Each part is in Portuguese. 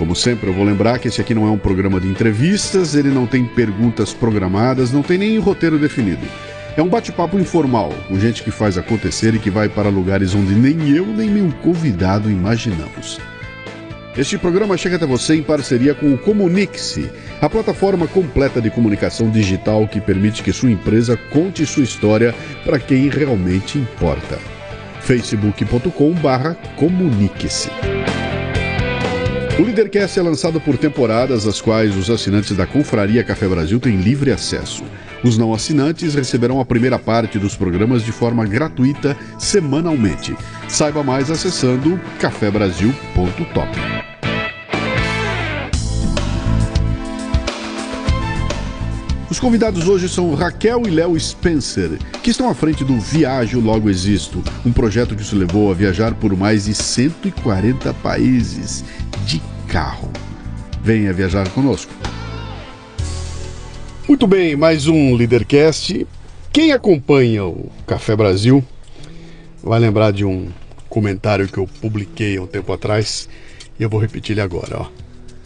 Como sempre, eu vou lembrar que esse aqui não é um programa de entrevistas, ele não tem perguntas programadas, não tem nem roteiro definido. É um bate-papo informal, com gente que faz acontecer e que vai para lugares onde nem eu nem meu convidado imaginamos. Este programa chega até você em parceria com o Comunique-se, a plataforma completa de comunicação digital que permite que sua empresa conte sua história para quem realmente importa. facebook.com/comunique-se. O Leadercast é lançado por temporadas, às quais os assinantes da Confraria Café Brasil têm livre acesso. Os não assinantes receberão a primeira parte dos programas de forma gratuita semanalmente. Saiba mais acessando cafebrasil.top. Os convidados hoje são Raquel e Léo Spencer, que estão à frente do Viajo Logo Existo, um projeto que se levou a viajar por mais de 140 países de carro. Venha viajar conosco. Muito bem, mais um Leadercast. Quem acompanha o Café Brasil vai lembrar de um comentário que eu publiquei há um tempo atrás e eu vou repetir ele agora. Ó.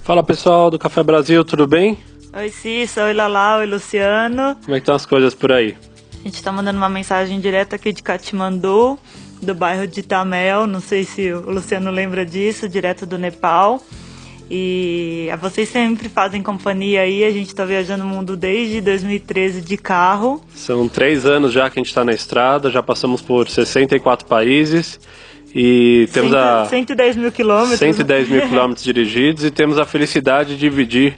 Fala pessoal do Café Brasil, tudo bem? Oi Cissa, oi Lala, oi Luciano. Como é que estão as coisas por aí? A gente tá mandando uma mensagem direta aqui de Katmandu, do bairro de Tamel, não sei se o Luciano lembra disso, direto do Nepal. E vocês sempre fazem companhia aí, a gente está viajando o mundo desde 2013 de carro. São três anos já que a gente está na estrada, já passamos por 64 países e temos a 110 mil quilômetros. 110 mil quilômetros dirigidos e temos a felicidade de dividir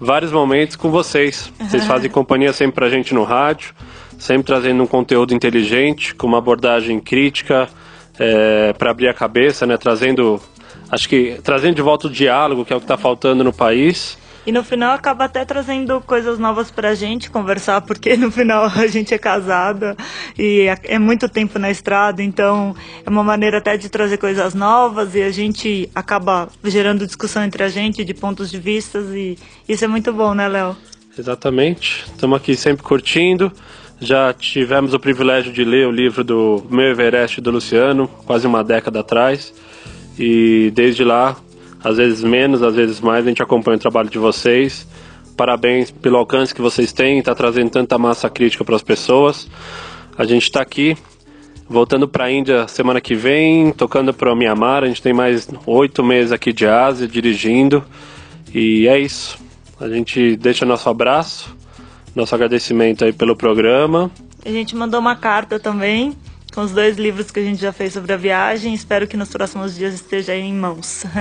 vários momentos com vocês. Vocês fazem companhia sempre pra gente no rádio, sempre trazendo um conteúdo inteligente, com uma abordagem crítica, é, para abrir a cabeça, né? Trazendo, acho que trazendo de volta o diálogo, que é o que está faltando no país. E no final acaba até trazendo coisas novas pra gente conversar, porque no final a gente é casada e é muito tempo na estrada, então é uma maneira até de trazer coisas novas e a gente acaba gerando discussão entre a gente de pontos de vista e isso é muito bom, né, Léo? Exatamente. Estamos aqui sempre curtindo. Já tivemos o privilégio de ler o livro do Meu Everest do Luciano, quase uma década atrás. E desde lá, às vezes menos, às vezes mais, a gente acompanha o trabalho de vocês. Parabéns pelo alcance que vocês têm, está trazendo tanta massa crítica para as pessoas. A gente está aqui, voltando para a Índia semana que vem, tocando para o Mianmar. A gente tem mais oito meses aqui de Ásia, dirigindo. E é isso. A gente deixa nosso abraço, nosso agradecimento aí pelo programa. A gente mandou uma carta também com os dois livros que a gente já fez sobre a viagem. Espero que nos próximos dias esteja aí em mãos.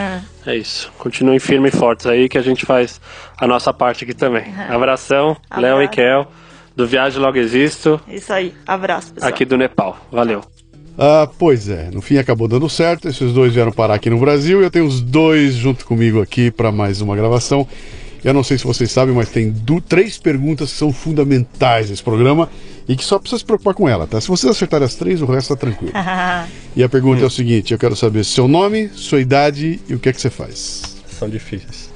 É isso. Continuem firmes e fortes aí que a gente faz a nossa parte aqui também. Abração, Léo e Kel, do Viagem Logo Existo, Isso aí. Abraço, pessoal. aqui do Nepal. Valeu. Ah, pois é, no fim acabou dando certo. Esses dois vieram parar aqui no Brasil e eu tenho os dois junto comigo aqui para mais uma gravação. Eu não sei se vocês sabem, mas tem du- três perguntas que são fundamentais nesse programa e que só precisa se preocupar com ela, tá? Se vocês acertarem as três, o resto tá tranquilo. E a pergunta é o seguinte: eu quero saber seu nome, sua idade e o que é que você faz. São difíceis.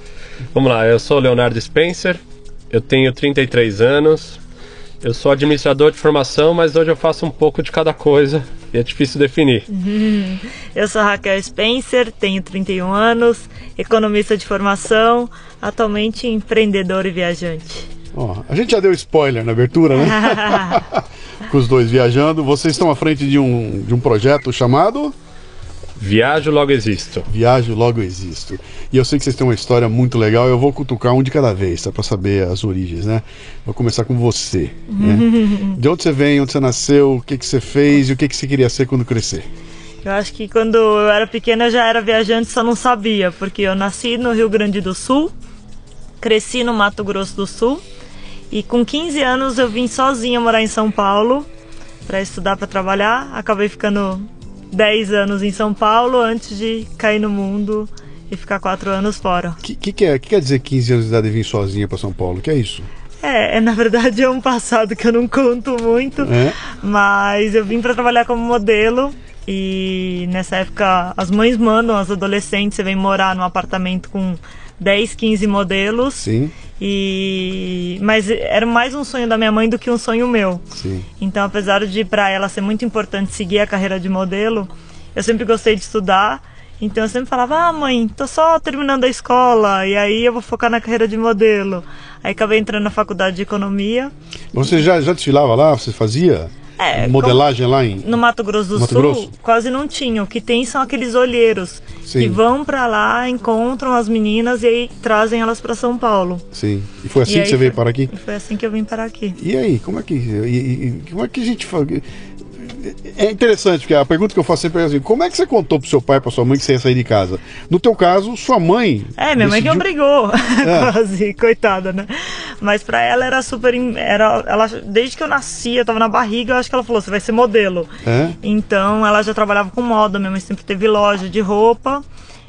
Vamos lá, eu sou o Leonardo Spencer, eu tenho 33 anos, eu sou administrador de formação, mas hoje eu faço um pouco de cada coisa e é difícil definir. Eu sou Raquel Spencer, tenho 31 anos, economista de formação, atualmente empreendedor e viajante. Ó, a gente já deu spoiler na abertura, né? com os dois viajando. Vocês estão à frente de um, de um projeto chamado Viajo Logo Existo. Viajo Logo Existo. E eu sei que vocês têm uma história muito legal. Eu vou cutucar um de cada vez, tá? Pra saber as origens, né? Vou começar com você. né? De onde você vem, onde você nasceu, o que, que você fez e o que, que você queria ser quando crescer? Eu acho que quando eu era pequena eu já era viajante, só não sabia, porque eu nasci no Rio Grande do Sul, cresci no Mato Grosso do Sul e com 15 anos eu vim sozinha morar em São Paulo para estudar, para trabalhar. Acabei ficando 10 anos em São Paulo antes de cair no mundo e ficar quatro anos fora. O que, que, que, é, que quer dizer 15 anos de idade e vir sozinha para São Paulo? O que é isso? É, é, na verdade é um passado que eu não conto muito, É? mas eu vim para trabalhar como modelo e nessa época as mães mandam as adolescentes, você vem morar num apartamento com 10, 15 modelos. Sim, E mas era mais um sonho da minha mãe do que um sonho meu. sim. Então, apesar de para ela ser muito importante seguir a carreira de modelo, eu sempre gostei de estudar. Então eu sempre falava: "Ah, mãe, tô só terminando a escola e aí eu vou focar na carreira de modelo". Aí acabei entrando na faculdade de economia. Você já, já desfilava lá? Você fazia É, modelagem lá em. No Mato Grosso do Mato Sul, Grosso? quase não tinha. O que tem são aqueles olheiros Sim. que vão para lá, encontram as meninas e aí trazem elas para São Paulo. Sim. E foi assim E que você veio foi- para aqui? Foi assim que eu vim para aqui. E aí, como é que. e- e- como é que a gente faz? É interessante, porque a pergunta que eu faço sempre é assim: como é que você contou pro seu pai, pra sua mãe que você ia sair de casa? No teu caso, sua mãe. É, minha mãe que decidiu- obrigou, É. quase, coitada, né? Mas pra ela era super. Era, ela, desde que eu nasci, eu tava na barriga, eu acho que ela falou: você vai ser modelo. É? Então ela já trabalhava com moda, minha mãe sempre teve loja de roupa.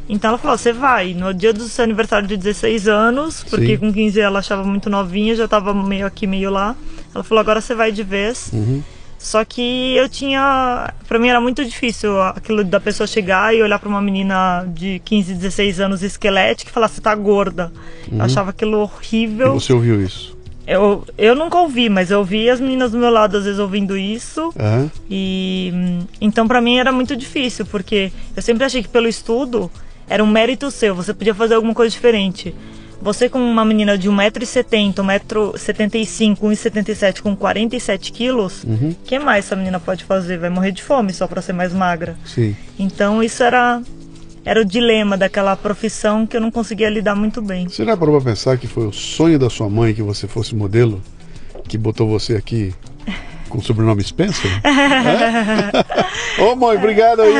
Então ela falou: você vai. No dia do seu aniversário de 16 anos, porque Sim. com 15 ela achava muito novinha, já tava meio aqui, meio lá. Ela falou: agora você vai de vez. Uhum. Só que eu tinha. Pra mim era muito difícil aquilo da pessoa chegar e olhar pra uma menina de 15, 16 anos esquelética e falar: você tá gorda. Eu achava aquilo E horrível. você ouviu isso? Eu, eu nunca ouvi, mas eu ouvi as meninas do meu lado às vezes ouvindo isso. É? E então pra mim era muito difícil, porque eu sempre achei que pelo estudo era um mérito seu, você podia fazer alguma coisa diferente. Você com uma menina de 1,70m, 1,75m, 1,77m com 47 quilos, o Uhum. que mais essa menina pode fazer? Vai morrer de fome só pra ser mais magra. Sim. Então isso era era o dilema daquela profissão que eu não conseguia lidar muito bem. Você já parou pra pensar que foi o sonho da sua mãe que você fosse modelo? Que botou você aqui com o sobrenome Spencer? É? Ô mãe, obrigado aí.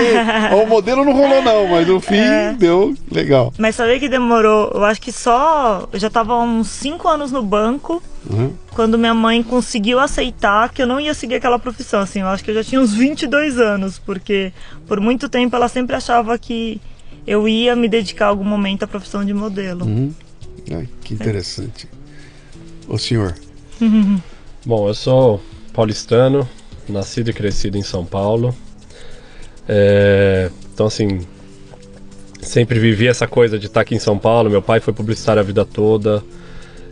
O modelo não rolou não, mas no fim É. deu legal. Mas sabia que demorou, eu acho que só. Eu já tava há uns 5 anos no banco. Uhum. quando minha mãe conseguiu aceitar que eu não ia seguir aquela profissão, assim, eu acho que eu já tinha uns 22 anos, porque por muito tempo ela sempre achava que eu ia me dedicar algum momento à profissão de modelo. Uhum. Ai, que interessante. Ô senhor, Bom, eu sou paulistano, nascido e crescido em São Paulo. É, então, assim, sempre vivi essa coisa de estar aqui em São Paulo. Meu pai foi publicitário a vida toda,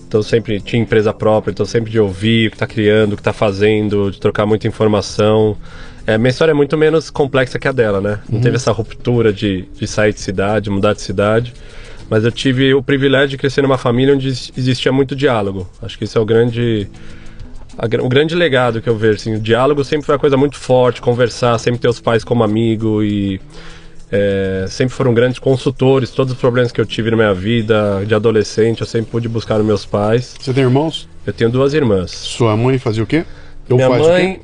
então sempre tinha empresa própria, então sempre de ouvir o que está criando, o que está fazendo, de trocar muita informação. É, minha história é muito menos complexa que a dela, né? Não teve essa ruptura de, de sair de cidade, mudar de cidade. Mas eu tive o privilégio de crescer numa família onde existia muito diálogo. Acho que esse é o grande a o grande legado que eu vejo, assim, o diálogo sempre foi uma coisa muito forte, conversar, sempre ter os pais como amigo e é, sempre foram grandes consultores, todos os problemas que eu tive na minha vida de adolescente, eu sempre pude buscar nos meus pais. você tem irmãos? Eu tenho duas irmãs. Sua mãe fazia o quê? Minha mãe,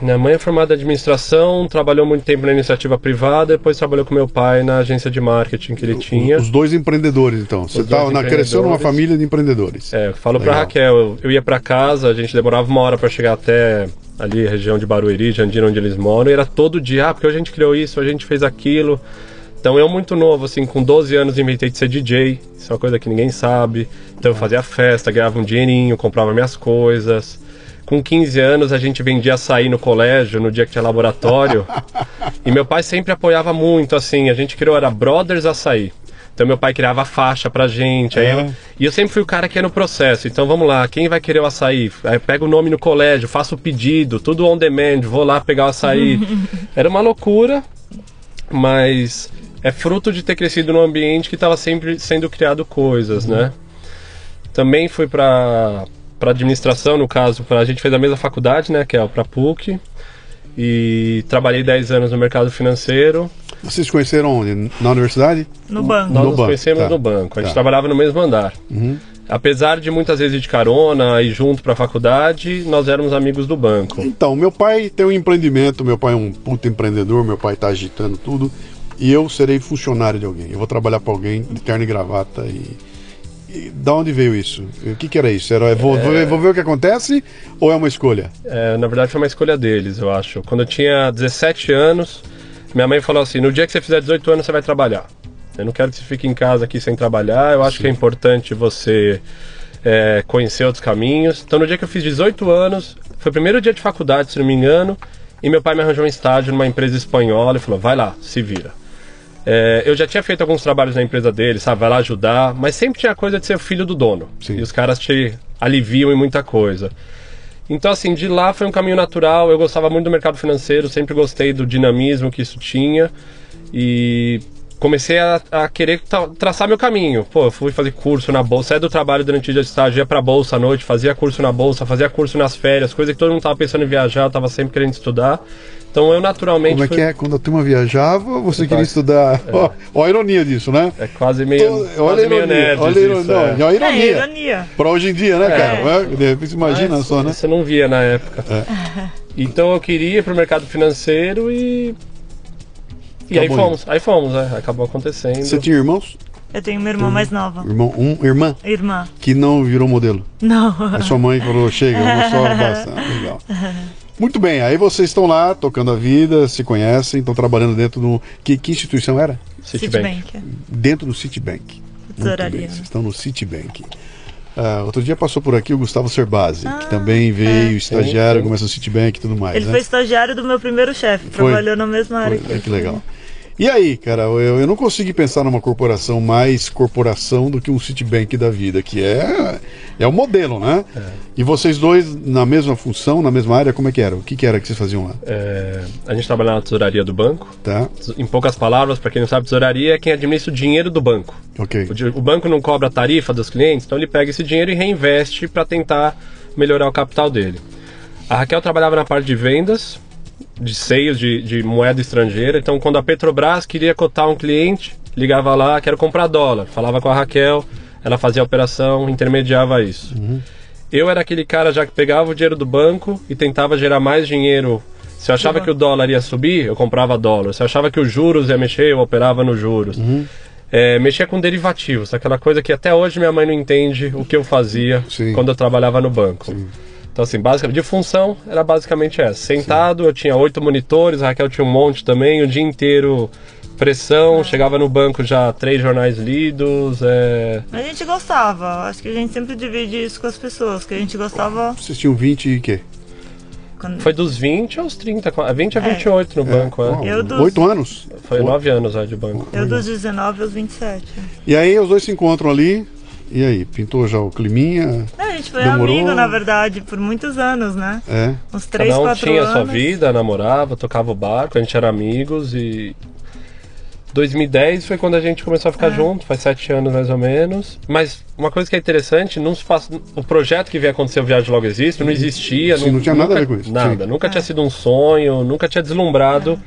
minha mãe é formada em administração, trabalhou muito tempo na iniciativa privada, depois trabalhou com meu pai na agência de marketing que ele tinha. Os dois empreendedores, então. Você tá, na, cresceu numa família de empreendedores. É, eu falo pra. Raquel, eu, eu ia pra casa, a gente demorava uma hora pra chegar até ali, região de Barueri, Jandira, onde eles moram, e era todo dia, ah, porque a gente criou isso, a gente fez aquilo. Então eu muito novo, assim, com 12 anos inventei de ser DJ, isso é uma coisa que ninguém sabe. Então eu fazia festa, ganhava um dinheirinho, comprava minhas coisas. Com 15 anos a gente vendia açaí no colégio, no dia que tinha laboratório. e meu pai sempre apoiava muito, assim, a gente criou, era Brothers Açaí. Então meu pai criava faixa pra gente, aí É. eu, e eu sempre fui o cara que ia no processo. Então vamos lá, quem vai querer o açaí? Aí pega o nome no colégio, faço o pedido, tudo on demand, vou lá pegar o açaí. Era uma loucura, mas é fruto de ter crescido num ambiente que estava sempre sendo criado coisas, né? Também fui para para administração, no caso, pra, a gente fez a mesma faculdade, né, que é para PUC. E trabalhei 10 anos no mercado financeiro. Vocês se conheceram onde? Na universidade? No banco. Nós No nos banco, conhecemos tá. no banco. A gente Tá. trabalhava no mesmo andar. Uhum. Apesar de muitas vezes ir de carona e junto para a faculdade, nós éramos amigos do banco. Então, meu pai tem um empreendimento, meu pai é um puta empreendedor, meu pai tá agitando tudo. E eu serei funcionário de alguém. Eu vou trabalhar para alguém de terno e gravata e. da onde veio isso? O que, que era isso? Era, vou, vou ver- vou ver o que acontece ou é uma escolha? É, na verdade foi uma escolha deles, eu acho. Quando eu tinha 17 anos, minha mãe falou assim: no dia que você fizer 18 anos, você vai trabalhar. Eu não quero que você fique em casa aqui sem trabalhar. Eu acho que é importante você é, conhecer outros caminhos. Então, no dia que eu fiz 18 anos, foi o primeiro dia de faculdade, se não me engano, e meu pai me arranjou um estágio numa empresa espanhola e falou: vai lá, se vira. É, eu já tinha feito alguns trabalhos na empresa dele, sabe? Vai lá ajudar, mas sempre tinha a coisa de ser filho do dono. Sim. E os caras te aliviam em muita coisa. Então, assim, de lá foi um caminho natural. Eu gostava muito do mercado financeiro, sempre gostei do dinamismo que isso tinha. E comecei a, a querer tra traçar meu caminho. Pô, eu fui fazer curso na bolsa, saí do trabalho durante o dia de estágio, ia pra bolsa à noite, fazia curso na bolsa, fazia curso nas férias, coisa que todo mundo tava pensando em viajar, eu tava sempre querendo estudar. Então eu naturalmente. Como é fui... que é? Quando a turma viajava, você queria Vai. estudar. Ó, ó a ironia disso, né? É quase meio. Tô- olha a quase meio ironia, nerd olha a isso, ironia, é. não, a É, ironia. ironia. Pra hoje em dia, né, cara? De repente, imagina Mas só, né? Você não via na época. Então eu queria ir pro mercado financeiro e. E aí fomos, aí fomos, né? Acabou acontecendo. Você tinha irmãos? Eu tenho uma irmã mais nova. Irmão, um, irmã Irmã. que não virou modelo. Não. A sua mãe falou, chega, vamos só bastante. Legal. Muito bem, aí vocês estão lá, tocando a vida, se conhecem, estão trabalhando dentro do... Que, que instituição era? Citibank. Citibank. Dentro do Citibank. Tesouraria. vocês estão no Citibank. Ah, outro dia passou por aqui o Gustavo Cerbasi, Ah, que também veio, estagiário, Sim, sim. começa no Citibank e tudo mais. Ele né? foi estagiário do meu primeiro chefe. Trabalhou na mesma área Foi, que é, que legal. E aí, cara, eu, eu não consegui pensar numa corporação mais corporação do que um Citibank da vida, que é, é o modelo, né? E vocês dois na mesma função, na mesma área, como é que era? O que, que era que vocês faziam lá? É, a gente trabalha na tesouraria do banco. Tá? Em poucas palavras, para quem não sabe, tesouraria é quem administra o dinheiro do banco. Ok. O, o banco não cobra a tarifa dos clientes, então ele pega esse dinheiro e reinveste para tentar melhorar o capital dele. A Raquel trabalhava na parte de vendas, de seios de, de moeda estrangeira. Então, quando a Petrobras queria cotar um cliente, ligava lá, quero comprar dólar. Falava com a Raquel, ela fazia a operação, intermediava isso. Eu era aquele cara já que pegava o dinheiro do banco e tentava gerar mais dinheiro. Se eu achava que o dólar ia subir, eu comprava dólar. Se eu achava que os juros ia mexer, eu operava nos juros. É, mexia com derivativos, aquela coisa que até hoje minha mãe não entende o que eu fazia Sim. quando eu trabalhava no banco. Então, assim, basicamente, de função era basicamente essa. Sentado, eu tinha oito monitores, a Raquel tinha um monte também, o dia inteiro pressão, chegava no banco já três jornais lidos. É... A gente gostava. Acho que a gente sempre divide isso com as pessoas. Que a gente gostava. Vocês tinham 20 e quê? Quando... Foi dos 20 aos 30, qua- 20 a 28 no banco, é. Uau, Eu dos- Oito anos? Foi nove anos é, de banco. Eu dos 19 aos 27. E aí os dois se encontram ali. E aí, pintou já o climinha? Não, a gente foi Demorou? amigo, na verdade, por muitos anos, né? É. Uns 3, Cada um 4 tinha a anos. sua vida, namorava, tocava o barco, a gente era amigos e 2010 foi quando a gente começou a É. ficar junto, faz sete anos mais ou menos. Mas uma coisa que é interessante, não se faz, o projeto que veio acontecer o Viagem Logo Existe não existia. Sim, não tinha nada a nunca- ver com isso, Nada, sim. nunca tinha sido um sonho, nunca tinha deslumbrado.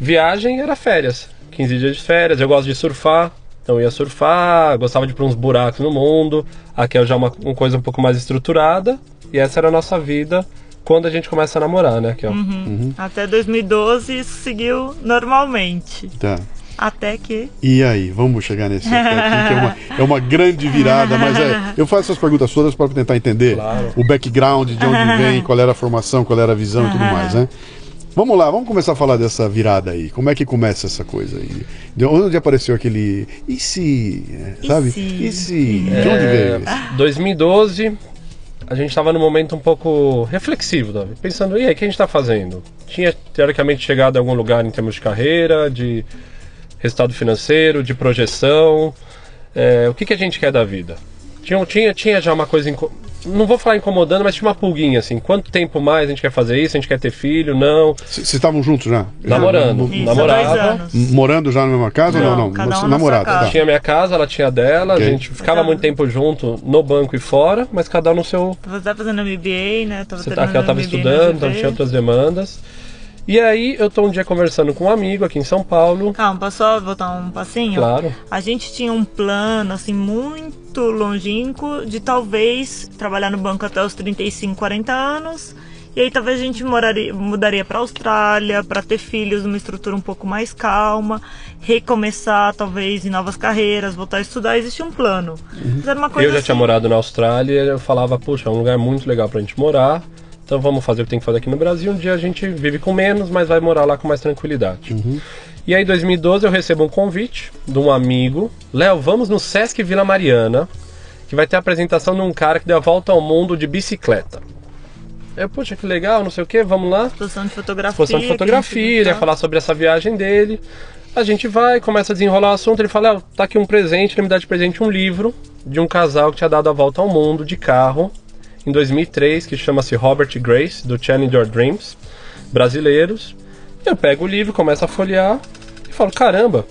Viagem era férias, 15 dias de férias, eu gosto de surfar. Então eu ia surfar, gostava de ir para uns buracos no mundo. Aqui é já uma, uma coisa um pouco mais estruturada. E essa era a nossa vida quando a gente começa a namorar, né? Kel? Uhum. Até 2012 isso seguiu normalmente. Tá. Até que. E aí, vamos chegar nesse aqui, que é uma, é uma grande virada, mas é, eu faço essas perguntas todas para tentar entender Claro. o background, de onde vem, qual era a formação, qual era a visão e tudo mais, né? Vamos lá, vamos começar a falar dessa virada aí. Como é que começa essa coisa aí? De onde apareceu aquele. E se. é, E Sabe? se? E se? De onde veio isso? 2012, a gente estava num momento um pouco reflexivo, Davi, pensando, e aí, o que a gente está fazendo? Tinha, teoricamente, chegado a algum lugar em termos de carreira, de resultado financeiro, de projeção. É, o que, que a gente quer da vida? Tinha, tinha, tinha já uma coisa. Não vou falar incomodando, mas tinha uma pulguinha assim. Quanto tempo mais a gente quer fazer isso? A gente quer ter filho? Não. Vocês estavam juntos já? Namorando. Isso, Namorava. dois anos. Morando já na mesma casa ou Não, não? Não, cada um na namorado. sua casa. Tá. Tinha minha casa, ela tinha a dela, Ok. a gente ficava muito tempo junto no banco e fora, mas cada um no seu, Você tá fazendo MBA, né? Tava Você, terminando a Raquel estava estudando, então tinha outras demandas. E aí eu tô um dia conversando com um amigo aqui em São Paulo. Calma, posso só voltar um passinho? Claro. A gente tinha um plano, assim, muito longínquo de talvez trabalhar no banco até os 35, 40 anos. E aí talvez a gente moraria, mudaria para Austrália, para ter filhos numa estrutura um pouco mais calma, recomeçar talvez em novas carreiras, voltar a estudar, existia um plano. Uma coisa eu já assim, tinha morado na Austrália eu falava, puxa, é um lugar muito legal pra gente morar. Então vamos fazer o que tem que fazer aqui no Brasil. Um dia a gente vive com menos, mas vai morar lá com mais tranquilidade. Uhum. E aí, em 2012, eu recebo um convite de um amigo. Léo, vamos no Sesc Vila Mariana, que vai ter a apresentação de um cara que deu a volta ao mundo de bicicleta. Eu, poxa, que legal, não sei o que, vamos lá. Exposição de fotografia. Exposição de fotografia, ele ia falar sobre essa viagem dele. A gente vai, começa a desenrolar o assunto. Ele fala: "Léo, tá aqui um presente. Ele me dá de presente um livro de um casal que tinha dado a volta ao mundo de carro em 2003, que chama-se Robert Grace, do Challenger Dreams, brasileiros. Eu pego o livro, começo a folhear e falo: caramba,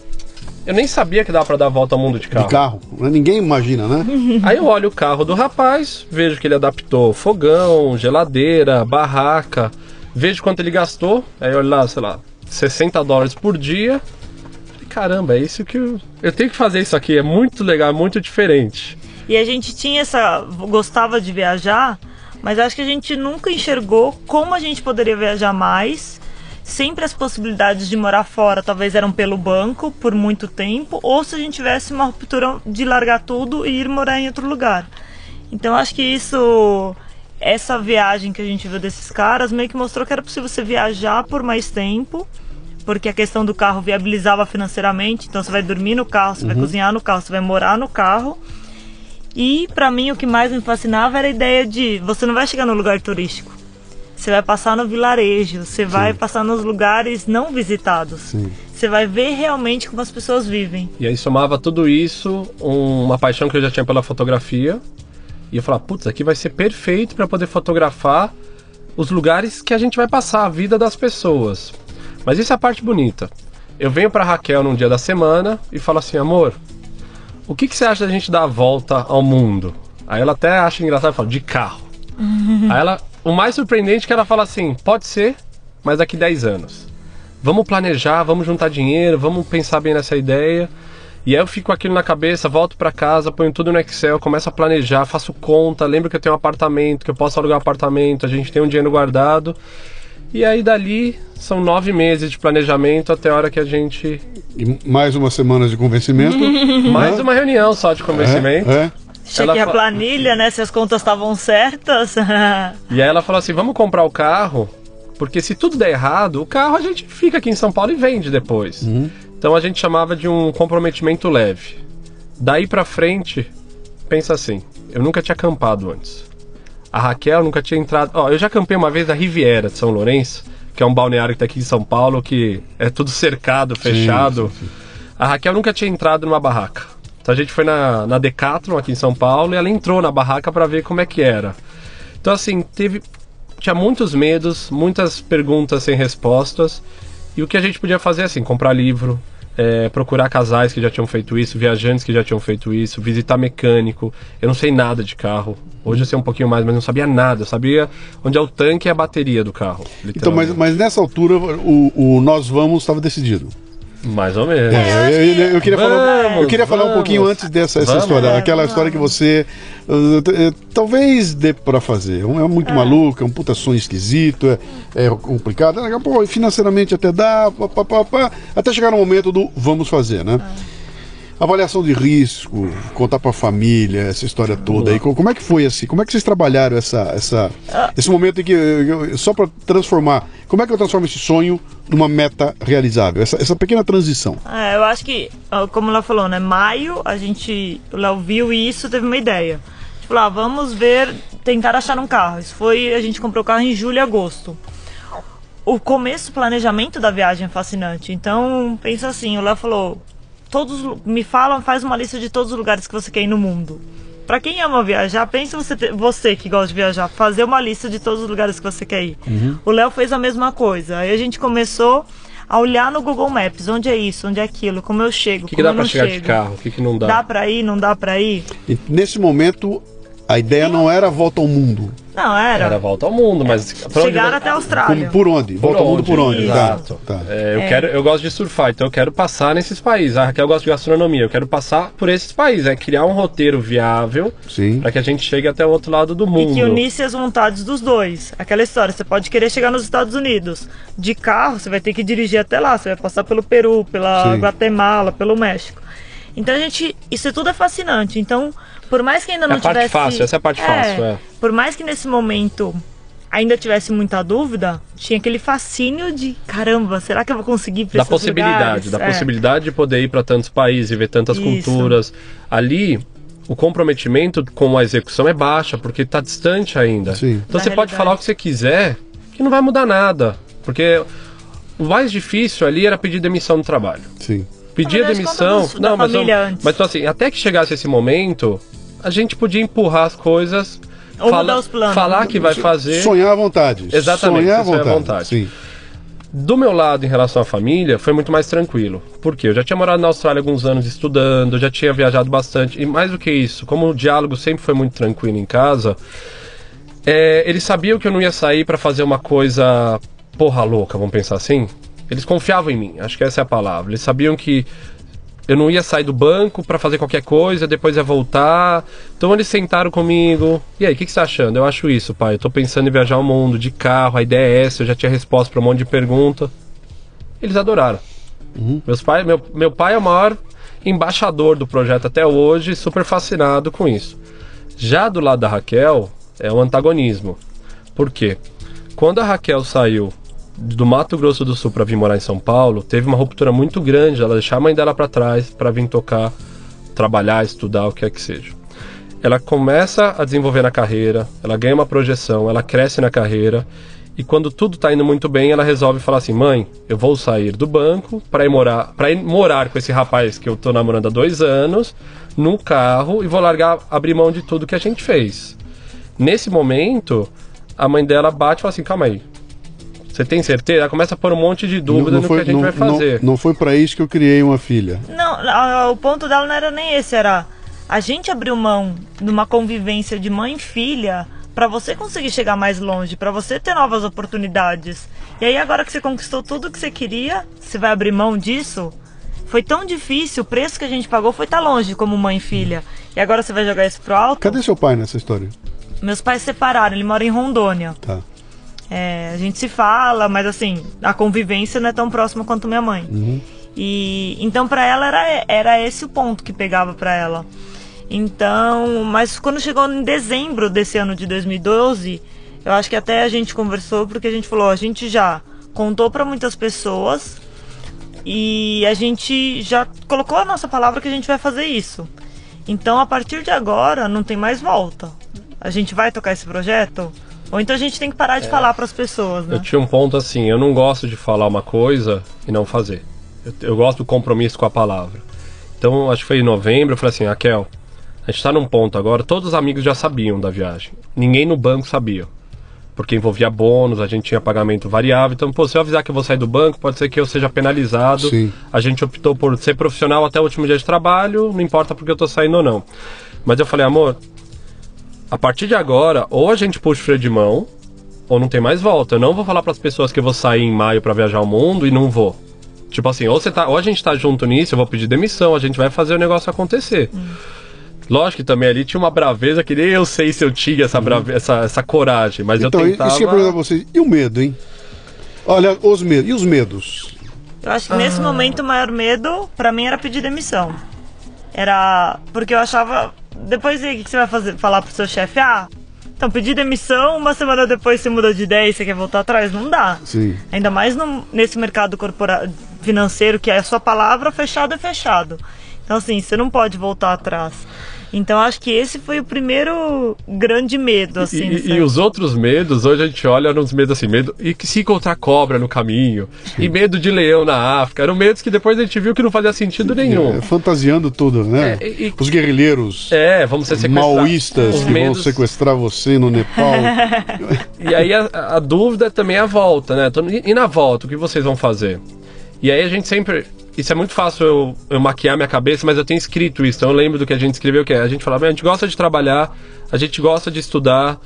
eu nem sabia que dava pra dar a volta ao mundo de carro. De carro. Ninguém imagina, né? Aí eu olho o carro do rapaz, vejo que ele adaptou fogão, geladeira, barraca, vejo quanto ele gastou, aí eu olho lá, sei lá, 60 dólares por dia. Falei, caramba, é isso que eu, eu tenho que fazer isso aqui, é muito legal, é muito diferente. E a gente tinha essa. gostava de viajar, mas acho que a gente nunca enxergou como a gente poderia viajar mais. Sempre as possibilidades de morar fora talvez eram pelo banco por muito tempo, ou se a gente tivesse uma ruptura de largar tudo e ir morar em outro lugar. Então acho que isso. Essa viagem que a gente viu desses caras meio que mostrou que era possível você viajar por mais tempo, porque a questão do carro viabilizava financeiramente. Então você vai dormir no carro, você vai cozinhar no carro, você vai morar no carro. E pra mim o que mais me fascinava era a ideia de você não vai chegar no lugar turístico. Você vai passar no vilarejo, você vai passar nos lugares não visitados. Sim. Você vai ver realmente como as pessoas vivem. E aí somava tudo isso, um- uma paixão que eu já tinha pela fotografia. E eu falava, putz, aqui vai ser perfeito para poder fotografar os lugares que a gente vai passar, a vida das pessoas. Mas isso é a parte bonita. Eu venho pra Raquel num dia da semana e falo assim, amor, o que, que você acha da gente dar a volta ao mundo? Aí ela até acha engraçado e fala, de carro. Aí ela, o mais surpreendente é que ela fala assim, pode ser, mas daqui 10 anos. Vamos planejar, vamos juntar dinheiro, vamos pensar bem nessa ideia. E aí eu fico aquilo na cabeça, volto pra casa, ponho tudo no Excel, começo a planejar, faço conta, lembro que eu tenho um apartamento, que eu posso alugar um apartamento, a gente tem um dinheiro guardado. E aí dali são nove meses de planejamento até a hora que a gente. E mais umas semanas de convencimento. Mais uma reunião só de convencimento. É, é. Chequei a fa- planilha, né? Se as contas estavam certas. E aí ela falou assim: vamos comprar o carro, porque se tudo der errado, o carro a gente fica aqui em São Paulo e vende depois. Então a gente chamava de um comprometimento leve. Daí pra frente, pensa assim: eu nunca tinha acampado antes. A Raquel nunca tinha entrado. Ó, eu já acampei uma vez na Riviera de São Lourenço, que é um balneário que tá aqui em São Paulo, que é tudo cercado, fechado. A Raquel nunca tinha entrado numa barraca. Então a gente foi na, na Decathlon aqui em São Paulo e ela entrou na barraca para ver como é que era. Então assim, teve tinha muitos medos, muitas perguntas sem respostas. E o que a gente podia fazer é assim, comprar livro, é, procurar casais que já tinham feito isso, viajantes que já tinham feito isso, visitar mecânico. Eu não sei nada de carro. Hoje eu sei um pouquinho mais, mas não sabia nada. Eu sabia onde é o tanque e a bateria do carro. Então, mas, mas nessa altura o, o Nós Vamos estava decidido. Mais ou menos. É, eu, eu- eu queria falar, Vamos, eu queria falar um vamos. pouquinho antes dessa essa Vamos. história, É, aquela vamos história que você uh, talvez dê pra fazer. É muito maluco, é um puta sonho esquisito, é, é complicado. Pouco, financeiramente até dá, pá, pá, pá, pá, até chegar no momento do vamos fazer, né? Avaliação de risco, contar pra família, essa história toda aí. Co- Como é que foi assim? Como é que vocês trabalharam essa, essa, esse momento em que, só para transformar, como é que eu transformo esse sonho numa meta realizável? Essa, essa pequena transição. É, eu acho que, como ela falou, né? Maio, a gente. O Léo viu isso, teve uma ideia. Tipo, lá, vamos ver, tentar achar um carro. Isso foi. A gente comprou o carro em julho e agosto. O começo, o planejamento da viagem é fascinante. Então, pensa assim, o Léo falou. Todos, me falam, faz uma lista de todos os lugares que você quer ir no mundo. Pra quem ama viajar, pensa você, você que gosta de viajar, fazer uma lista de todos os lugares que você quer ir. O Léo fez a mesma coisa. Aí a gente começou a olhar no Google Maps, onde é isso, onde é aquilo, como eu chego, O que, que como dá eu pra não chegar chego. de carro? O que, que não dá? Dá pra ir, não dá pra ir? E nesse momento, a ideia não era a volta ao mundo. Não, era. Era a volta ao mundo, mas onde Chegar até a Austrália. Como, por onde? Volta ao mundo por onde? Exato. Tá, tá. É, eu, Quero, eu gosto de surfar, então eu quero passar nesses países. A Raquel gosta de gastronomia, eu quero passar por esses países. É criar um roteiro viável para que a gente chegue até o outro lado do E mundo. que unisse as vontades dos dois. Aquela história, você pode querer chegar nos Estados Unidos. De carro, você vai ter que dirigir até lá. Você vai passar pelo Peru, pela Sim. Guatemala, pelo México. Então a gente. Isso tudo é fascinante. Então, por mais que ainda É não a parte tivesse. fácil, essa é a parte fácil, é. Por mais que nesse momento ainda tivesse muita dúvida, tinha aquele fascínio de caramba, será que eu vou conseguir para Da possibilidade, da é. possibilidade de poder ir para tantos países e ver tantas Isso. culturas. Ali, o comprometimento com a execução é baixa, porque está distante ainda. Sim. Então Da você pode realidade. falar o que você quiser, que não vai mudar nada. Porque o mais difícil ali era pedir demissão do trabalho. Sim. Pedir a demissão. não, mas, antes. mas então, assim, até que chegasse esse momento, a gente podia empurrar as coisas. Ou mudar os planos. Falar que vai fazer. Sonhar à vontade. Exatamente, Sonhar à vontade. vontade. Sim. Do meu lado, em relação à família, foi muito mais tranquilo. Por quê? Eu já tinha morado na Austrália alguns anos estudando, já tinha viajado bastante. E mais do que isso, como o diálogo sempre foi muito tranquilo em casa, é, eles sabiam que eu não ia sair pra fazer uma coisa porra louca, vamos pensar assim. Eles confiavam em mim, acho que essa é a palavra. Eles sabiam que eu não ia sair do banco pra fazer qualquer coisa, depois ia voltar. Então eles sentaram comigo. E aí, o que, que você tá achando? Eu acho isso, pai. Eu tô pensando em viajar o mundo de carro, a ideia é essa, eu já tinha resposta pra um monte de pergunta. Eles adoraram. Meus pai, meu, meu pai é o maior embaixador do projeto até hoje, super fascinado com isso. Já do lado da Raquel, é o antagonismo. Por quê? Quando a Raquel saiu do Mato Grosso do Sul para vir morar em São Paulo, teve uma ruptura muito grande, ela deixar a mãe dela para trás para vir tocar, trabalhar, estudar, o que é que seja. Ela começa a desenvolver na carreira, ela ganha uma projeção, ela cresce na carreira e quando tudo tá indo muito bem, ela resolve falar assim: "Mãe, eu vou sair do banco para ir morar, para ir morar com esse rapaz que eu tô namorando há dois anos, num carro e vou largar, abrir mão de tudo que a gente fez". Nesse momento, a mãe dela bate e fala assim: "Calma aí. Você tem certeza?" Ela começa a pôr um monte de dúvida no que a gente não, vai fazer. Não, não foi pra isso que eu criei uma filha. Não, a- o ponto dela não era nem esse, era a gente abriu mão numa convivência de mãe e filha pra você conseguir chegar mais longe, pra você ter novas oportunidades. E aí agora que você conquistou tudo que você queria, você vai abrir mão disso? Foi tão difícil, o preço que a gente pagou foi estar longe como mãe e filha. E agora você vai jogar isso pro alto? Cadê seu pai nessa história? Meus pais se separaram, ele mora em Rondônia. Tá. É, a gente se fala, mas assim, a convivência não é tão próxima quanto minha mãe. E então pra ela era, era esse o ponto que pegava pra ela. Então, mas quando chegou em dezembro desse ano de 2012, eu acho que até a gente conversou porque a gente falou, a gente já contou pra muitas pessoas e a gente já colocou a nossa palavra que a gente vai fazer isso. Então, a partir de agora, não tem mais volta. A gente vai tocar esse projeto? Ou então a gente tem que parar de falar pras pessoas, né? Eu tinha um ponto assim, eu não gosto de falar uma coisa e não fazer. Eu, eu gosto do compromisso com a palavra. Então, acho que foi em novembro, eu falei assim, Raquel, a gente tá num ponto agora, todos os amigos já sabiam da viagem. Ninguém no banco sabia. Porque envolvia bônus, a gente tinha pagamento variável. Então, pô, se eu avisar que eu vou sair do banco, pode ser que eu seja penalizado. Sim. A gente optou por ser profissional até o último dia de trabalho, não importa porque eu tô saindo ou não. Mas eu falei, amor, a partir de agora, ou a gente puxa o freio de mão, ou não tem mais volta. Eu não vou falar para as pessoas que eu vou sair em maio para viajar o mundo e não vou. Tipo assim, ou, você tá, ou a gente tá junto nisso, eu vou pedir demissão, a gente vai fazer o negócio acontecer. Lógico que também ali tinha uma braveza que nem eu sei se eu tinha essa, brave, essa, essa coragem, mas então, eu tentava... isso que eu ia perguntar pra vocês. E o medo, hein? Olha, os medos. E os medos? Eu acho que nesse momento o maior medo pra mim era pedir demissão. Era porque eu achava. Depois o que você vai fazer? Falar pro seu chefe, ah, então pedir demissão, uma semana depois você muda de ideia e você quer voltar atrás? Não dá. Sim. Ainda mais no- nesse mercado corpora financeiro que é a sua palavra, fechado é fechado. Então assim, você não pode voltar atrás. Então acho que esse foi o primeiro grande medo, assim. E, e os outros medos, hoje a gente olha nos medos assim, medo e que se encontrar cobra no caminho, e medo de leão na África, eram medos que depois a gente viu que não fazia sentido nenhum. É, fantasiando tudo, né? É, e- Os guerrilheiros É, vamos ser sequestrados. maoístas Os que vão medos- sequestrar você no Nepal. E aí a, a dúvida também é a volta, né? Então, E, e na volta, o que vocês vão fazer? E aí a gente sempre. Isso é muito fácil eu, eu maquiar minha cabeça, mas eu tenho escrito isso, então eu lembro do que a gente escreveu, que é, a gente falava, a gente gosta de trabalhar, a gente gosta de estudar,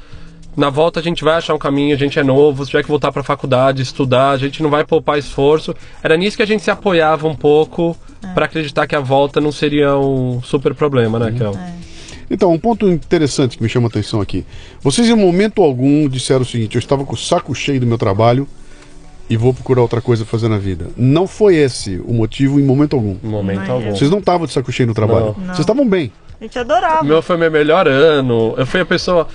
na volta a gente vai achar um caminho, a gente é novo, se tiver que voltar pra faculdade, estudar, a gente não vai poupar esforço. Era nisso que a gente se apoiava um pouco pra acreditar que a volta não seria um super problema, né, Kel? Então, um ponto interessante que me chama a atenção aqui. Vocês, em momento algum, disseram o seguinte: eu estava com o saco cheio do meu trabalho e vou procurar outra coisa fazer na vida. Não foi esse o motivo em momento algum. Em momento Não é algum. Vocês não estavam de saco cheio no trabalho. Não. Vocês estavam bem. A gente adorava. O meu foi meu melhor ano. Eu fui a pessoa.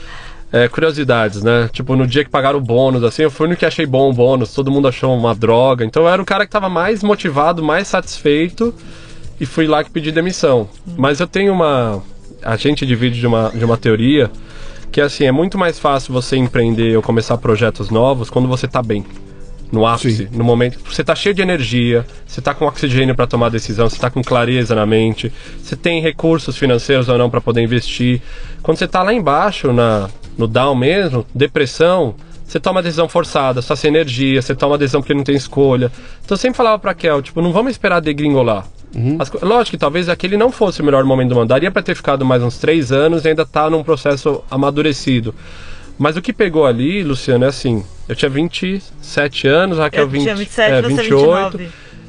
é, curiosidades, né? Tipo, no dia que pagaram o bônus, assim, eu fui no que achei bom o bônus, todo mundo achou uma droga. Então eu era o cara que tava mais motivado, mais satisfeito e fui lá que pedi demissão. Mas eu tenho uma. A gente divide de uma, de uma teoria que assim, é muito mais fácil você empreender ou começar projetos novos quando você tá bem. No ápice, Sim. no momento. Você tá cheio de energia, você tá com oxigênio para tomar decisão, você tá com clareza na mente, você tem recursos financeiros ou não para poder investir. Quando você tá lá embaixo, na, no down mesmo, depressão, você toma decisão forçada, só sem energia, você toma decisão porque não tem escolha. Então eu sempre falava pra Kel, tipo, não vamos esperar degringolar. As co- lógico que talvez aquele não fosse o melhor momento do mundo. Daria pra ter ficado mais uns três anos e ainda tá num processo amadurecido. Mas o que pegou ali, Luciano, é assim: eu tinha 27 anos, Raquel Eu 20, tinha 27, é, você 28. 29.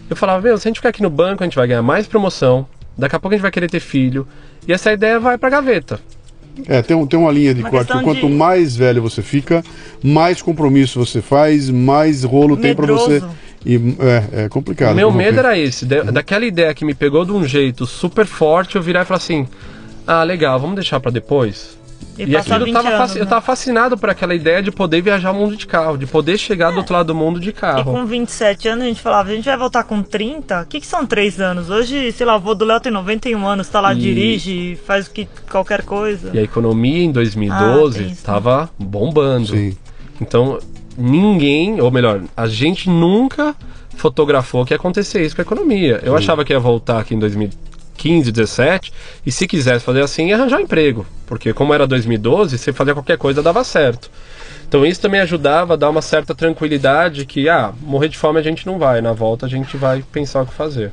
Eu falava, meu, se a gente ficar aqui no banco, a gente vai ganhar mais promoção. Daqui a pouco a gente vai querer ter filho. E essa ideia vai pra gaveta. É, tem, um- tem uma linha de Uma corte. Quanto de- mais velho você fica, mais compromisso você faz, mais rolo tem pra você. Medroso. E, é, é complicado. O meu medo tem- era esse, da- daquela ideia que me pegou de um jeito super forte, eu virar e falar assim: ah, legal, vamos deixar pra depois. E, E, aquilo 20 tava anos, fasci- eu né? tava fascinado por aquela ideia de poder viajar o mundo de carro, de poder chegar do outro lado do mundo de E carro. com 27 anos a gente falava, a gente vai voltar com 30? O que, que são 3 anos? Hoje, sei lá, o vô do Léo tem 91 anos, tá lá, E- dirige, faz o que, qualquer coisa. E a economia em 2012 Ah, tava bombando. Sim. Então, ninguém, ou melhor, a gente nunca fotografou que ia acontecer isso com a economia. Eu achava que ia voltar aqui em 2015, 17, e se quisesse fazer assim, ia arranjar um emprego. Porque como era 2012, você fazia qualquer coisa dava certo. Então isso também ajudava a dar uma certa tranquilidade que, ah, morrer de fome a gente não vai, na volta a gente vai pensar o que fazer.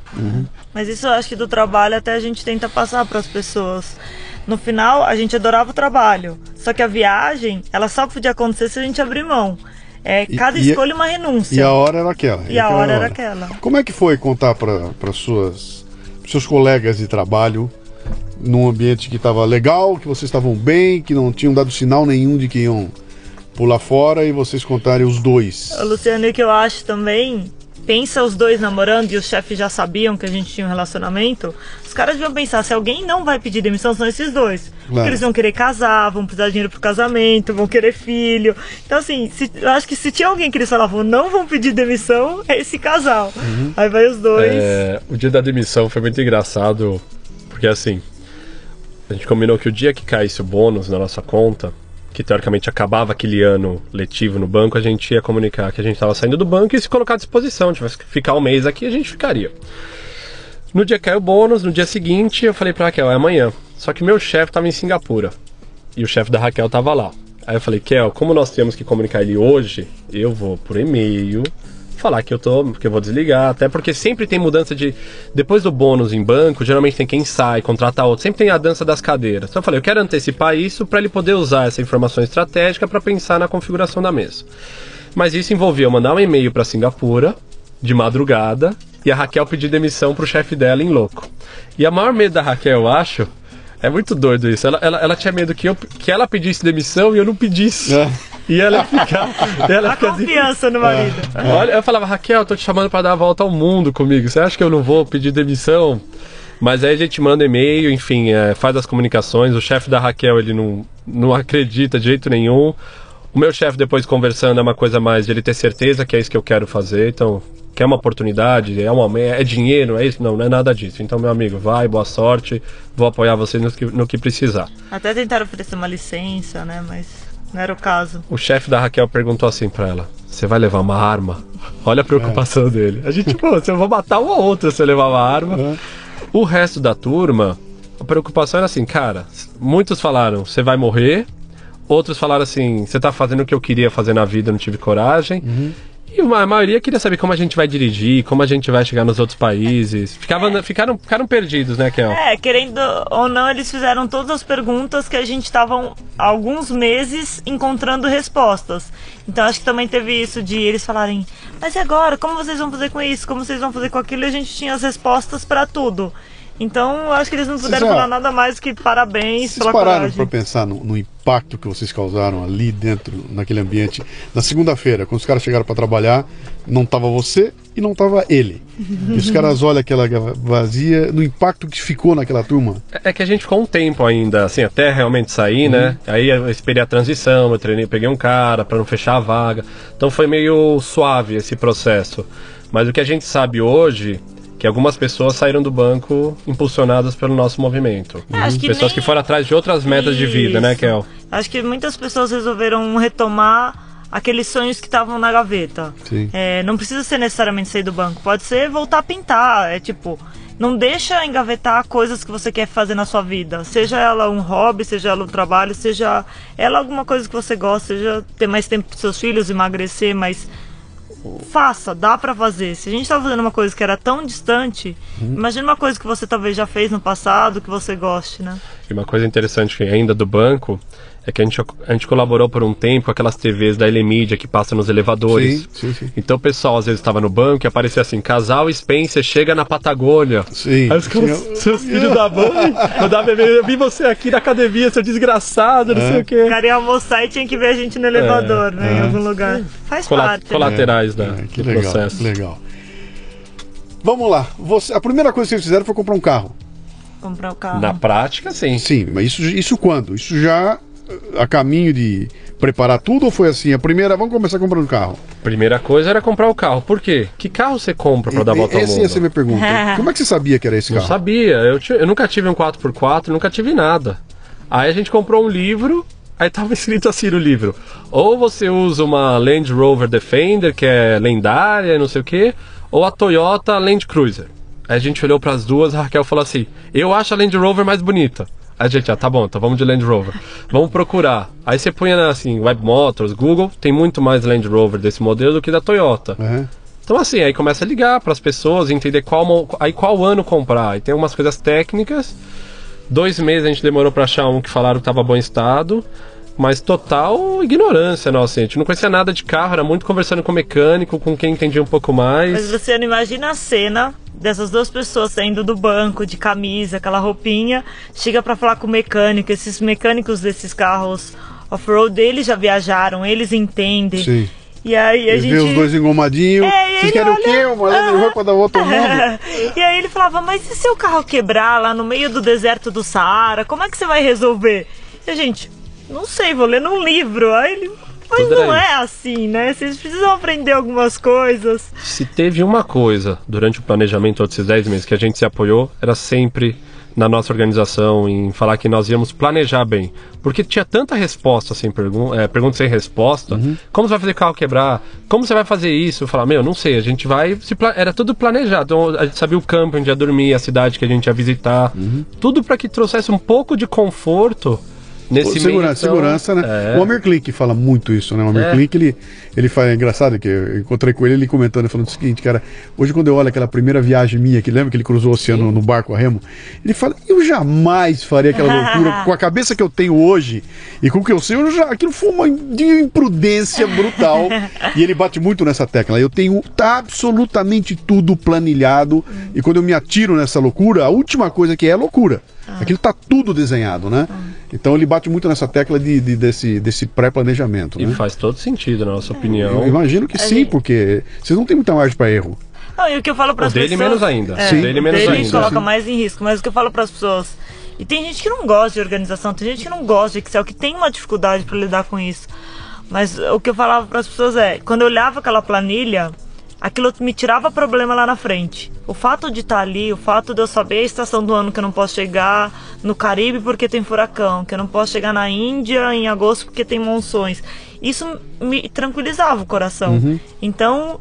Mas isso eu acho que do trabalho até a gente tenta passar para as pessoas. No final, a gente adorava o trabalho. Só que a viagem, ela só podia acontecer se a gente abrir mão. É, E- cada e- escolha uma renúncia. E a hora era aquela. E a aquela hora era aquela. Como é que foi contar para suas seus colegas de trabalho num ambiente que estava legal, que vocês estavam bem, que não tinham dado sinal nenhum de que iam pular fora e vocês contarem os dois? Luciano, o que eu acho também, pensa os dois namorando e os chefes já sabiam que a gente tinha um relacionamento, os caras deviam pensar, se alguém não vai pedir demissão, são esses dois. Porque Claro. eles vão querer casar, vão precisar de dinheiro pro casamento, vão querer filho. Então, assim, se- eu acho que se tinha alguém que eles falavam, não vão pedir demissão, é esse casal. Aí vai os dois. É, o dia da demissão foi muito engraçado, porque assim, a gente combinou que o dia que caísse o bônus na nossa conta, que teoricamente acabava aquele ano letivo no banco, a gente ia comunicar que a gente estava saindo do banco e se colocar à disposição. Tivesse que ficar um mês aqui, a gente ficaria. No dia que caiu o bônus, no dia seguinte, eu falei pra Raquel, é amanhã. Só que meu chefe estava em Singapura e o chefe da Raquel estava lá. Aí eu falei, Kel, como nós temos que comunicar ele hoje, eu vou por e-mail falar que eu tô, que eu vou desligar, até porque sempre tem mudança de depois do bônus em banco, geralmente tem quem sai, contrata outro, sempre tem a dança das cadeiras. Então eu falei, eu quero antecipar isso para ele poder usar essa informação estratégica para pensar na configuração da mesa. Mas isso envolvia eu mandar um e-mail para Singapura de madrugada e a Raquel pedir demissão pro chefe dela em louco. E a maior medo da Raquel, eu acho, é muito doido isso. Ela, ela, ela tinha medo que, eu, que ela pedisse demissão e eu não pedisse. É. E ela ficar. ela a fica assim, confiança no marido. Olha, eu falava, Raquel, eu tô te chamando pra dar a volta ao mundo comigo. Você acha que eu não vou pedir demissão? Mas aí a gente manda e-mail, enfim, é, faz as comunicações. O chefe da Raquel, ele não, não acredita de jeito nenhum. O meu chefe, depois conversando, é uma coisa mais de ele ter certeza que é isso que eu quero fazer. Então, quer uma oportunidade, é, uma, é dinheiro, é isso? Não, não é nada disso. Então, meu amigo, vai, boa sorte. Vou apoiar você no que, no que precisar. Até tentaram oferecer uma licença, né? Mas não era o caso. O chefe da Raquel perguntou assim pra ela: Você vai levar uma arma? Olha a preocupação dele. A gente, pô, eu vou matar um ou outro se eu levar uma arma. O resto da turma, a preocupação era assim, cara, muitos falaram, você vai morrer. Outros falaram assim, você tá fazendo o que eu queria fazer na vida, não tive coragem. E a maioria queria saber como a gente vai dirigir, como a gente vai chegar nos outros países. Ficava, ficaram, ficaram perdidos, né, Kel? É, querendo ou não, eles fizeram todas as perguntas que a gente estava alguns meses encontrando respostas. Então acho que também teve isso de eles falarem, mas e agora? Como vocês vão fazer com isso? Como vocês vão fazer com aquilo? E a gente tinha as respostas para tudo. Então acho que eles não puderam falar nada mais que parabéns Vocês pela pararam coragem. para pensar no, no impacto que vocês causaram ali dentro, naquele ambiente? Na segunda-feira, quando os caras chegaram para trabalhar, não tava você e não tava ele. E os caras olham aquela vazia, no impacto que ficou naquela turma. É que a gente ficou um tempo ainda, assim, até realmente sair, né? Uhum. Aí eu esperei a transição, eu treinei, peguei um cara para não fechar a vaga. Então foi meio suave esse processo. Mas o que a gente sabe hoje que algumas pessoas saíram do banco impulsionadas pelo nosso movimento. É, acho que pessoas nem- que foram atrás de outras metas de vida, né, Isso. Kel? Acho que muitas pessoas resolveram retomar aqueles sonhos que estavam na gaveta. Sim. É, não precisa ser necessariamente sair do banco, pode ser voltar a pintar. É tipo, não deixa engavetar coisas que você quer fazer na sua vida. Seja ela um hobby, seja ela um trabalho, seja ela alguma coisa que você gosta, seja ter mais tempo com seus filhos, emagrecer, mas faça, dá pra fazer. Se a gente tá fazendo uma coisa que era tão distante, imagina uma coisa que você talvez já fez no passado, que você goste, né? E uma coisa interessante que ainda do banco é que a gente, a gente colaborou por um tempo com aquelas TVs da Elemídia que passam nos elevadores. Sim, sim, sim. Então o pessoal às vezes estava no banco e aparecia assim, casal Spencer chega na Patagônia. Sim. Aí os caras, seus filhos da mãe, eu, dava, eu vi você aqui na academia, seu desgraçado, não sei o O quê. cara ia almoçar e tinha que ver a gente no elevador, né? Em é. algum lugar. Faz Cola- parte. né? colaterais da, É, que do legal, processo. legal. Vamos lá. Você, a primeira coisa que vocês fizeram foi comprar um carro. Comprar o carro. Na prática, sim. Sim, mas isso, isso quando? Isso já a caminho de preparar tudo ou foi assim? A primeira, vamos começar comprando carro. Primeira coisa era comprar o carro. Por quê? Que carro você compra pra dar a volta ao Essa mundo? ia ser a minha pergunta. Como é que você sabia que era esse Não carro? sabia. Eu, eu nunca tive um 4x4, nunca tive nada. Aí a gente comprou um livro, aí tava escrito assim no livro: ou você usa uma Land Rover Defender, que é lendária, não sei o quê, ou a Toyota Land Cruiser. Aí a gente olhou pras duas, a Raquel falou assim: eu acho a Land Rover mais bonita. A gente, ah, tá bom, então vamos de Land Rover. Vamos procurar. Aí você põe assim, Web Motors, Google, tem muito mais Land Rover desse modelo do que da Toyota. Aham. Então assim, aí começa a ligar para as pessoas, entender qual, aí qual ano comprar. Aí tem umas coisas técnicas. Dois meses a gente demorou para achar um que falaram que estava bom estado. Mas total ignorância nossa, a gente não conhecia nada de carro, era muito conversando com o mecânico, com quem entendia um pouco mais. Mas você não imagina a cena dessas duas pessoas saindo do banco de camisa, aquela roupinha, chega pra falar com o mecânico, esses mecânicos desses carros off-road, eles já viajaram, eles entendem. Sim. E aí a E gente vê os dois engomadinhos. É, Vocês querem o quê? olha- Uma dar volta ao mundo? e aí ele falava, mas e se o carro quebrar lá no meio do deserto do Saara, como é que você vai resolver? E a gente, não sei, vou ler num livro. Aí ele, mas não aí. é assim, né? Vocês precisam aprender algumas coisas. Se teve uma coisa durante o planejamento todos esses 10 meses que a gente se apoiou, era sempre na nossa organização em falar que nós íamos planejar bem. Porque tinha tanta resposta sem pergunta, é, pergunta sem resposta. Como você vai fazer carro quebrar? Como você vai fazer isso? Eu falava, meu, não sei, a gente vai. Era tudo planejado. Então, a gente sabia o campo onde ia dormir, a cidade que a gente ia visitar. Tudo para que trouxesse um pouco de conforto nesse segurança, meio. então, segurança, né? É. O Almir Klink fala muito isso, né? O Almir É. Klink, ele, ele fala, é engraçado que eu encontrei com ele, ele comentando, falando o seguinte, cara, hoje quando eu olho aquela primeira viagem minha, que lembra que ele cruzou o oceano no barco a remo, ele fala, eu jamais faria aquela loucura, com a cabeça que eu tenho hoje e com o que eu sei, eu já, aquilo foi uma de imprudência brutal. e ele bate muito nessa tecla, eu tenho tá absolutamente tudo planilhado e quando eu me atiro nessa loucura, a última coisa que é é loucura. Aquilo tá tudo desenhado, né? Então ele bate muito nessa tecla de, de- desse, desse pré-planejamento. E Né? faz todo sentido, na nossa Eu opinião. imagino que sim, gente- porque vocês não têm muita margem para erro. Não, e o que eu falo para as dele pessoas... menos ainda. É, Sim. dele menos dele ainda. coloca Sim. mais em risco. Mas o que eu falo para as pessoas... E tem gente que não gosta de organização, tem gente que não gosta de Excel, que tem uma dificuldade para lidar com isso. Mas o que eu falava para as pessoas é, quando eu olhava aquela planilha, aquilo me tirava problema lá na frente. O fato de estar ali, o fato de eu saber a estação do ano que eu não posso chegar no Caribe porque tem furacão, que eu não posso chegar na Índia em agosto porque tem monções. Isso me tranquilizava o coração. Então,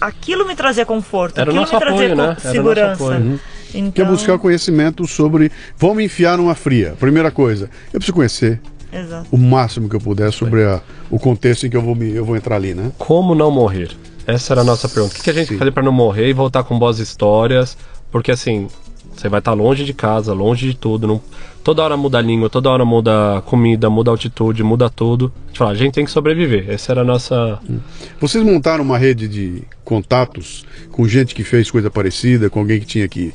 aquilo me trazia conforto, Era o aquilo nosso me trazia apoio, con- né? Segurança. Uhum. Então, Que é buscar conhecimento sobre. Vamos enfiar numa fria. Primeira coisa, eu preciso conhecer Exato. o máximo que eu puder sobre a- o contexto em que eu vou, me, eu vou entrar ali, né? Como não morrer? Essa era a nossa pergunta. O que, que a gente que fazer para não morrer e voltar com boas histórias? Porque assim, você vai estar longe de casa, longe de tudo. Não... Toda hora muda a língua, toda hora muda a comida, muda a altitude, muda tudo. A gente fala, a gente tem que sobreviver. Essa era a nossa. Vocês montaram uma rede de contatos com gente que fez coisa parecida, com alguém que tinha que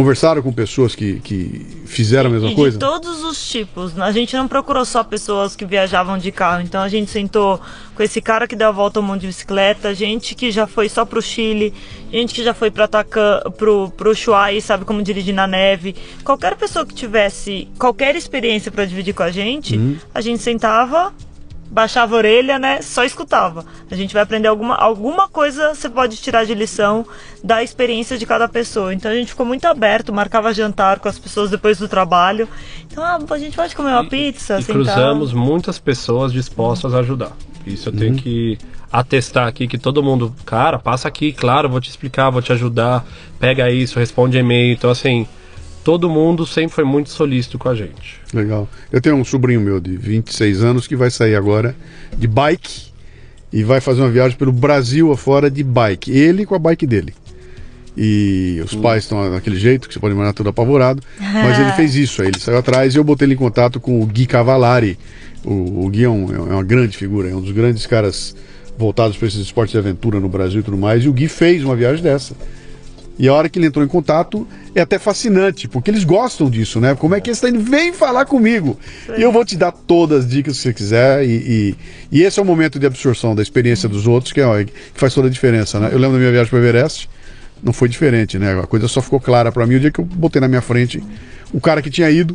Conversaram com pessoas que, que fizeram a mesma e coisa? De todos os tipos. A gente não procurou só pessoas que viajavam de carro. Então a gente sentou com esse cara que deu a volta ao mundo de bicicleta, gente que já foi só pro Chile, gente que já foi para Atacã, pro, pro Ushuaia sabe como dirigir na neve. Qualquer pessoa que tivesse qualquer experiência para dividir com a gente, Uhum. a gente sentava baixava a orelha, né? Só escutava. A gente vai aprender alguma, alguma coisa você pode tirar de lição da experiência de cada pessoa. Então a gente ficou muito aberto, marcava jantar com as pessoas depois do trabalho. Então ah, a gente pode comer uma pizza, E cruzamos muitas pessoas dispostas a ajudar. Isso eu tenho que atestar aqui que todo mundo, cara, passa aqui, claro, vou te explicar, vou te ajudar, pega isso, responde e-mail. Então, assim, todo mundo sempre foi muito solícito com a gente. Legal. Eu tenho um sobrinho meu de 26 anos que vai sair agora de bike e vai fazer uma viagem pelo Brasil afora de bike. Ele com a bike dele. E os pais estão daquele jeito, que você pode imaginar todo apavorado. Mas ele fez isso, aí ele saiu atrás e eu botei ele em contato com o Gui Cavallari. O, o Gui é, um- é uma grande figura, é um dos grandes caras voltados para esses esportes de aventura no Brasil e tudo mais. E o Gui fez uma viagem dessa. E a hora que ele entrou em contato é até fascinante, porque eles gostam disso, né? Como é que eles estão indo? Vem falar comigo. E eu vou te dar todas as dicas que você quiser. E, e- e esse é o momento de absorção da experiência dos outros, que, é, que faz toda a diferença, né? Eu lembro da minha viagem para o Everest, não foi diferente, né? A coisa só ficou clara para mim o dia que eu botei na minha frente o cara que tinha ido.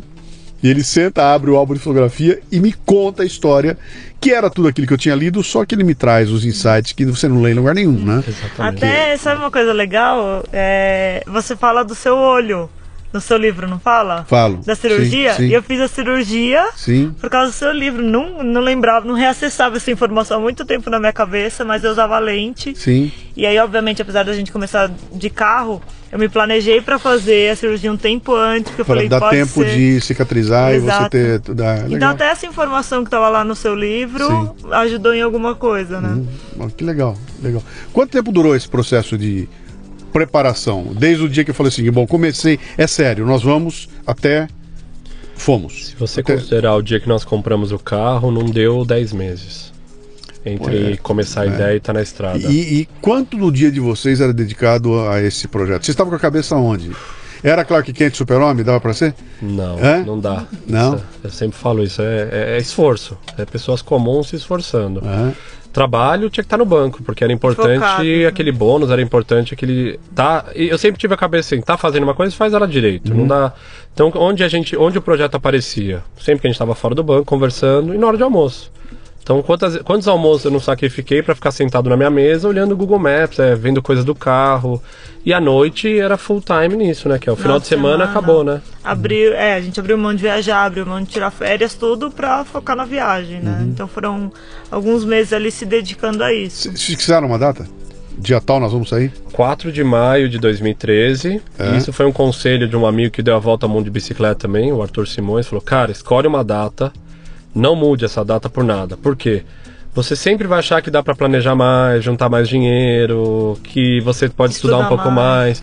E ele senta, abre o álbum de fotografia e me conta a história, que era tudo aquilo que eu tinha lido, só que ele me traz os insights que você não lê em lugar nenhum, né? Exatamente. Até, sabe uma coisa legal? É, você fala do seu olho no seu livro, não fala? Falo. Da cirurgia? Sim, sim. E eu fiz a cirurgia Sim. por causa do seu livro. Não, não lembrava, não reacessava essa informação há muito tempo na minha cabeça, mas eu usava lente. Sim. E aí, obviamente, apesar da gente começar de carro, eu me planejei pra fazer a cirurgia um tempo antes, porque eu Para falei, dar pode tempo ser. de cicatrizar e você Exato. ter. ah, Então legal. até essa informação que estava lá no seu livro ajudou em alguma coisa, né? Ah, Que legal, legal. Quanto tempo durou esse processo de preparação? Desde o dia que eu falei assim, bom, comecei, é sério, nós vamos até. Fomos. Se você Até- considerar o dia que nós compramos o carro, não deu 10 meses. Entre É, começar a é. ideia e estar na estrada. E, e quanto do dia de vocês era dedicado a esse projeto? Vocês estavam com a cabeça onde? Era Clark Kent Super-Homem? Dava pra ser? Não, É? não dá. Não? Isso é- Eu sempre falo isso, é, é- é esforço. É pessoas comuns se esforçando. Ah, Trabalho tinha que estar no banco, porque era importante Focado, né? aquele bônus, era importante aquele. Tá, e eu sempre tive a cabeça assim, tá fazendo uma coisa, faz ela direito. Uhum. Não dá. Então, onde a gente. Onde o projeto aparecia? Sempre que a gente estava fora do banco, conversando, e na hora de almoço. Então, quantas, quantos almoços eu não sacrifiquei para ficar sentado na minha mesa, olhando o Google Maps, é, vendo coisas do carro. E à noite era full time nisso, né? Que é o final de semana, semana. acabou, né? Abriu, é, a gente abriu mão de viajar, abriu mão de tirar férias, tudo pra focar na viagem, né? Uhum. Então foram alguns meses ali se dedicando a isso. Vocês fixaram uma data? Dia tal nós vamos sair? 4 de maio de 2013. É. E isso foi um conselho de um amigo que deu a volta ao mundo de bicicleta também, o Arthur Simões. Falou: Cara, escolhe uma data, não mude essa data por nada. Por quê? Você sempre vai achar que dá pra planejar mais, juntar mais dinheiro, que você pode estudar, um Estudar pouco mais. mais.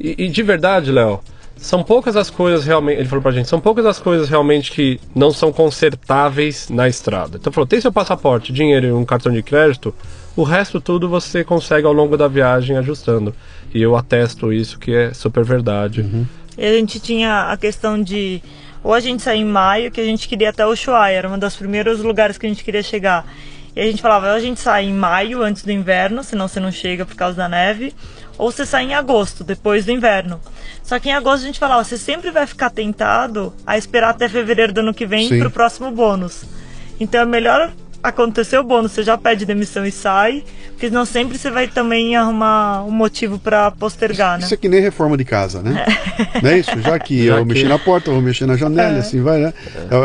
E, e de verdade, Léo, são poucas as coisas realmente. Ele falou pra gente: são poucas as coisas realmente que não são consertáveis na estrada. Então, falou: tem seu passaporte, dinheiro e um cartão de crédito. O resto tudo você consegue ao longo da viagem ajustando. E eu atesto isso que é super verdade. E a gente tinha a questão de ou a gente sair em maio, que a gente queria até o Ushuaia, era um dos primeiros lugares que a gente queria chegar. E a gente falava, ou a gente sai em maio, antes do inverno, senão você não chega por causa da neve, ou você sai em agosto, depois do inverno. Só que em agosto a gente falava, você sempre vai ficar tentado a esperar até fevereiro do ano que vem Sim. pro próximo bônus. Então é melhor acontecer o bônus, você já pede demissão e sai, porque senão sempre você vai também arrumar um motivo pra postergar, né? Isso é que nem reforma de casa, né? Não é isso? Já que Já eu que- mexi na porta, eu vou mexer na janela, É. assim vai, né?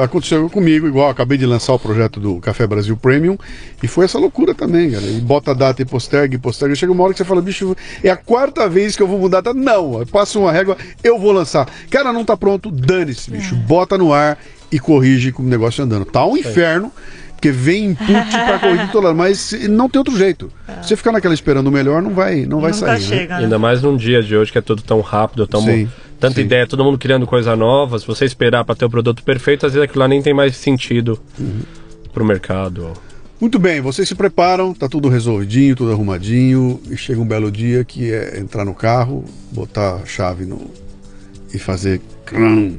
Aconteceu comigo, igual, acabei de lançar o projeto do Café Brasil Premium e foi essa loucura também, cara. E bota a data e posterga e posterga. Chega uma hora que você fala, bicho, é a quarta vez que eu vou mudar a data. Não, passa uma régua, eu vou lançar. Cara, não tá pronto, dane-se, bicho. Bota no ar e corrige com o negócio andando. Tá um inferno. Porque vem input pra corrigir todo lado, mas não tem outro jeito. Se você ficar naquela esperando o melhor, não vai, não vai Nunca sair. né? chega, né? Ainda mais num dia de hoje que é tudo tão rápido, tão Sim, tanta sim. ideia, todo mundo criando coisa nova. Se você esperar para ter o produto perfeito, às vezes aquilo lá nem tem mais sentido Uhum. pro mercado. Muito bem, vocês se preparam, tá tudo resolvidinho, tudo arrumadinho, e chega um belo dia que é entrar no carro, botar a chave no e fazer. crã.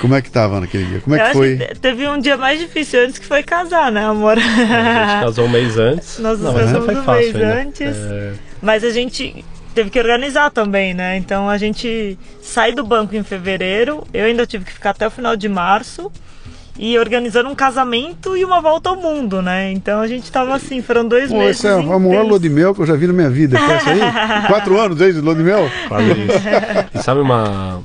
Como é que tava naquele dia? Como é que foi? que te- teve um dia mais difícil antes que foi casar, né, amor? A gente casou um mês antes. Nós nos casamos foi um fácil mês ainda. antes. É, Mas a gente teve que organizar também, né? Então a gente sai do banco em fevereiro, eu ainda tive que ficar até o final de março e organizando um casamento e uma volta ao mundo, né? Então a gente tava assim, foram dois Pô, meses. essa é a maior lua de mel que eu já vi na minha vida. Foi essa aí? Quatro anos desde lua de mel? quase isso. E sabe uma,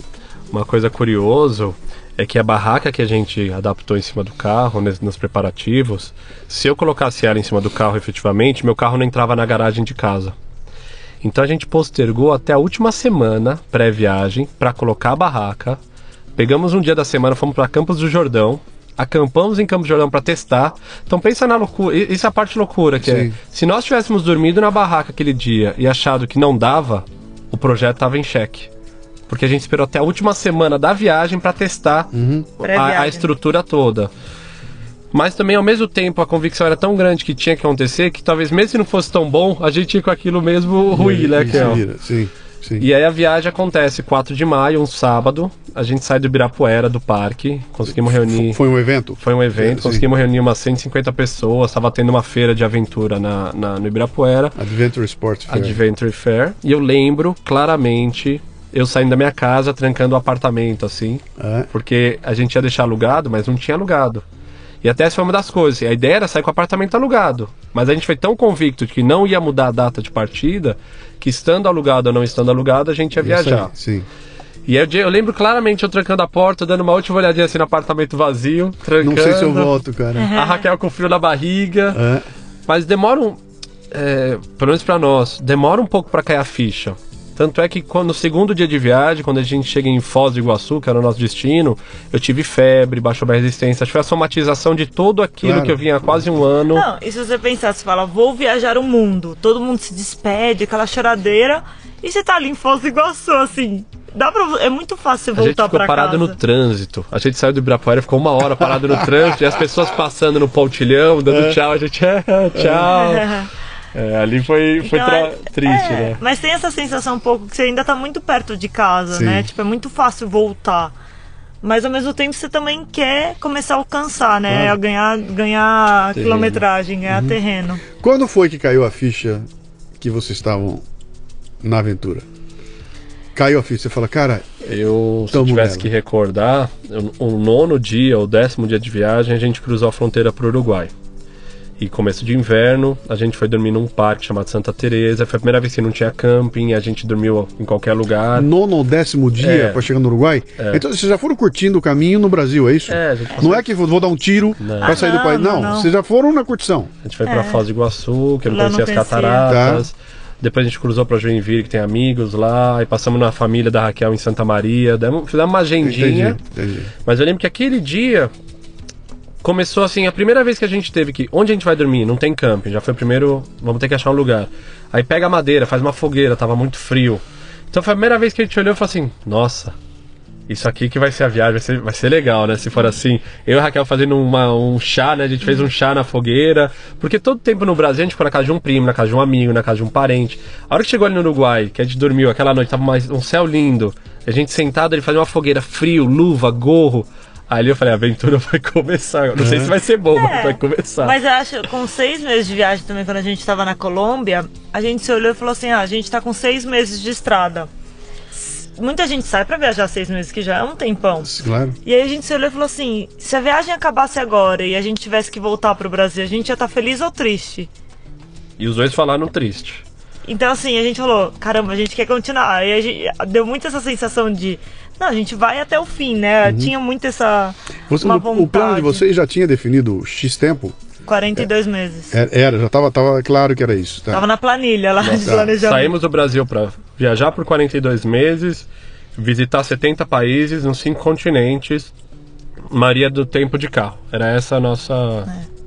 uma coisa curiosa? É que a barraca que a gente adaptou em cima do carro, nes- nos preparativos, se eu colocasse ela em cima do carro efetivamente, meu carro não entrava na garagem de casa. Então a gente postergou até a última semana pré-viagem para colocar a barraca. Pegamos um dia da semana, fomos para Campos do Jordão, acampamos em Campos do Jordão para testar. Então pensa na loucura, isso é a parte loucura que é. Sim. Se nós tivéssemos dormido na barraca aquele dia e achado que não dava, o projeto estava em xeque. Porque a gente esperou até a última semana da viagem para testar a, Pré-viagem. a estrutura toda. Mas também, ao mesmo tempo, a convicção era tão grande que tinha que acontecer que talvez, mesmo se não fosse tão bom, a gente ia com aquilo mesmo ruim, né, E Kel? vira, Sim, sim. E aí a viagem acontece 4 de maio, um sábado. A gente sai do Ibirapuera, do parque. Conseguimos reunir. Foi um evento? Foi um evento, Sim. conseguimos reunir umas 150 pessoas. Estava tendo uma feira de aventura na, na- no Ibirapuera, Adventure Sports Fair. Adventure Fair. E eu lembro claramente eu saindo da minha casa, trancando o apartamento, assim. É. Porque a gente ia deixar alugado, mas não tinha alugado. E até essa foi uma das coisas. A ideia era sair com o apartamento alugado. Mas a gente foi tão convicto de que não ia mudar a data de partida, que estando alugado ou não estando alugado, a gente ia viajar. Sim. E eu, eu lembro claramente eu trancando a porta, dando uma última olhadinha assim no apartamento vazio, trancando. Não sei se eu volto, cara. A Raquel com frio na barriga. É. Mas demora um. É, pelo menos pra nós, demora um pouco pra cair a ficha. Tanto é que quando, no segundo dia de viagem, quando a gente chega em Foz do Iguaçu, que era o nosso destino, eu tive febre, baixou minha resistência. Acho que foi a somatização de tudo aquilo Claro. que eu vinha há quase um ano. Não, e se você pensar, você fala, vou viajar o mundo, todo mundo se despede, aquela choradeira, e você tá ali em Foz do Iguaçu, assim, dá pra, é muito fácil A gente voltar ficou pra parado casa. no trânsito. A gente saiu do Ibirapuera, ficou uma hora parado no trânsito, e as pessoas passando no pontilhão, dando tchau, a gente, é, tchau. É, ali foi, foi Então, é- triste, é, né? Mas tem essa sensação um pouco que você ainda tá muito perto de casa, Sim. né? Tipo, é muito fácil voltar. Mas ao mesmo tempo você também quer começar a alcançar, né? Claro. A ganhar, ganhar Terreno. quilometragem, ganhar terreno. Quando foi que caiu a ficha que vocês estavam na aventura? Caiu a ficha, você fala, cara, Eu, se Tamo tivesse nela. que recordar, o o nono dia, o décimo dia de viagem, a gente cruzou a fronteira para o Uruguai. E começo de inverno, a gente foi dormir num parque chamado Santa Teresa. Foi a primeira vez que não tinha camping, a gente dormiu em qualquer lugar. nono ou décimo dia É. pra chegar no Uruguai? Então vocês já foram curtindo o caminho no Brasil, é isso? É, a gente, Não é que vou dar um tiro pra sair do Ah, país. não, Não, não. vocês já foram na curtição. a gente foi para É. Foz do Iguaçu, que eu não Lá não conhecia as cataratas. Depois a gente cruzou para Joinville, que tem amigos lá. E passamos na família da Raquel em Santa Maria. Demos, fizemos uma agendinha. Entendi, entendi. Mas eu lembro que aquele dia começou assim, a primeira vez que a gente teve que. Onde a gente vai dormir? Não tem camping. Já foi o primeiro. Vamos ter que achar um lugar. Aí pega a madeira, faz uma fogueira, tava muito frio. Então foi a primeira vez que a gente olhou e falou assim: Nossa, isso aqui que vai ser a viagem, vai ser, vai ser legal, né? Se for assim. Eu e a Raquel fazendo uma- um chá, né? A gente fez um chá na fogueira. Porque todo tempo no Brasil a gente ficou na casa de um primo, na casa de um amigo, na casa de um parente. A hora que chegou ali no Uruguai, que a gente dormiu aquela noite, tava mais, um céu lindo. A gente sentado, ele fazia uma fogueira, frio, luva, gorro. Aí eu falei, a aventura vai começar. Não sei se vai ser bom, mas vai começar. Mas eu acho, com seis meses de viagem também, quando a gente tava na Colômbia, a gente se olhou e falou assim: ah, a gente tá com seis meses de estrada. Muita gente sai pra viajar seis meses, que já é um tempão. Claro. E aí a gente se olhou e falou assim: se a viagem acabasse agora e a gente tivesse que voltar pro Brasil, a gente ia estar feliz ou triste? E os dois falaram triste. Então, assim, a gente falou: caramba, a gente quer continuar. Aí a gente, deu muito essa sensação de: não, a gente vai até o fim, né? Tinha muito essa. Você- uma o, o plano de vontade. vocês já tinha definido X tempo? 42 meses. Era, já tava, tava claro que era isso. Tá. Tava na planilha lá de Tá. planejamento. Saímos do Brasil para viajar por 42 meses, visitar 70 países nos cinco continentes, Maria do tempo de carro. Era essa a nossa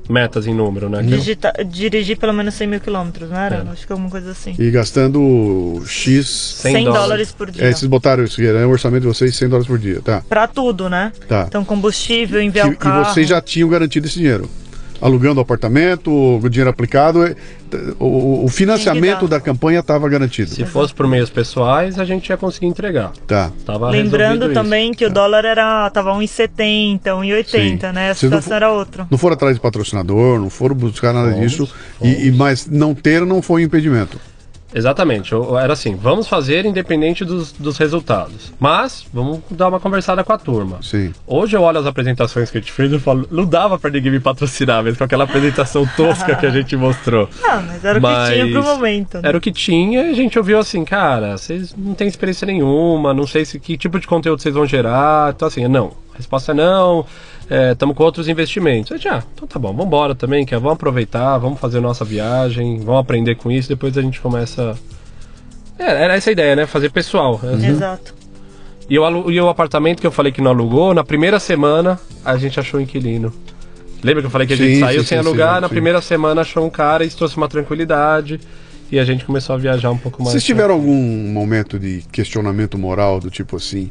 metas em número, né? Que- Digita- dirigir pelo menos 100 mil quilômetros, não era? É. Acho que alguma coisa assim. E gastando X. 100 100 dólares. por dia. É, vocês botaram isso aqui, né? O orçamento de vocês 100 dólares por dia, tá? Pra tudo, né? Tá. Então, combustível, E, enviar o e carro. vocês já tinham garantido esse dinheiro. Alugando apartamento, o dinheiro aplicado, o, o financiamento da campanha estava garantido. Se fosse por meios pessoais, a gente ia conseguir entregar. Tá. Tava Lembrando também isso. que o dólar era tava 1,70, 1,80, Sim. né? A situação fo- era outra. Não foram atrás de patrocinador, não foram buscar nada Fomos, disso, fomos. E, e- mas não ter não foi um impedimento. Exatamente, eu- era assim, vamos fazer independente dos, dos resultados. Mas, vamos dar uma conversada com a turma. Sim. Hoje eu olho as apresentações que a gente fez e falo, não dava pra ninguém me patrocinar, mesmo com aquela apresentação tosca que a gente mostrou. Não, mas era o Mas que tinha pro momento. né? Era o que tinha e a gente ouviu assim, cara, vocês não têm experiência nenhuma, não sei se que tipo de conteúdo vocês vão gerar. Então assim, não. A resposta é não. Estamos com outros investimentos. A gente, ah, então tá bom, vamos embora também, que é, vamos aproveitar, vamos fazer nossa viagem, vamos aprender com isso, depois a gente começa. É, era essa a ideia, né? Fazer pessoal. Exato. E, o alu- e o apartamento que eu falei que não alugou, na primeira semana a gente achou um inquilino. Lembra que eu falei que a gente Sim, saiu sim, sem sim, alugar? sim, na sim. primeira semana achou um cara e isso trouxe uma tranquilidade. E a gente começou a viajar um pouco mais. Vocês tiveram algum momento de questionamento moral do tipo assim?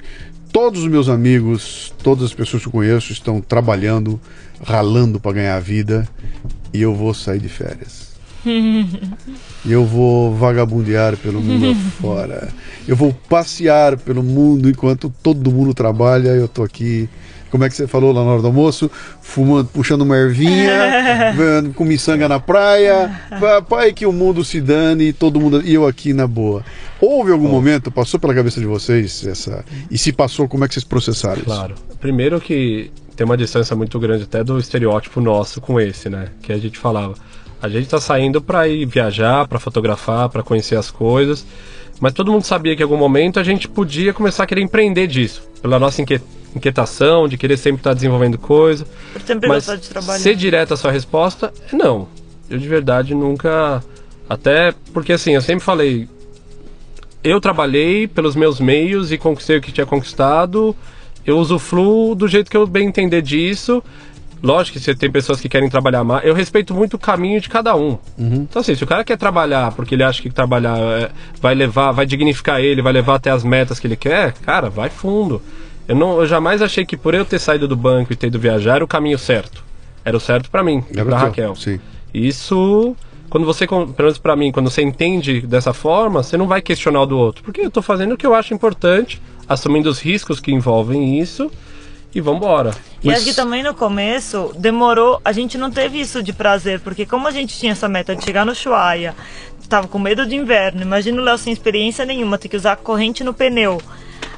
Todos os meus amigos, todas as pessoas que eu conheço estão trabalhando, ralando para ganhar a vida e eu vou sair de férias. E eu vou vagabundear pelo mundo afora. Eu vou passear pelo mundo enquanto todo mundo trabalha. Eu tô aqui. Como é que você falou lá na hora do almoço? Fumando, puxando uma ervinha, vendo- com miçanga na praia. Pai, que o mundo se dane e todo mundo. E eu aqui na boa. Houve algum momento, passou pela cabeça de vocês essa. E se passou, como é que vocês processaram isso? Claro. Primeiro que tem uma distância muito grande até do estereótipo nosso com esse, né? Que a gente falava. A gente tá saindo pra ir viajar, pra fotografar, pra conhecer as coisas. Mas todo mundo sabia que em algum momento a gente podia começar a querer empreender disso. Pela nossa inquietação, de querer sempre estar desenvolvendo coisa. Por sempre Mas gostar de trabalhar. ser direta a sua resposta é não. Eu de verdade nunca. Até porque assim, eu sempre falei. Eu trabalhei pelos meus meios e conquistei o que tinha conquistado. Eu usufruo do jeito que eu bem entender disso. Lógico que você tem pessoas que querem trabalhar mais. Eu respeito muito o caminho de cada um. Então, assim, se o cara quer trabalhar porque ele acha que trabalhar é, vai levar, vai dignificar ele, vai levar até as metas que ele quer, cara, vai fundo. Eu, não, eu jamais achei que por eu ter saído do banco e ter ido viajar era o caminho certo. Era o certo pra mim, o pra Raquel. sim. Isso, quando você, pelo menos pra mim, quando você entende dessa forma, você não vai questionar o do outro. Porque eu tô fazendo o que eu acho importante, assumindo os riscos que envolvem isso, e vambora. E acho que também no começo demorou, a gente não teve isso de prazer, porque como a gente tinha essa meta de chegar no Chuaia, tava com medo de inverno, imagina o Léo sem experiência nenhuma, ter que usar corrente no pneu.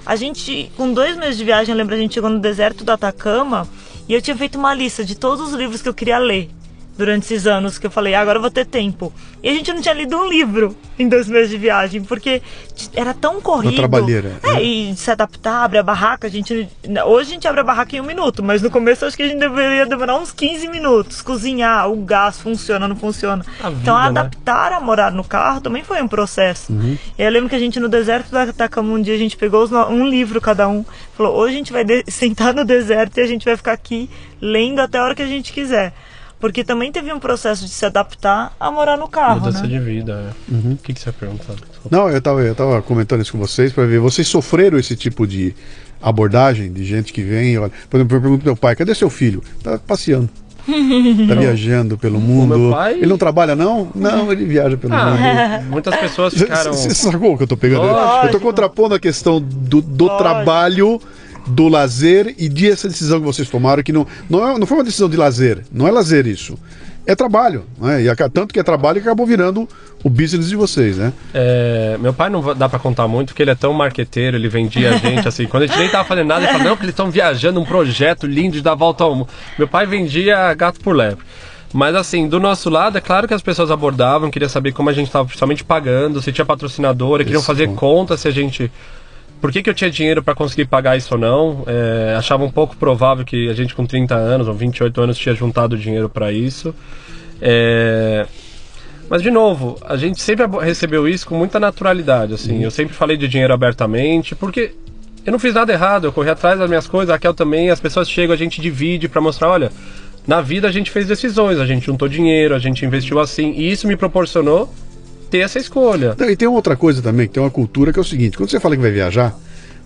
A gente, com dois meses de viagem, eu lembro a gente chegou no deserto do Atacama e eu tinha feito uma lista de todos os livros que eu queria ler durante esses anos que eu falei, "Ah, agora eu vou ter tempo. E a gente não tinha lido um livro em dois meses de viagem, porque era tão corrido. trabalheira, É, né? e se adaptar, abre a barraca, a gente. Hoje a gente abre a barraca em um minuto, mas no começo eu acho que a gente deveria demorar uns 15 minutos. Cozinhar, o gás funciona, não funciona. A vida, então né? adaptar a morar no carro também foi um processo. Uhum. E eu lembro que a gente no deserto do Atacama um dia a gente pegou um livro cada um, falou: hoje a gente vai sentar no deserto e a gente vai ficar aqui lendo até a hora que a gente quiser. Porque também teve um processo de se adaptar a morar no carro, Mudança né? de vida. é. Uhum. O que, que você ia perguntar? Não, eu tava, eu tava comentando isso com vocês para ver. Vocês sofreram esse tipo de abordagem de gente que vem. Olha, por exemplo, eu pergunto pro meu pai: cadê seu filho? Tá passeando. Tá viajando pelo mundo. meu pai- Ele não trabalha, não? Não, ele viaja pelo mundo. Ah, muitas pessoas ficaram. Você sacou o que eu tô pegando? Eu tô Lógico. contrapondo a questão do, do Lógico. trabalho, do lazer e de essa decisão que vocês tomaram, que não, não, é- não foi uma decisão de lazer. Não é lazer isso. É trabalho. Né? E tanto que é trabalho que acabou virando o business de vocês, né? É, meu pai não dá pra contar muito, porque ele é tão marqueteiro, ele vendia a gente assim. Quando a gente nem tava fazendo nada, ele falava, não, que eles estão viajando um projeto lindo de dar volta ao mundo. Meu pai vendia gato por lebre. Mas assim, do nosso lado, é claro que as pessoas abordavam, queria saber como a gente estava principalmente pagando, se tinha patrocinadora, queriam Isso, fazer bom. conta se a gente. Por que, que eu tinha dinheiro para conseguir pagar isso ou não? É, achava um pouco provável que a gente com 30 anos ou 28 anos tinha juntado dinheiro para isso. É, mas de novo, a gente sempre recebeu isso com muita naturalidade, assim. Eu sempre falei de dinheiro abertamente, porque eu não fiz nada errado, eu corri atrás das minhas coisas, a Raquel também, as pessoas chegam, a gente divide pra mostrar, olha, na vida a gente fez decisões, a gente juntou dinheiro, a gente investiu assim, e isso me proporcionou ter essa escolha. Não, E tem uma outra coisa também, que tem uma cultura que é o seguinte: quando você fala que vai viajar,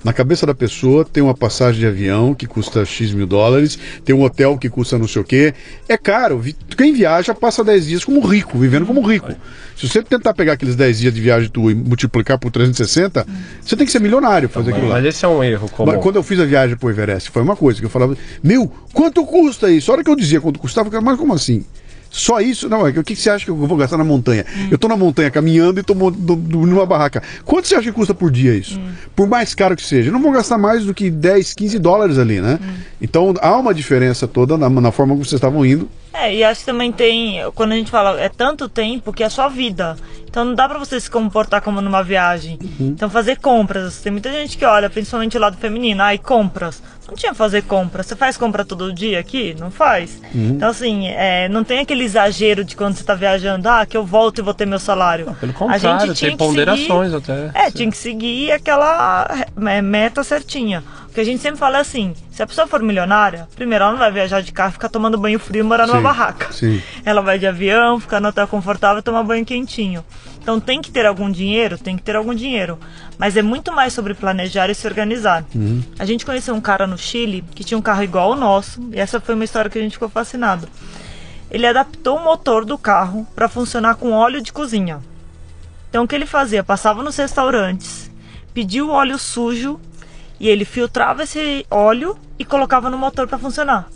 Na cabeça da pessoa tem uma passagem de avião que custa X mil dólares, tem um hotel que custa não sei o quê. É caro. Quem viaja passa 10 dias como rico, vivendo como rico. Se você tentar pegar aqueles 10 dias de viagem tua e multiplicar por 360, você tem que ser milionário pra fazer aquilo lá. Mas esse é um erro comum. Mas quando eu fiz a viagem pro Everest, foi uma coisa que eu falava, meu, quanto custa isso? A hora que eu dizia quanto custava, eu falava, mas como assim? Só isso? Não, é que o que você acha que eu vou gastar na montanha? Eu tô na montanha caminhando e do- numa barraca. Quanto você acha que custa por dia isso? Por mais caro que seja. Eu não vou gastar mais do que 10, 15 dólares ali, né? Então há uma diferença toda na, na forma como vocês estavam indo. É, e acho que também tem, quando a gente fala, é tanto tempo que é sua vida. Então não dá pra você se comportar como numa viagem. Então fazer compras. Tem muita gente que olha, principalmente o lado feminino, ai, compras. Não tinha que fazer compras. Você faz compra todo dia aqui? Não faz. Então, assim, é, não tem aquele exagero de quando você tá viajando, ah, que eu volto e vou ter meu salário. Pelo A contrário, gente tinha tem ponderações seguir- até. É, tinha que seguir aquela é, meta certinha. O que a gente sempre fala assim: se a pessoa for milionária, primeiro ela não vai viajar de carro, ficar tomando banho frio e morar numa barraca. sim. Ela vai de avião, ficar no hotel confortável e tomar banho quentinho. Então tem que ter algum dinheiro, tem que ter algum dinheiro. Mas é muito mais sobre planejar e se organizar. A gente conheceu um cara no Chile que tinha um carro igual ao nosso, e essa foi uma história que a gente ficou fascinado. Ele adaptou o motor do carro para funcionar com óleo de cozinha. Então o que ele fazia? Passava nos restaurantes, pedia o óleo sujo e ele filtrava esse óleo e colocava no motor para funcionar.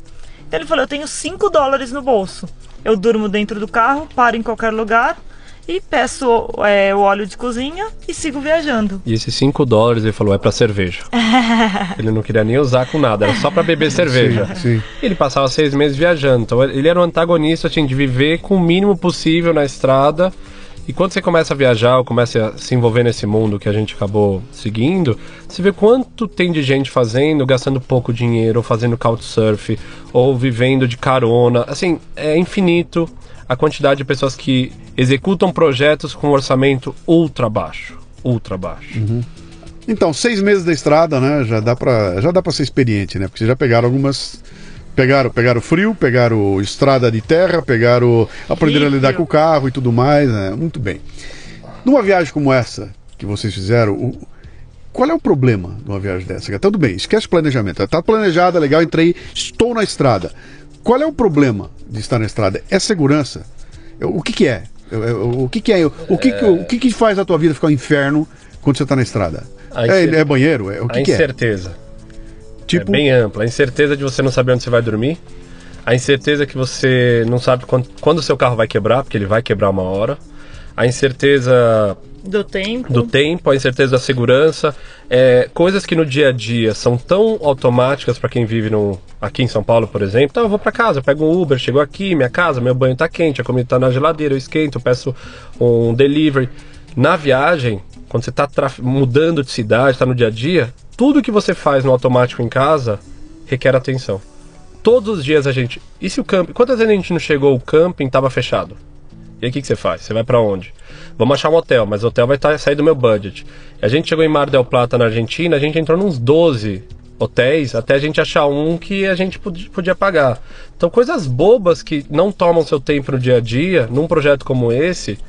Então ele falou: Eu tenho 5 dólares no bolso. Eu durmo dentro do carro, paro em qualquer lugar e peço é, o óleo de cozinha e sigo viajando. E esses 5 dólares ele falou é pra cerveja. ele não queria nem usar com nada, era só pra beber cerveja. sim. Ele passava seis meses viajando, então ele era um antagonista assim, de viver com o mínimo possível na estrada. E quando você começa a viajar ou começa a se envolver nesse mundo que a gente acabou seguindo, você vê quanto tem de gente fazendo, gastando pouco dinheiro, ou fazendo couchsurf, ou vivendo de carona. Assim, é infinito a quantidade de pessoas que executam projetos com um orçamento ultra baixo. Ultra baixo. Então, seis meses da estrada, né? Já dá pra, já dá pra ser experiente, né? Porque vocês já pegaram algumas. Pegaram, pegaram frio, pegaram estrada de terra, pegaram. aprenderam a lidar com o carro e tudo mais, né? Muito bem. Numa viagem como essa que vocês fizeram, o- qual é o problema de uma viagem dessa? Tudo bem, esquece o planejamento. Tá planejada, legal, entrei, estou na estrada. Qual é o problema de estar na estrada? É segurança? O que, que é? O que, que é? O que, que, o que, que faz a tua vida ficar um inferno quando você está na estrada? É, é banheiro? É, o a que, que é? Tipo, É bem ampla. A incerteza de você não saber onde você vai dormir. A incerteza que você não sabe quando, quando o seu carro vai quebrar, porque ele vai quebrar uma hora. A incerteza Do tempo. do tempo, a incerteza da segurança. É, coisas que no dia a dia são tão automáticas para quem vive no, aqui em São Paulo, por exemplo. Então eu vou para casa, eu pego um Uber, chego aqui, minha casa, meu banho tá quente, a comida tá na geladeira, eu esquento, eu peço um delivery. Na viagem, quando você tá traf- mudando de cidade, tá no dia a dia, tudo que você faz no automático em casa requer atenção. Todos os dias a gente. E se o camping. Quantas vezes a gente não chegou, o camping tava fechado? E aí o que, que você faz? Você vai pra onde? Vamos achar um hotel, mas o hotel vai tá, sair do meu budget. A gente chegou em Mar del Plata, na Argentina, a gente entrou nos 12 hotéis até a gente achar um que a gente pod- podia pagar. Então, coisas bobas que não tomam seu tempo no dia a dia, num projeto como esse,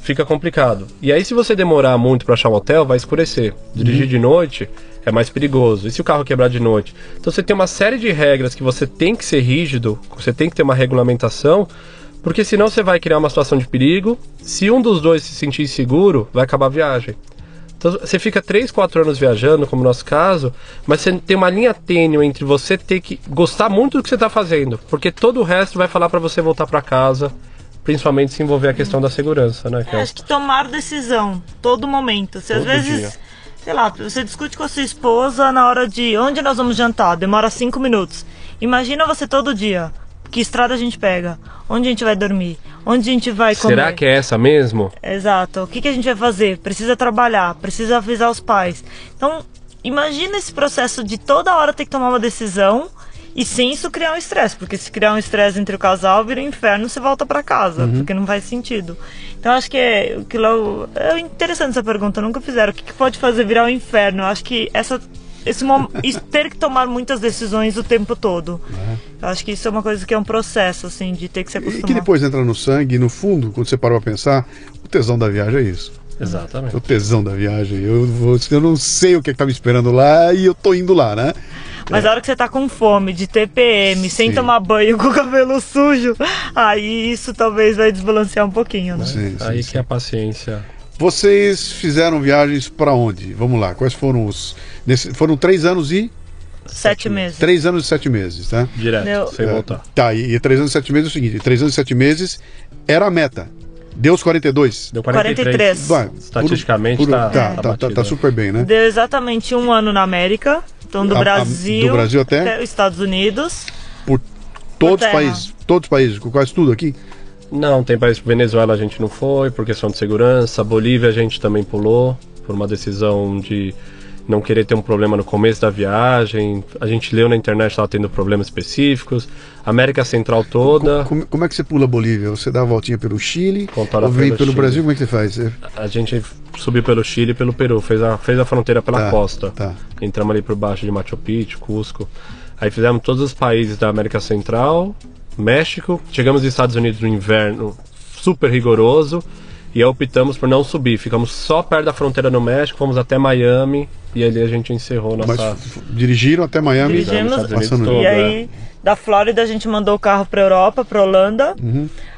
fica complicado. E aí, se você demorar muito para achar um hotel, vai escurecer. Dirigir de noite é mais perigoso. E se o carro quebrar de noite? Então, você tem uma série de regras que você tem que ser rígido, você tem que ter uma regulamentação, porque senão você vai criar uma situação de perigo. Se um dos dois se sentir inseguro, vai acabar a viagem. Então, você fica 3, 4 anos viajando, como no nosso caso, mas você tem uma linha tênue entre você ter que gostar muito do que você está fazendo, porque todo o resto vai falar para você voltar para casa, principalmente se envolver a questão da segurança, né? que é- Acho que tomar decisão, todo momento. Se às vezes, dia. Sei lá, você discute com a sua esposa na hora de onde nós vamos jantar, demora cinco minutos. Imagina você todo dia. Que estrada a gente pega? Onde a gente vai dormir? Onde a gente vai comer? Será que é essa mesmo? Exato. O que, que a gente vai fazer? Precisa trabalhar, precisa avisar os pais. Então, imagina esse processo de toda hora ter que tomar uma decisão e sem isso criar um estresse. Porque se criar um estresse entre o casal, vira um inferno você volta pra casa, porque não faz sentido. Então, acho que é, o que Léo- é interessante essa pergunta, nunca fizeram. O que, que pode fazer virar um inferno? Eu acho que essa. Esse ter que tomar muitas decisões o tempo todo. Eu acho que isso é uma coisa que é um processo, assim, de ter que se e acostumar. que depois entra no sangue, e no fundo, quando você parou pra pensar, o tesão da viagem é isso. Exatamente. O tesão da viagem. Eu, vou- eu não sei o que, é que tá me esperando lá e eu tô indo lá, né? Mas a hora que você tá com fome, de TPM, sem Sim. tomar banho, com o cabelo sujo, aí isso talvez vai desbalancear um pouquinho, né? Sim, sim, Aí sim. que a paciência. Vocês fizeram viagens pra onde? Vamos lá, quais foram os. nesse- foram três anos e. Sete meses. Três anos e sete meses, tá? Direto, Meu- sem É, voltar. Tá, e, e três anos e sete meses é o seguinte: três anos e sete meses era a meta. Deu os 42. Deu 43. 43. Vai, Estatisticamente por- tá, tá, tá tá, tá, tá né? super bem, né? Deu exatamente um ano na América. Então, do A- a- Brasil, do Brasil até? os Estados Unidos. Por todos os países. Todos os países, com quase tudo aqui. Não, tem país Venezuela a gente não foi por questão de segurança. Bolívia a gente também pulou por uma decisão de não querer ter um problema no começo da viagem. A gente leu na internet estava tendo problemas específicos. América Central toda. Como, como é que você pula a Bolívia? Você dá a voltinha pelo Chile? Contorna ou vem pelo pelo. Brasil? Como é que você faz? Você- A gente subiu pelo Chile e pelo Peru, fez a, fez a fronteira pela Tá, costa. tá. Entramos ali por baixo de Machu Picchu, Cusco. Aí fizemos todos os países da América Central, México. Chegamos nos Estados Unidos no inverno super rigoroso. E aí optamos por não subir. Ficamos só perto da fronteira no México, fomos até Miami. E ali a gente encerrou Mas nossa. f- dirigiram até Miami? Dirigimos. Estados Unidos Passando- todo, E é. aí, da Flórida, a gente mandou o carro pra Europa, pra Holanda.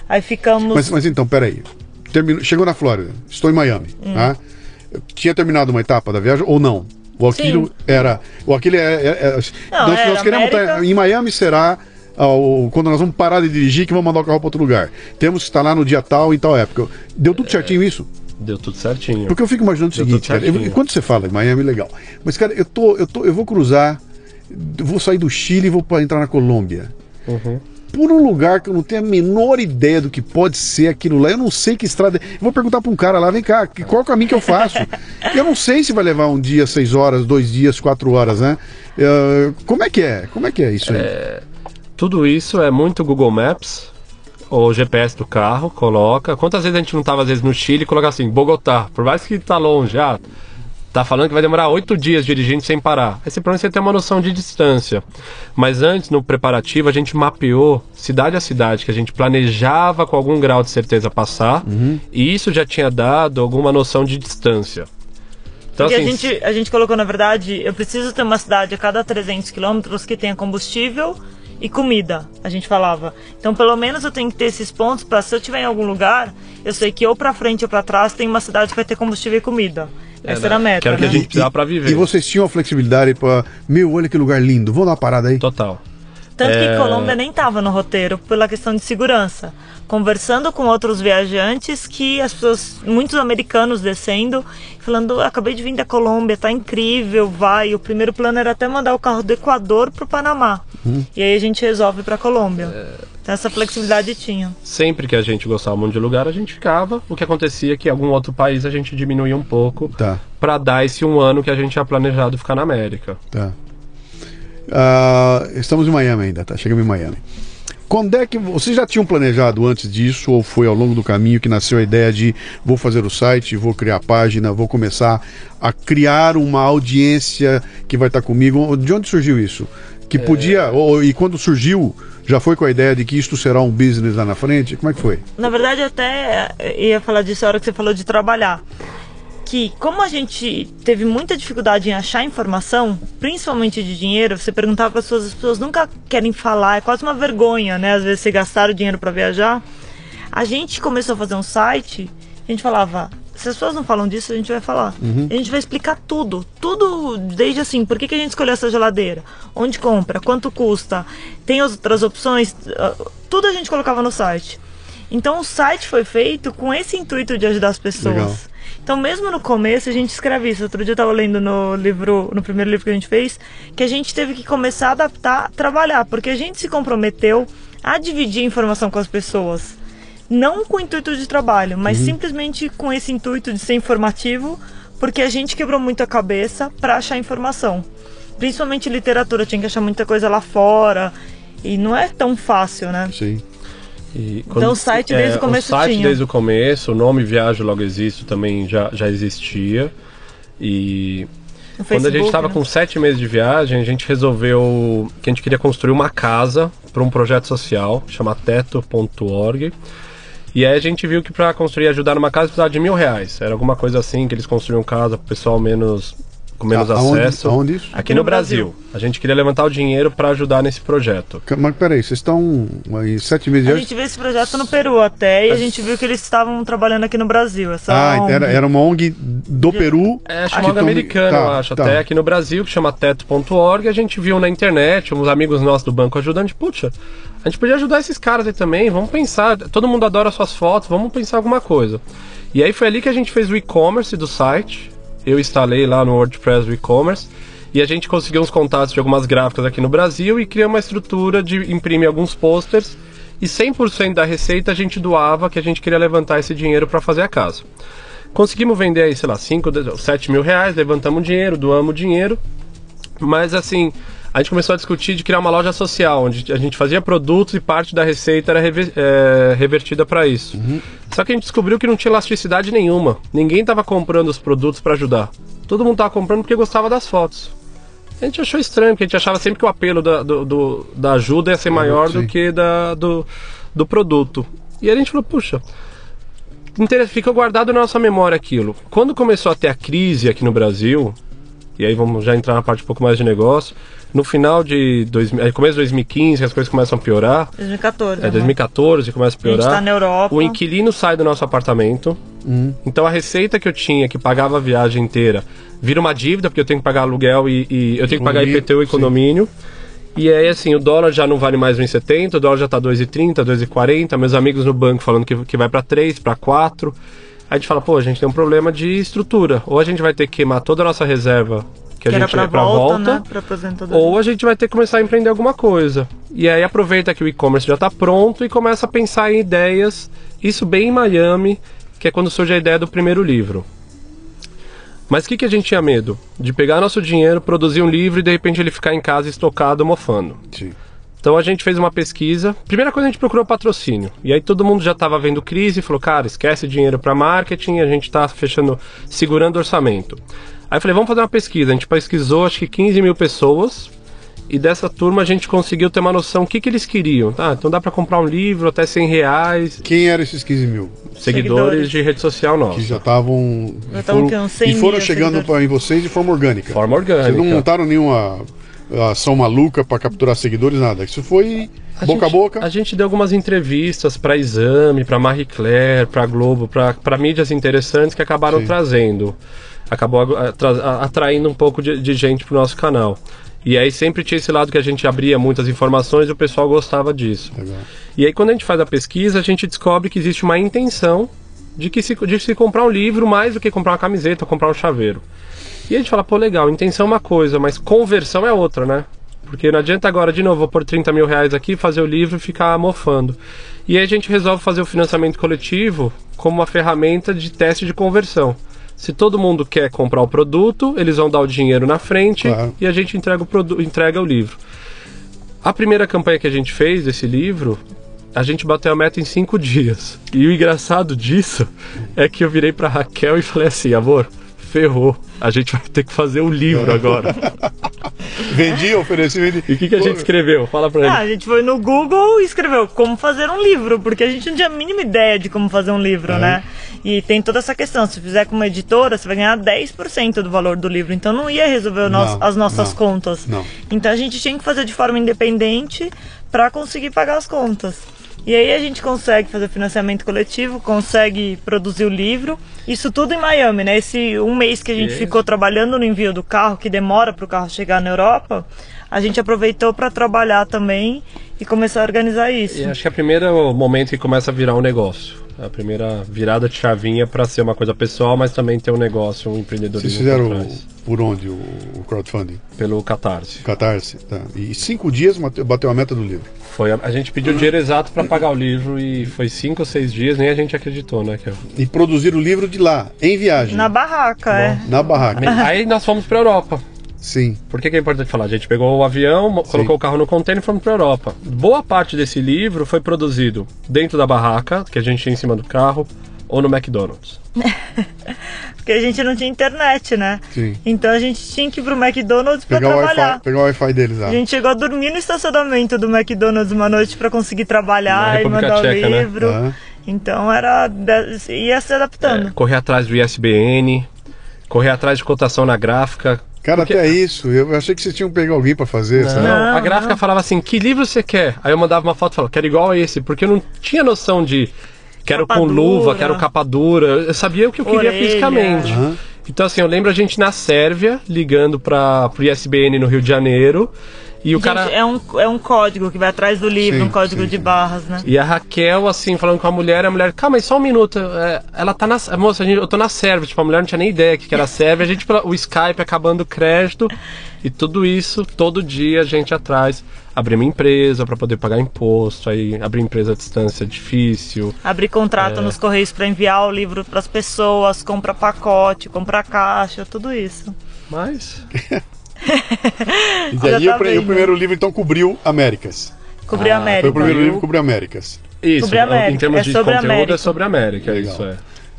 Aí ficamos. Uhum. Mas, mas então, peraí. Terminou, chegou na Flórida, estou em Miami. Hum. Tá? Tinha terminado uma etapa da viagem ou não? O aquilo Sim. era. O aquilo é. é- é- Não, nós, era nós queremos América. estar- em Miami será. Ah, o- quando nós vamos parar de dirigir, que vamos mandar o carro para outro lugar. Temos que estar lá no dia tal, em tal época. Deu tudo certinho isso? Deu tudo certinho. Porque eu fico imaginando o Deu seguinte, cara. eu- quando você fala Miami, legal. Mas, cara, eu, tô, eu, tô, eu vou cruzar. eu Vou sair do Chile e vou entrar na Colômbia. Uhum. Por um lugar que eu não tenho a menor ideia do que pode ser aquilo lá. Eu não sei que estrada. Eu vou perguntar para um cara lá, vem cá, que- qual é o caminho que eu faço? eu não sei se vai levar um dia, seis horas, dois dias, quatro horas, né? Eh, como é que é? Como é que é isso aí? Tudo isso é muito Google Maps, o GPS do carro, coloca. Quantas vezes a gente não tava, às vezes, no Chile e coloca assim, Bogotá, por mais que tá longe, ah, tá falando que vai demorar oito dias dirigindo sem parar. Esse problema você tem uma noção de distância. Mas antes, no preparativo, a gente mapeou cidade a cidade, que a gente planejava com algum grau de certeza passar, e isso já tinha dado alguma noção de distância. Então, Porque assim, a, gente, a gente colocou, na verdade, eu preciso ter uma cidade a cada 300 quilômetros que tenha combustível e comida, a gente falava. Então, pelo menos eu tenho que ter esses pontos para se eu estiver em algum lugar, eu sei que ou para frente ou para trás tem uma cidade que vai ter combustível e comida. Essa era a meta, que era o que né? a gente precisava pra viver. E vocês tinham a flexibilidade para. Meu, olha que lugar lindo, vamos dar uma parada aí. Total. Tanto É. que Colômbia nem estava no roteiro pela questão de segurança. Conversando com outros viajantes que as pessoas, muitos americanos descendo, falando, acabei de vir da Colômbia, tá incrível, vai. O primeiro plano era até mandar o carro do Equador pro Panamá. E aí a gente resolve para Colômbia. Então essa flexibilidade tinha. sempre que a gente gostava muito de lugar, a gente ficava. O que acontecia é que em algum outro país a gente diminuía um pouco Tá, pra dar esse um ano que a gente tinha planejado ficar na América. tá. Ah, estamos em Miami ainda, tá? Chegamos em Miami. Quando é que vocês já tinham planejado antes disso ou foi ao longo do caminho que nasceu a ideia de vou fazer o site, vou criar a página, vou começar a criar uma audiência que vai estar comigo? De onde surgiu isso? Que podia ou, e quando surgiu já foi com a ideia de que isto será um business lá na frente? Como é que foi? Na verdade, até ia falar disso a hora que você falou de trabalhar. Que, como a gente teve muita dificuldade em achar informação, principalmente de dinheiro, você perguntava para as pessoas, as pessoas nunca querem falar, é quase uma vergonha, né? Às vezes você gastar o dinheiro para viajar. A gente começou a fazer um site, a gente falava, se as pessoas não falam disso, a gente vai falar. A gente vai explicar tudo. Tudo, desde assim, por que, que a gente escolheu essa geladeira? Onde compra? Quanto custa? Tem outras opções? Ah, Tudo a gente colocava no site. Então o site foi feito com esse intuito de ajudar as pessoas. Legal. Então mesmo no começo a gente escreve isso. Outro dia eu tava lendo no livro, no primeiro livro que a gente fez, que a gente teve que começar a adaptar, trabalhar, porque a gente se comprometeu a dividir informação com as pessoas. Não com o intuito de trabalho, mas simplesmente com esse intuito de ser informativo, porque a gente quebrou muito a cabeça para achar informação. Principalmente literatura, tinha que achar muita coisa lá fora. E não é tão fácil, né? Sim. E Então, o site desde o começo O site tinha. desde o começo, o nome Viajo Logo Existo também já, já existia. E No quando a gente estava né? com sete meses de viagem, a gente resolveu que a gente queria construir uma casa para um projeto social, chama teto.org. E aí a gente viu que para construir ajudar numa casa precisava de mil reais. Era alguma coisa assim que eles construíam casa pro pessoal menos com menos A- aonde- acesso. aonde isso? Aqui no Brasil. A gente queria levantar o dinheiro para ajudar nesse projeto. Mas peraí, vocês estão em sete meses A gente viu esse projeto no Peru até e a gente viu que eles estavam trabalhando aqui no Brasil. Essa Ah, ONG. era, era uma ONG do Peru. É que chamado tão- americano, tá, eu acho, tá. até aqui no Brasil, que chama teto.org, a gente viu na internet, uns amigos nossos do banco ajudando, de, puxa, a gente podia ajudar esses caras aí também, vamos pensar, todo mundo adora suas fotos, vamos pensar alguma coisa. E aí foi ali que a gente fez o e-commerce do site, eu instalei lá no WordPress e-commerce, e a gente conseguiu uns contatos de algumas gráficas aqui no Brasil e criou uma estrutura de imprimir alguns posters, e 100% da receita a gente doava, que a gente queria levantar esse dinheiro para fazer a casa. Conseguimos vender aí, sei lá, 5, 7 mil reais, levantamos dinheiro, doamos dinheiro. Mas assim, a gente começou a discutir de criar uma loja social, onde a gente fazia produtos e parte da receita era rever- é, revertida para isso. Só que a gente descobriu que não tinha elasticidade nenhuma. Ninguém estava comprando os produtos para ajudar. Todo mundo estava comprando porque gostava das fotos. A gente achou estranho, porque a gente achava sempre que o apelo da, do- do- da ajuda ia ser maior sim. do que da, do, do produto. E aí a gente falou, puxa, ficou guardado na nossa memória aquilo. Quando começou a ter a crise aqui no Brasil, e aí vamos já entrar na parte um pouco mais de negócio, no final de 2000, aí começo de 2015, as coisas começam a piorar, 2014. é né? 2014 começa a A gente piorar. tá na Europa. O inquilino sai do nosso apartamento. Então a receita que eu tinha, que pagava a viagem inteira, vira uma dívida, porque eu tenho que pagar aluguel e, e eu tenho que pagar IPTU e condomínio. E aí, assim, o dólar já não vale mais 1,70, o dólar já tá 2,30, 2,40. Meus amigos no banco falando que, que vai para 3, para 4. Aí a gente fala, pô, a gente tem um problema de estrutura. Ou a gente vai ter que queimar toda a nossa reserva que a que era gente pra é pra volta, volta, né? Pra ou a gente vai ter que começar a empreender alguma coisa. E aí aproveita que o e-commerce já está pronto e começa a pensar em ideias. Isso bem em Miami, que é quando surge a ideia do primeiro livro. Mas o que, que a gente tinha medo? De pegar nosso dinheiro, produzir um livro e de repente ele ficar em casa estocado, mofando. Sim. Então a gente fez uma pesquisa. Primeira coisa a gente procurou patrocínio. E aí todo mundo já estava vendo crise e falou: "Cara, esquece dinheiro para marketing, a gente está fechando, segurando orçamento". Aí eu falei: "Vamos fazer uma pesquisa". A gente pesquisou acho que 15 mil pessoas. E dessa turma a gente conseguiu ter uma noção do que, que eles queriam. Ah, então dá para comprar um livro até 100 reais. Quem eram esses 15 mil? Seguidores, Seguidores. de rede social nossa. Que já estavam. Já estavam foram- com uns 100 E foram mil chegando seguidores. pra, em vocês de forma orgânica. Forma orgânica. Vocês não montaram nenhuma ação maluca pra capturar seguidores, nada. Isso foi boca a gente, boca. A gente deu algumas entrevistas para Exame, para Marie Claire, para Globo, para mídias interessantes que acabaram Sim. trazendo. Acabou atra- a- atraindo um pouco de, de gente pro nosso canal. E aí sempre tinha esse lado que a gente abria muitas informações e o pessoal gostava disso. Legal. E aí quando a gente faz a pesquisa, a gente descobre que existe uma intenção de que se, de se comprar um livro mais do que comprar uma camiseta ou comprar um chaveiro. E a gente fala, pô, legal, intenção é uma coisa, mas conversão é outra, né? Porque não adianta agora, de novo, vou pôr 30 mil reais aqui, fazer o livro e ficar mofando. E aí a gente resolve fazer o financiamento coletivo como uma ferramenta de teste de conversão. Se todo mundo quer comprar o produto, eles vão dar o dinheiro na frente Claro. e a gente entrega o, entrega o livro. A primeira campanha que a gente fez desse livro, a gente bateu a meta em cinco dias. E o engraçado disso é que eu virei pra Raquel e falei assim, amor, ferrou. A gente vai ter que fazer o livro agora. Vendi, ofereci, vendi. E o que, que a gente escreveu? Fala pra ele. Ah, a gente foi no Google e escreveu como fazer um livro, porque a gente não tinha a mínima ideia de como fazer um livro, É. né? E tem toda essa questão, se fizer com uma editora, você vai ganhar 10% do valor do livro, então não ia resolver o nosso- Não, as nossas não, contas. não. Então a gente tinha que fazer de forma independente para conseguir pagar as contas. E aí a gente consegue fazer financiamento coletivo, consegue produzir o livro. Isso tudo em Miami, né? Esse um mês que a gente Isso. ficou trabalhando no envio do carro, que demora para o carro chegar na Europa, a gente aproveitou para trabalhar também e começar a organizar isso. E acho que é o primeiro momento que começa a virar um negócio. A primeira virada de chavinha para ser uma coisa pessoal, mas também ter um negócio, um Vocês empreendedorismo fizeram por onde o, o crowdfunding? Pelo Catarse. Catarse. Tá. E cinco dias bateu a meta do livro. Foi a, a gente pediu o dinheiro exato para pagar o livro e foi cinco ou seis dias, nem a gente acreditou, né? Kel? E produzir o livro de lá, em viagem. Na barraca, é. Na barraca. Aí nós fomos para Europa. Sim. Por que, que é importante falar? A gente pegou o avião, mo- colocou o carro no container e fomos para Europa. Boa parte desse livro foi produzido dentro da barraca, que a gente tinha em cima do carro, ou no McDonald's. Porque a gente não tinha internet, né? Sim. Então a gente tinha que ir pro McDonald's para Pegar o, trabalhar. Wi-Fi, pegar o Wi-Fi deles lá. A gente chegou a dormir no estacionamento do McDonald's uma noite para conseguir trabalhar e mandar Tcheca, o né? livro. Aham. Então era. ia se adaptando. É, correr atrás do ISBN, correr atrás de cotação na gráfica. Cara, Porque- até isso. Eu achei que vocês tinham que pegar alguém pra fazer, Não, sabe? a Não, gráfica não. falava assim, que livro você quer? Aí eu mandava uma foto e falava, quero igual a esse, porque eu não tinha noção de quero Capa com luva, dura. quero capa dura. Eu sabia o que eu queria Orelha. fisicamente. Aham. Então assim, eu lembro a gente na Sérvia, ligando para pro ISBN no Rio de Janeiro, e o Gente, cara é, um, é um código que vai atrás do livro, Sim, um código sim, de sim. barras, né? E a Raquel, assim, falando com a mulher, a mulher, calma aí, só um minuto. é, ela tá na. Moça, a gente- eu tô na Sérvia. Tipo, a mulher não tinha nem ideia que que era Sérvia. A gente, o Skype acabando o crédito. E tudo isso, todo dia a gente atrás. Abrir uma empresa pra poder pagar imposto. Aí abrir empresa à distância é difícil. Abrir contrato É. nos correios para enviar o livro para as pessoas, compra pacote, compra caixa, tudo isso. Mas. E Já aí tá o, primeiro livro então cobriu Américas. Cobrir Ah, a América. Foi o primeiro eu- livro que cobriu Américas. Isso, Sobre a América, em termos é de conteúdo, América. é sobre a América. Legal. Isso é.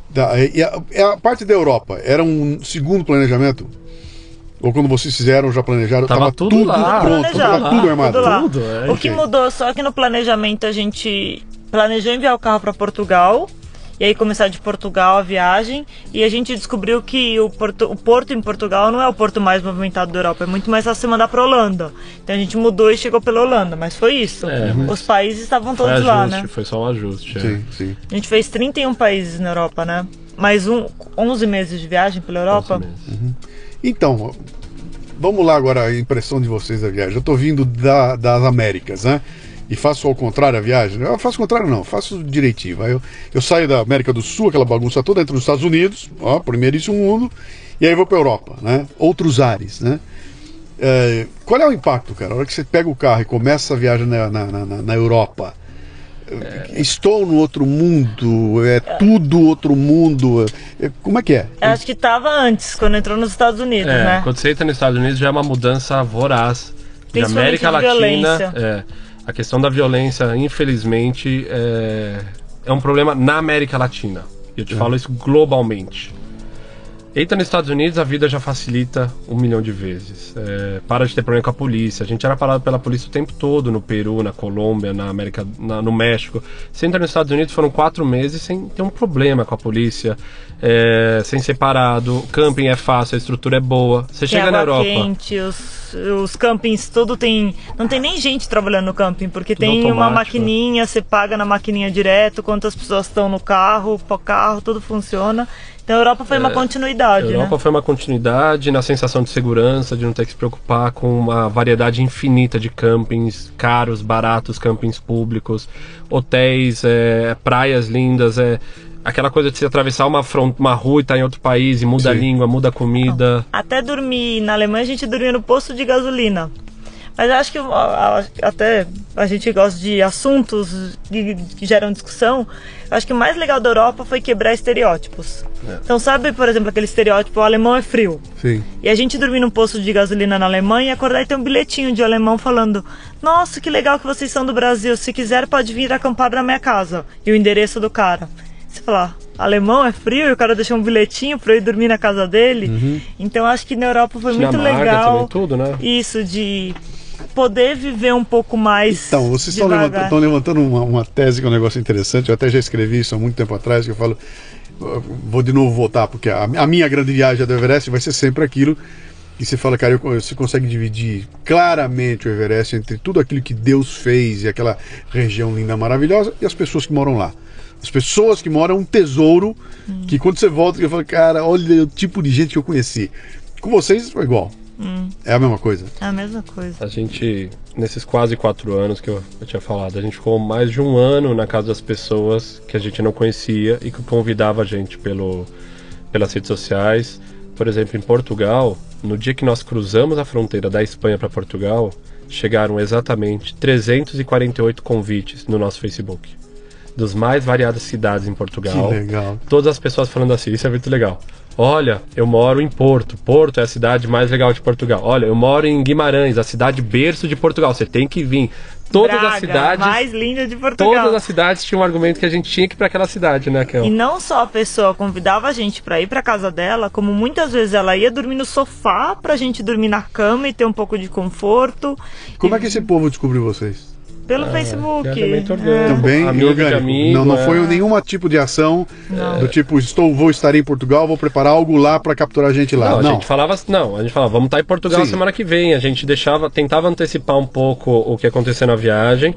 Da- e a, e a parte da Europa era um segundo planejamento? Ou quando vocês fizeram, já planejaram? Tava tudo lá. pronto, Planejado. tava tudo armado. Tudo lá. Tudo, é. o que mudou só que no planejamento a gente planejou enviar o carro para Portugal e aí começar de Portugal a viagem e a gente descobriu que o porto, o porto em Portugal não é o porto mais movimentado da Europa, é muito mais fácil mandar para Holanda. Então a gente mudou e chegou pela Holanda, mas foi isso. É, mas- Os países estavam todos lá, ajuste, né? foi só um ajuste. é. Sim, sim. A gente fez 31 países na Europa, né? Mais um 11 meses de viagem pela Europa. Mesmo. Então, vamos lá agora a impressão de vocês da viagem. Eu tô vindo da- das Américas, né? E faço ao contrário a viagem. Eu faço ao contrário, não, faço direitinho. Aí Eu, eu saio da América do Sul, aquela bagunça toda, entro nos Estados Unidos, ó, primeiríssimo mundo, e aí vou pra Europa, né? Outros ares, né? É, qual é o impacto, cara? A hora que você pega o carro e começa a viagem na, na, na- na Europa, estou no outro mundo, é tudo outro mundo. é- como é que é? Eu acho que tava antes, quando entrou nos Estados Unidos, É, né? quando você entra nos Estados Unidos já é uma mudança voraz. De América de Latina, violência. é, a questão da violência, infelizmente, é, é um problema na América Latina. E eu te falo isso globalmente. Entra nos Estados Unidos, a vida já facilita um milhão de vezes. É, para de ter problema com a polícia. A gente era parado pela polícia o tempo todo no Peru, na Colômbia, na América, na- no México. Você entra nos Estados Unidos, foram quatro meses sem ter um problema com a polícia, é, sem ser parado. Camping é fácil, a estrutura é boa. Você Tem chega na Europa. quente, os, os campings, tudo tem. Não tem nem gente trabalhando no camping, porque Tudo tem uma automático. maquininha, você paga na maquininha direto, quantas pessoas estão no carro, o carro, tudo funciona. Então a Europa foi uma A continuidade, Europa né? foi uma continuidade na sensação de segurança, de não ter que se preocupar com uma variedade infinita de campings, caros, baratos, campings públicos, hotéis, é, praias lindas, é aquela coisa de se atravessar uma, fron- uma rua e estar em outro país e muda a Sim. língua, muda a comida. Até dormir na Alemanha a gente dormia no posto de gasolina. Mas acho que até a gente gosta de assuntos que, que geram discussão. Eu acho que o mais legal da Europa foi quebrar estereótipos. É. Então, sabe, por exemplo, aquele estereótipo: o alemão é frio. Sim. E a gente dormir num posto de gasolina na Alemanha e acordar e ter um bilhetinho de alemão falando: Nossa, que legal que vocês são do Brasil. Se quiser, pode vir acampar na minha casa. E o endereço do cara. Você falar, alemão é frio e o cara deixou um bilhetinho pra eu ir dormir na casa dele. Então acho que na Europa foi muito Dinamarca legal. também, tudo, né? Isso, de poder viver um pouco mais. Então, vocês estão levantando, estão levantando uma, uma tese que é um negócio interessante. Eu até já escrevi isso há muito tempo atrás, que eu falo. Vou de novo voltar, porque a, a minha grande viagem do Everest vai ser sempre aquilo. E você fala, cara, eu- você consegue dividir claramente o Everest entre tudo aquilo que Deus fez e aquela região linda, maravilhosa, e as pessoas que moram lá. As pessoas que moram é um tesouro que quando você volta, você fala, cara, olha o tipo de gente que eu conheci. Com vocês foi igual. É a mesma coisa. É a mesma coisa. A gente, nesses quase quatro anos que eu, eu tinha falado, a gente ficou mais de um ano na casa das pessoas que a gente não conhecia e que convidava a gente pelo, pelas redes sociais. Por exemplo, em Portugal, no dia que nós cruzamos a fronteira da Espanha para Portugal, chegaram exatamente 348 convites no nosso Facebook. Dos mais variadas cidades em Portugal Que legal. todas as pessoas falando assim, isso é muito legal. Olha, eu moro em Porto. Porto é a cidade mais legal de Portugal. Olha, eu moro em Guimarães, a cidade berço de Portugal. Você tem que vir. Todas Braga, as cidades, mais linda de Portugal. todas as cidades tinham um argumento que a gente tinha que ir para aquela cidade, né, Kel? E não só a pessoa convidava a gente pra ir pra casa dela, como muitas vezes ela ia dormir no sofá pra gente dormir na cama e ter um pouco de conforto. Como é que esse povo descobriu vocês? Pelo Facebook. engajamento É. Também amigo orgânico. amigo, não, não é. foi nenhuma tipo de ação Não. do tipo, estou, vou estar em Portugal, vou preparar algo lá para capturar gente lá. Não, Não, a gente falava, não, a gente falava, vamos estar em Portugal Sim. semana que vem. A gente deixava, tentava antecipar um pouco o que ia acontecer na viagem.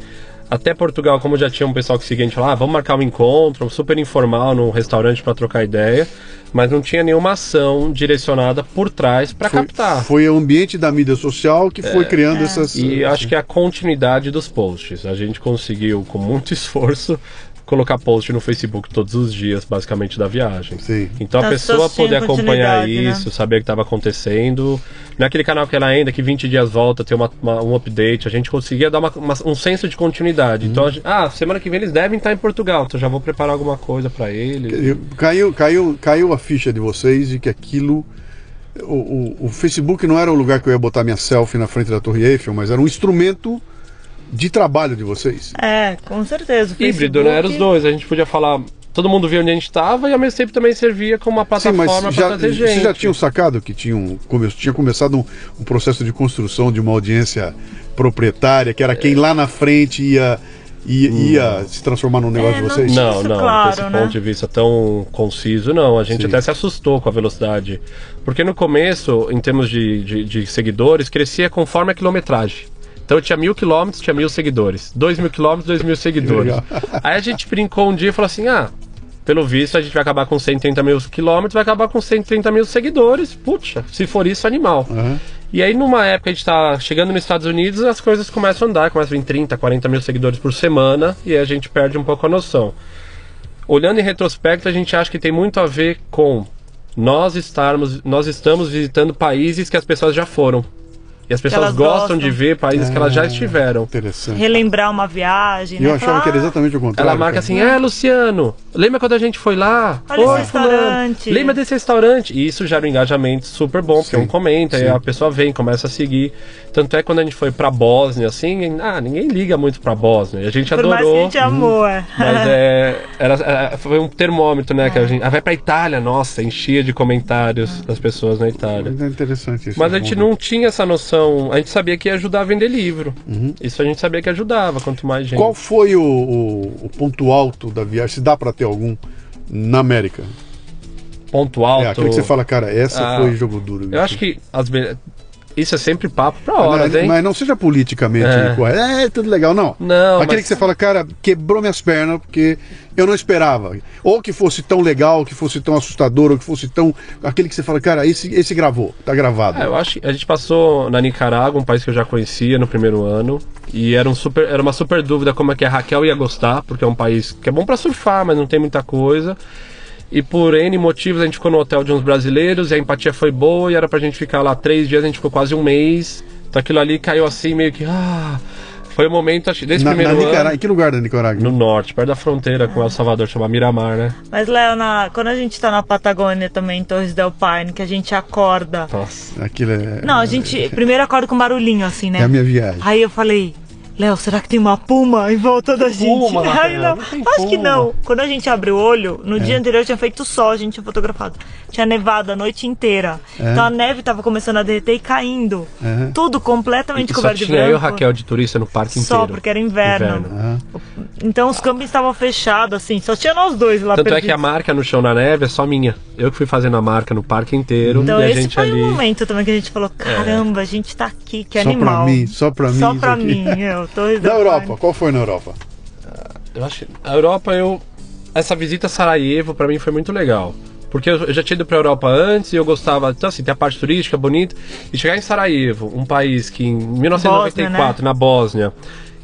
Até Portugal, como já tinha um pessoal que seguia, a gente falava, ah, vamos marcar um encontro, super informal, num restaurante para trocar ideia. Mas não tinha nenhuma ação direcionada por trás para captar. foi o ambiente da mídia social que foi criando essas. E acho que é a continuidade dos posts. A gente conseguiu, com muito esforço, colocar post no Facebook todos os dias, basicamente, da viagem. Sim. Então a Tá pessoa poder acompanhar né? isso, saber o que estava acontecendo. Não é aquele canal que ela ainda, que 20 dias volta, tem uma, uma- um update. A gente conseguia dar uma- uma- um senso de continuidade. Então, a gente- ah, semana que vem eles devem estar em Portugal, então já vou preparar alguma coisa para eles. Caiu, caiu, caiu a ficha de vocês de que aquilo. O, o- o Facebook não era o lugar que eu ia botar minha selfie na frente da Torre Eiffel, mas era um instrumento de trabalho de vocês. É, com certeza. o Híbrido, né? Era os Facebook- dois. A gente podia falar. Todo mundo via onde a gente estava e ao mesmo tempo também servia como uma plataforma para já, trazer gente. vocês já tinham sacado que tinham, tinha começado um, um processo de construção de uma audiência proprietária, que era quem lá na frente ia, ia, ia se transformar num negócio É, de não vocês? Não, não, claro, desse né? ponto de vista tão conciso, não. A gente Sim. até se assustou com a velocidade. Porque no começo, em termos de, de, de seguidores, crescia conforme a quilometragem. Então eu tinha mil quilômetros, tinha mil seguidores. Dois mil quilômetros, dois mil seguidores. Aí a gente brincou um dia e falou assim: ah, pelo visto a gente vai acabar com 130 mil quilômetros, vai acabar com 130 mil seguidores. Puxa, se for isso, animal. Aham. E aí, numa época, a gente tá chegando nos Estados Unidos, as coisas começam a andar, começam a vir 30, 40 mil seguidores por semana, e aí a gente perde um pouco a noção. Olhando em retrospecto, a gente acha que tem muito a ver com nós estarmos, nós estamos visitando países que as pessoas já foram. E as pessoas gostam, gostam. de ver países que elas já estiveram. Interessante. Relembrar uma viagem, E né? eu achava Falar, que era exatamente o contrário. Ela marca assim, é Luciano, lembra quando a gente foi lá? Olha esse Oi, restaurante." fulano, lembra desse restaurante? E isso gera um engajamento super bom, porque Sim, um comenta, sim. e a pessoa vem, começa a seguir. Tanto é que quando a gente foi pra Bósnia, assim, ah, ninguém liga muito pra Bósnia. E a gente Por mais que a adorou. gente amou, é. Mas é, era, é, foi um termômetro, né? Que a gente, ah, vai pra Itália, nossa, enchia de comentários das pessoas na Itália. Mas É interessante isso. Mas a gente não tinha essa noção. A gente sabia que ia ajudar a vender livro. Uhum. Isso a gente sabia que ajudava, quanto mais gente. Qual foi o, o- o ponto alto da viagem? Se dá pra ter algum na América? ponto alto? É, aquele que você fala, cara, essa Ah, foi jogo duro. Eu acho que as isso é sempre papo pra Mas, horas, hein? mas não seja politicamente É. correto. É, tudo legal, não. Não, Aquele mas- que você fala, cara, quebrou minhas pernas porque eu não esperava. Ou que fosse tão legal, que fosse tão assustador, ou que fosse tão. Aquele que você fala, cara, esse, esse gravou, tá gravado. É, eu acho que a gente passou na Nicarágua, um país que eu já conhecia no primeiro ano, e era, um super, era uma super dúvida como é que a Raquel ia gostar, porque é um país que é bom pra surfar, mas não tem muita coisa. E por N motivos a gente ficou no hotel de uns brasileiros, e a empatia foi boa, e era pra gente ficar lá três dias, a gente ficou quase um mês. Então aquilo ali caiu assim, meio que. Ah, foi o momento, acho, desse na, na primeiro Nicarágua. Em ano. que lugar da Nicarágua? No norte, perto da fronteira com El Salvador, chama Miramar, né? Mas, Léo, na- quando a gente tá na Patagônia também, em Torres del Paine, que a gente acorda. Nossa. Aquilo é. Não, a gente primeiro acorda com barulhinho, assim, né? É a minha viagem. Aí eu falei, Léo, será que tem uma puma em volta da gente? Puma, Raquel, não, não acho que puma. não. Quando a gente abriu o olho, É. no dia anterior tinha feito sol, a gente tinha fotografado. Tinha nevado a noite inteira. É. Então a neve tava começando a derreter e caindo. É. Tudo completamente E só coberto de tinha eu e o branco. Raquel de turista no parque Só, inteiro. porque era inverno. Aham. Então os campos estavam fechados, assim. Só tinha nós dois lá Tanto é perdidos. que a marca no chão na neve é só minha. Eu que fui fazendo a marca no parque inteiro Então e a esse gente foi ali. É. o momento também que a gente falou, caramba, a gente tá aqui, que Só animal. pra mim, só pra mim. Só pra mim, eu. Na del Europa, qual foi na Europa? Eu acho que a Europa eu essa visita a Sarajevo pra mim foi muito legal. Porque eu já tinha ido pra Europa antes e eu gostava, então assim, tem a parte turística bonita e chegar em Sarajevo, um país que em 1994 Bósnia, né? na Bósnia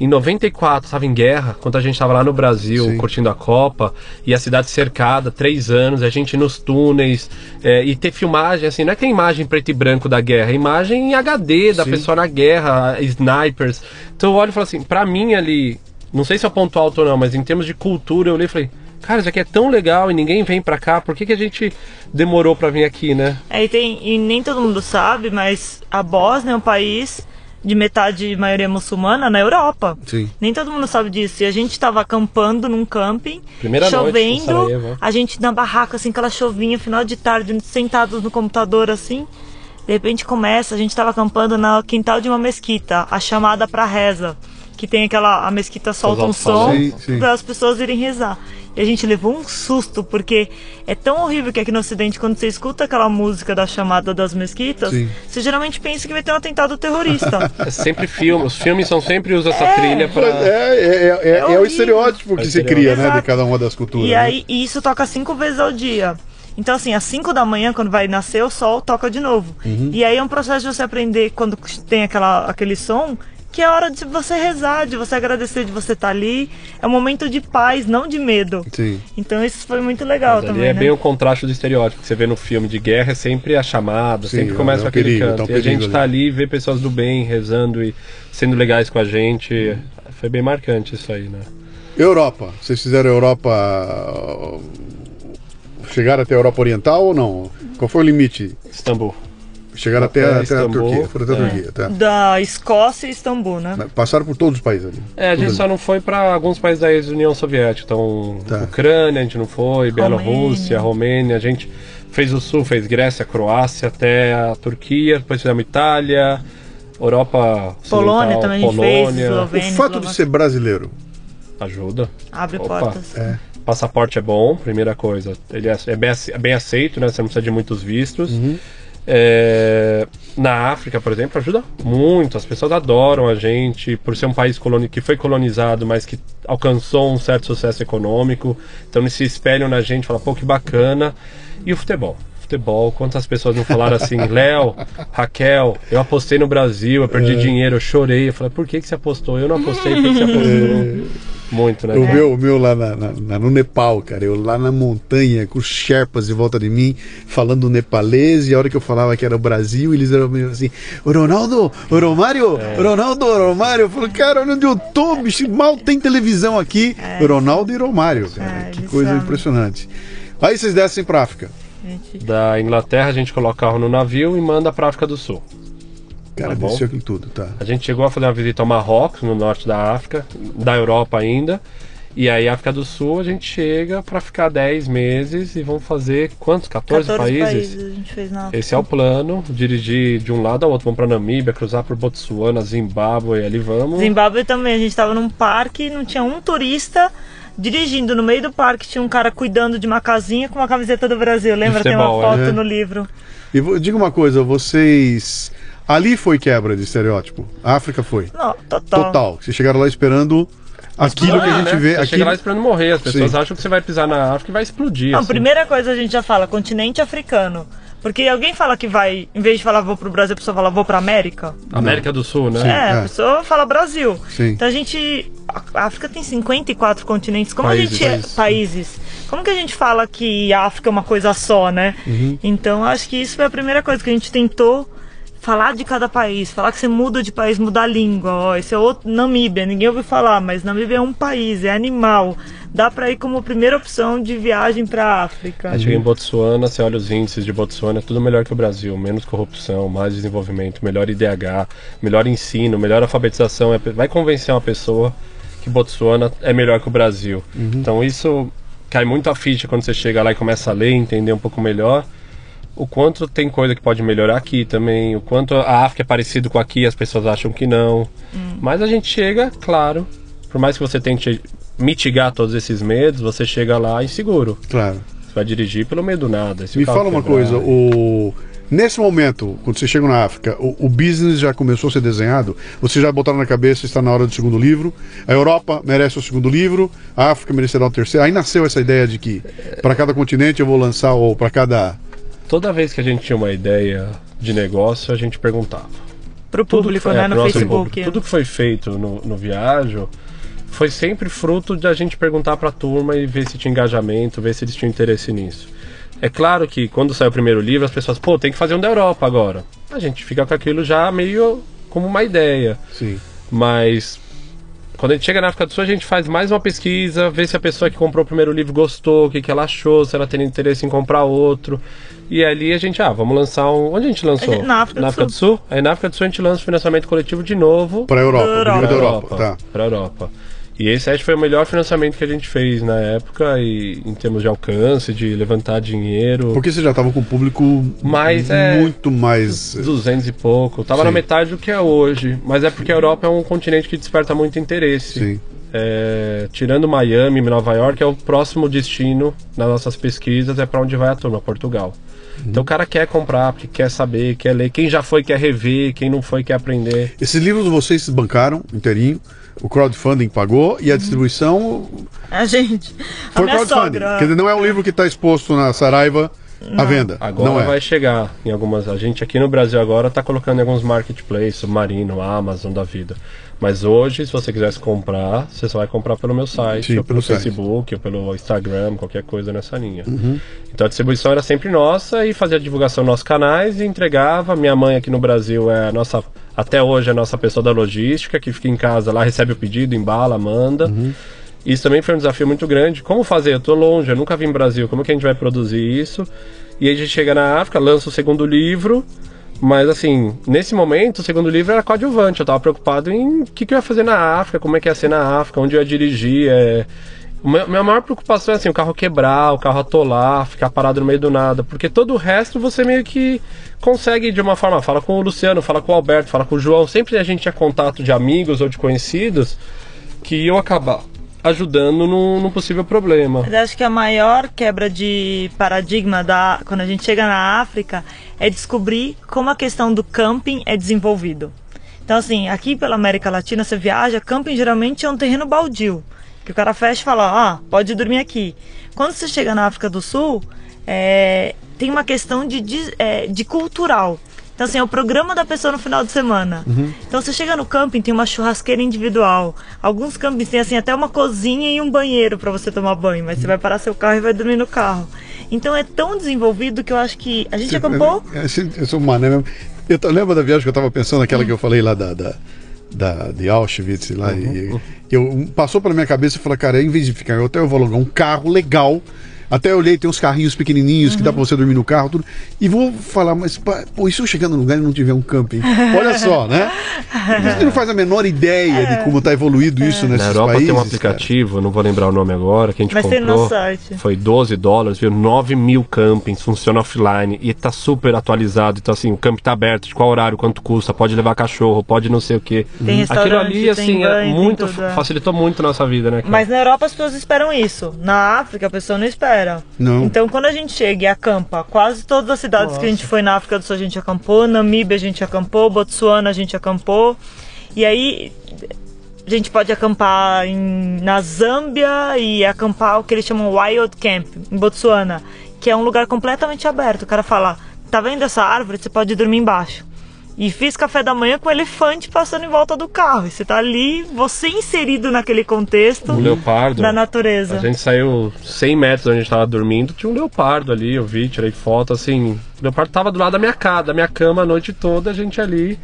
em 94 estava em guerra, quando a gente estava lá no Brasil Sim. curtindo a Copa e a cidade cercada, três anos, a gente nos túneis é, e ter filmagem, assim, não é que tem imagem preto e branco da guerra, é imagem em HD da Sim. pessoa na guerra, snipers. Então eu olho e falo assim, pra mim ali, não sei se é o ponto alto ou não, mas em termos de cultura eu olhei e falei, cara, isso aqui é tão legal e ninguém vem pra cá, por que, que a gente demorou pra vir aqui, né? É, e, tem, e nem todo mundo sabe, mas a Bósnia é um país de metade maioria muçulmana na Europa. Sim. Nem todo mundo sabe disso. E a gente tava acampando num camping, Primeira noite chovendo, Sarajevo, é. a gente na barraca, assim, aquela chovinha, final de tarde, sentados no computador, assim. De repente começa, a gente tava acampando no quintal de uma mesquita, a chamada pra reza. que tem aquela. A mesquita solta um som para as pessoas irem rezar. E a gente levou um susto, porque é tão horrível que aqui no Ocidente, quando você escuta aquela música da chamada das mesquitas, Sim. você geralmente pensa que vai ter um atentado terrorista. É sempre filme. Os filmes são sempre usam essa É. trilha pra. É, é, é, é, é o estereótipo que É se estereótipo. cria, né, de cada uma das culturas. E né? aí, e isso toca cinco vezes ao dia. Então, assim, às 5 da manhã, quando vai nascer o sol, toca de novo. Uhum. E aí é um processo de você aprender quando tem aquela, aquele som, que é hora de você rezar, de você agradecer de você estar ali. É um momento de paz, não de medo. Sim. Então isso foi muito legal Mas também, é né? bem o contraste do estereótipo que você vê no filme de guerra, é sempre a chamada, Sim, sempre é- começa é com um aquele perigo, canto. tá um e a gente tá ali. ali e vê pessoas do bem rezando e sendo legais com a gente. Foi bem marcante isso aí, né? Europa. Vocês fizeram Europa. Chegaram até a Europa Oriental ou não? Qual foi o limite? Istambul. Chegaram até, Até até a. Turquia. Foram até a É. Turquia, tá. Da Escócia e Istambul, né? Passaram por todos os países ali. É, a gente Tudo só não foi pra alguns países da ex-União Soviética. Então, Tá. Ucrânia a gente não foi, Bielorrússia, Romênia. A gente fez o sul, fez Grécia, Croácia, até a Turquia, depois fizemos Itália, Europa Polônia também a gente fez, Polônia. O fato de ser brasileiro. Ajuda. Abre Opa. portas. É. Passaporte é bom, primeira coisa. Ele é, é bem, é bem aceito, né? Você não precisa de muitos vistos. É, na África, por exemplo, ajuda muito. As pessoas adoram a gente por ser um país que foi colonizado, mas que alcançou um certo sucesso econômico. Então eles se espelham na gente, falam, pô, que bacana. E o futebol. Futebol, quantas pessoas não falaram assim, Léo, Raquel, eu apostei no Brasil, eu perdi dinheiro, eu chorei. Eu falei, por que, que você apostou? Eu não apostei, por que, que você apostou? Muito, né? O meu, o meu lá na- na- no Nepal, cara, eu lá na montanha, com os Sherpas em volta de mim, falando nepalês, e a hora que eu falava que era o Brasil, eles eram meio assim, "Ô, Ronaldo, Romário, ô, Ronaldo, Romário. Eu falei, cara, olha onde eu tô, bicho, mal tem televisão aqui. Ronaldo e Romário, cara, É, que coisa são. impressionante. Aí vocês descem pra África. Da Inglaterra a gente coloca o carro no navio e manda pra África do Sul. Cara, Tá bom. desceu aquilo tudo, tá. A gente chegou a fazer uma visita ao Marrocos, no norte da África, da Europa ainda. E aí, África do Sul, a gente chega pra ficar 10 meses e vamos fazer quantos? 14, 14 países? países a gente fez na Esse é o plano, dirigir de um lado ao outro. Vamos pra Namíbia, cruzar por Botsuana, Zimbábue, ali vamos. Zimbábue também, a gente tava num parque, não tinha um turista dirigindo. No meio do parque tinha um cara cuidando de uma casinha com uma camiseta do Brasil. Lembra? Tem uma futebol, foto é. no livro. E diga uma coisa, vocês. Ali foi quebra de estereótipo. A África foi. Não, total. Total. Vocês chegaram lá esperando aquilo que a gente né? vê Você aqui. chega lá esperando morrer. As pessoas Sim. acham que você vai pisar na África e vai explodir. Não, assim. primeira coisa a gente já fala, continente africano. Porque alguém fala que vai, em vez de falar vou pro Brasil, a pessoa fala vou pra América. América do Sul, né? Sim. É, é. a pessoa fala Brasil. Sim. Então a gente. A África tem 54 continentes. Como Países. a gente. Países. Como que a gente fala que a África é uma coisa só, né? Uhum. Então acho que isso foi a primeira coisa que a gente tentou falar de cada país. Falar que você muda de país, muda a língua. Ó, esse é outro. Namíbia, ninguém ouviu falar, mas Namíbia é um país, é animal. Dá pra ir como primeira opção de viagem pra África. Aí chega em Botsuana, você olha os índices de Botsuana, é tudo melhor que o Brasil. Menos corrupção, mais desenvolvimento, melhor IDH, melhor ensino, melhor alfabetização. É- Vai convencer uma pessoa que Botsuana é melhor que o Brasil. Então isso cai muito a ficha quando você chega lá e começa a ler, entender um pouco melhor. O quanto tem coisa que pode melhorar aqui também, o quanto a África é parecido com aqui, as pessoas acham que não. Mas a gente chega, claro, por mais que você tente mitigar todos esses medos, você chega lá inseguro. Claro. Você vai dirigir pelo meio do nada. Me fala uma coisa, o. Nesse momento, quando você chega na África, o, o business já começou a ser desenhado? Vocês já botaram na cabeça, está na hora do segundo livro? A Europa merece o segundo livro, a África merecerá o terceiro. Aí nasceu essa ideia de que para cada continente eu vou lançar, ou para cada. Toda vez que a gente tinha uma ideia de negócio, a gente perguntava. Pro Tudo público, foi- né? é, No Facebook. público. Tudo que foi feito no, no Viajo foi sempre fruto de a gente perguntar pra turma e ver se tinha engajamento, ver se eles tinham interesse nisso. É claro que quando saiu o primeiro livro, as pessoas, pô, tem que fazer um da Europa agora. A gente fica com aquilo já meio como uma ideia. Sim. Mas quando a gente chega na África do Sul, a gente faz mais uma pesquisa, vê se a pessoa que comprou o primeiro livro gostou, o que, que ela achou, se ela tem interesse em comprar outro. E ali a gente, ah, vamos lançar um. Onde a gente lançou? A gente- na África do do Sul. Aí na África do Sul a gente lança o financiamento coletivo de novo Para a Europa, Europa. o nível da pra Europa. Tá. pra Europa. E esse acho que foi o melhor financiamento que a gente fez na época, e em termos de alcance, de levantar dinheiro. Porque você já estava com o público é- muito mais. 200 e pouco. Tava Sim. na metade do que é hoje. Mas é porque a Europa é um continente que desperta muito interesse. Sim. É, tirando Miami Nova York, é o próximo destino nas nossas pesquisas, é para onde vai a turma, Portugal. Uhum. Então o cara quer comprar, porque quer saber, quer ler. Quem já foi quer rever, quem não foi quer aprender. Esses livros vocês bancaram inteirinho, o crowdfunding pagou e a distribuição A gente. A foi minha crowdfunding. sogra. Quer dizer, não é um livro que está exposto na Saraiva à venda. Agora não é. vai chegar em algumas. A gente aqui no Brasil agora está colocando em alguns marketplaces, Submarino, Amazon da vida. Mas hoje, se você quisesse comprar, você só vai comprar pelo meu site, Sim, ou pelo site. Uhum. Facebook, ou pelo Instagram, qualquer coisa nessa linha. Então a distribuição era sempre nossa e fazia a divulgação nos nossos canais e entregava. Minha mãe aqui no Brasil é a nossa, até hoje é a nossa pessoa da logística, que fica em casa lá, recebe o pedido, embala, manda. Uhum. Isso também foi um desafio muito grande. Como fazer? Eu tô longe, eu nunca vim no Brasil, como que a gente vai produzir isso? E aí a gente chega na África, lança o segundo livro, mas assim, nesse momento o segundo livro era coadjuvante, eu tava preocupado em o que, que eu ia fazer na África, como é que ia ser na África, onde eu ia dirigir. É... Minha maior preocupação é assim, o carro quebrar, o carro atolar, ficar parado no meio do nada, porque todo o resto você meio que consegue de uma forma, fala com o Luciano, fala com o Alberto, fala com o João, sempre a gente tinha contato de amigos ou de conhecidos que iam acabar ajudando num, num possível problema. Mas acho que a maior quebra de paradigma da quando a gente chega na África é descobrir como a questão do camping é desenvolvido. Então, assim, aqui pela América Latina, você viaja, camping geralmente é um terreno baldio. Que o cara fecha e fala, ah, pode dormir aqui. Quando você chega na África do Sul, é, tem uma questão de, de, é, de cultural. Então, assim, é o programa da pessoa no final de semana. Então, você chega no camping, tem uma churrasqueira individual. Alguns campings têm, assim, até uma cozinha e um banheiro para você tomar banho. Mas você vai parar seu carro e vai dormir no carro. Então, é tão desenvolvido que eu acho que... A gente acampou... É, assim, Eu sou mané mesmo. Eu tô- lembro da viagem que eu estava pensando, aquela que eu falei lá da, da, da- de Auschwitz lá. E, eu, passou pela minha cabeça e falei, cara, em vez de ficar em hotel, eu vou alugar um carro legal. Até eu olhei, tem uns carrinhos pequenininhos que dá pra você dormir no carro, tudo. E vou falar, mas pô, e se eu chegar no lugar e não tiver um camping? Olha só, né? Você não faz a menor ideia de como tá evoluído isso nesses Na Europa países. tem um cara. aplicativo, não vou lembrar o nome agora, que a gente Mas tem no comprou. Foi 12 dólares, viu? 9 mil campings, funciona offline e tá super atualizado. Então, assim, o camping tá aberto, de qual horário, quanto custa, pode levar cachorro, pode não sei o quê. Tem restaurante, Aquilo ali, tem assim, é banho, tem muito, tudo, é. facilitou muito a nossa vida, né? cara? Mas na Europa as pessoas esperam isso. Na África a pessoa não espera. Não. Então quando a gente chega e acampa, quase todas as cidades que a gente foi na África do Sul a gente acampou, Namíbia a gente acampou, Botsuana a gente acampou. E aí a gente pode acampar em, na Zâmbia e acampar o que eles chamam Wild Camp, em Botsuana, que é um lugar completamente aberto. O cara fala, tá vendo essa árvore? Você pode dormir embaixo. E fiz café da manhã com o elefante passando em volta do carro. E você tá ali, você inserido naquele contexto O leopardo. da natureza. A gente saiu 100 metros onde a gente tava dormindo, tinha um leopardo ali, eu vi, tirei foto, assim. O leopardo tava do lado da minha casa, da minha cama a noite toda, a gente ali.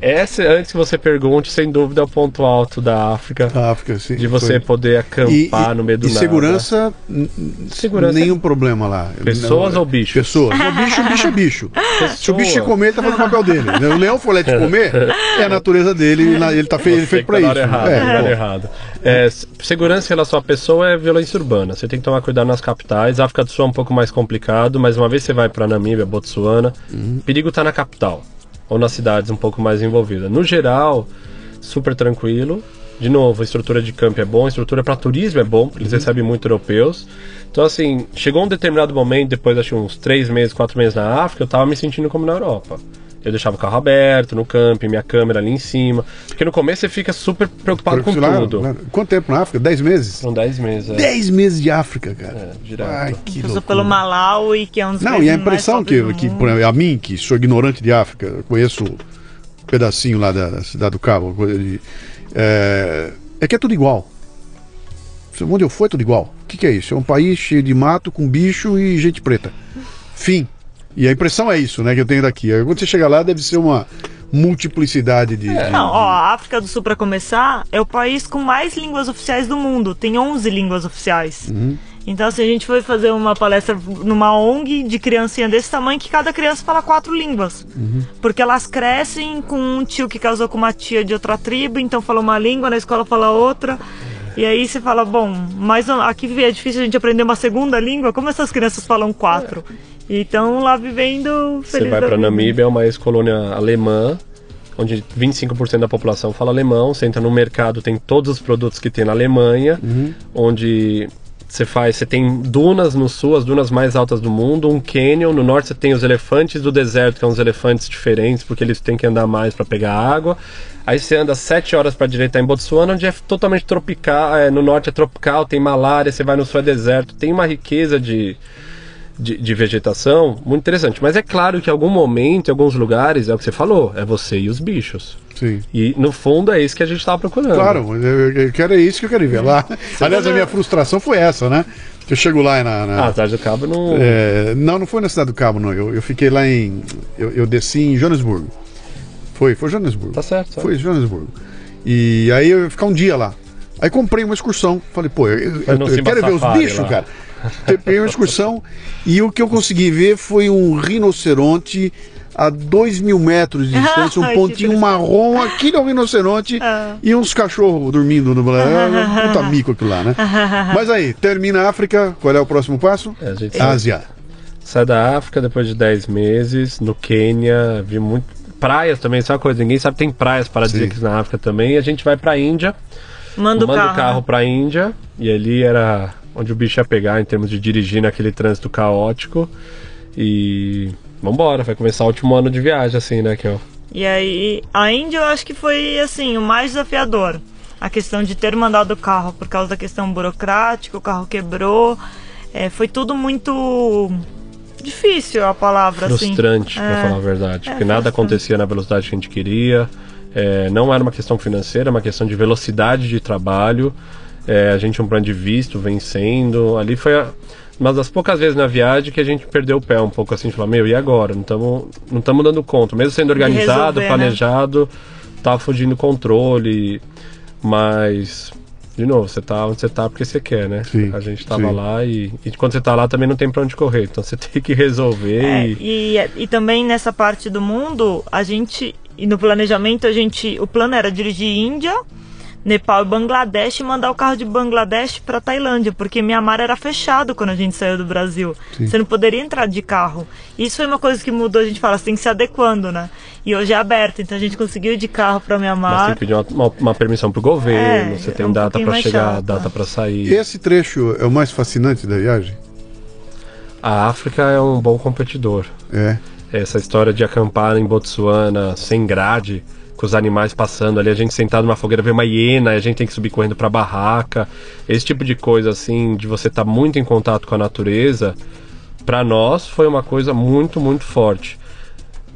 Essa, antes que você pergunte, sem dúvida é o ponto alto da África. Da África, sim. De você foi. poder acampar no meio do e nada. segurança, Segurança- nenhum problema lá. Pessoas Não, ou bichos? Pessoas. O bicho, bicho é bicho. Se o bicho te comer, ele tá fazendo o papel dele. O leão for lá te comer, é a natureza dele, ele tá feito, ele Você feito pra tá isso. errada, É, pô. errado. É, segurança em relação à pessoa é violência urbana. Você tem que tomar cuidado nas capitais. A África do Sul é um pouco mais complicado, mas uma vez você vai para Namíbia, Botsuana, Uhum. o perigo tá na capital ou nas cidades um pouco mais envolvidas. No geral, super tranquilo. De novo, a estrutura de campo é bom, a estrutura para turismo é bom, eles Uhum. recebem muito europeus. Então, assim, chegou um determinado momento, depois acho uns três meses, quatro meses na África, eu tava me sentindo como na Europa. Eu deixava o carro aberto no camping, minha câmera ali em cima. Porque no começo você fica super preocupado com Lá, tudo. lá, Quanto tempo na África? Dez meses? São 10 meses. É. Dez meses de África, cara. É, direto. Ai, que Passou loucura. pelo Malawi, que é um dos Não, e a impressão que, que por exemplo, a mim, que sou ignorante de África, eu conheço um pedacinho lá da, da cidade do Cabo, coisa de, é, é que é tudo igual. Onde eu fui é tudo igual. O que, que é isso? É um país cheio de mato, com bicho e gente preta. Fim. E a impressão é isso, né, que eu tenho daqui. Quando você chega lá, deve ser uma multiplicidade de. de- Não, ó, a África do Sul, pra começar, é o país com mais línguas oficiais do mundo. Tem 11 línguas oficiais. Uhum. Então, assim, a gente foi fazer uma palestra numa ONG de criancinha desse tamanho que cada criança fala quatro línguas. Uhum. Porque elas crescem com um tio que casou com uma tia de outra tribo, então fala uma língua, na escola fala outra. E aí você fala, bom, mas aqui é difícil a gente aprender uma segunda língua, como essas crianças falam quatro? Então lá vivendo Você vai para Namíbia, é uma ex-colônia alemã, onde 25% da população fala alemão. Você entra no mercado, tem todos os produtos que tem na Alemanha, Uhum. onde você faz, você tem dunas no sul, as dunas mais altas do mundo, um canyon, no norte você tem os elefantes do deserto, que são os elefantes diferentes, porque eles têm que andar mais para pegar água. Aí você anda sete horas para direita em Botsuana, onde é totalmente tropical, é, no norte é tropical, tem malária, você vai no sul é deserto, tem uma riqueza de, de, de vegetação muito interessante. Mas é claro que em algum momento, em alguns lugares, é o que você falou, é você e os bichos. Sim. E no fundo é isso que a gente estava procurando. Claro, eu, quero é isso que eu quero ver lá. Aliás, a minha frustração foi essa, né? Eu chego lá na. na- Ah, Cidade do Cabo não. É, não, não foi na Cidade do Cabo, não. Eu, eu fiquei lá em. Eu, eu desci em Joanesburgo. Foi, foi Joanesburgo. Tá certo. Foi Joanesburgo. E aí eu ia ficar um dia lá. Aí comprei uma excursão. Falei, pô, eu, eu- eu quero ver os bichos, lá. cara. Peguei uma excursão e o que eu consegui ver foi um rinoceronte a dois mil metros de distância, um pontinho marrom, aquele é um rinoceronte Ah. e uns cachorros dormindo no puta mico aquilo lá, né? Mas aí, termina a África, qual é o próximo passo? É, a gente Ásia. sai da África depois de 10 meses, no Quênia, vi muito. Praias também, isso é uma coisa, ninguém sabe, tem praias paradisíacas na África também. E a gente vai pra Índia, Manda o manda carro. o carro pra Índia, e ali era onde o bicho ia pegar em termos de dirigir naquele trânsito caótico. E. Vambora, vai começar o último ano de viagem, assim, né, Kel? E aí, a Índia eu acho que foi assim, o mais desafiador. A questão de ter mandado o carro por causa da questão burocrática, o carro quebrou. É, foi tudo muito difícil a palavra, assim. frustrante, pra É. falar a verdade. É, porque nada acontecia na velocidade que a gente queria. É, não era uma questão financeira, era uma questão de velocidade de trabalho. É, a gente tinha um plano de visto vencendo. Ali foi a- uma das poucas vezes na viagem que a gente perdeu o pé um pouco assim, falar, meu, e agora? Não estamos não tamo dando conta. Mesmo sendo organizado, resolver, né? planejado, tava fugindo do controle. Mas, de novo, você tá onde você tá porque você quer, né? Sim, a gente tava sim. lá e, e quando você tá lá também não tem pra onde correr. Então você tem que resolver É, e. e, e também nessa parte do mundo, a gente, e no planejamento, a gente, o plano era dirigir Índia, Nepal e Bangladesh e mandar o carro de Bangladesh para Tailândia, porque Mianmar era fechado quando a gente saiu do Brasil. Você não poderia entrar de carro. Isso foi uma coisa que mudou, a gente fala, você tem que se adequando, né? E hoje é aberto, então a gente conseguiu ir de carro para Mas tem Mianmar. que pedir uma, uma, uma permissão pro governo, É, você é tem um data mais chegar, chato. data pra sair. Esse trecho é o mais fascinante da viagem? A África é um bom competidor. É. Essa história de acampar em Botsuana sem grade, com os animais passando ali, a gente sentado numa fogueira vê uma hiena, a gente tem que subir correndo pra barraca. Esse tipo de coisa assim, de você estar muito em contato com a natureza, pra nós foi uma coisa muito, muito forte.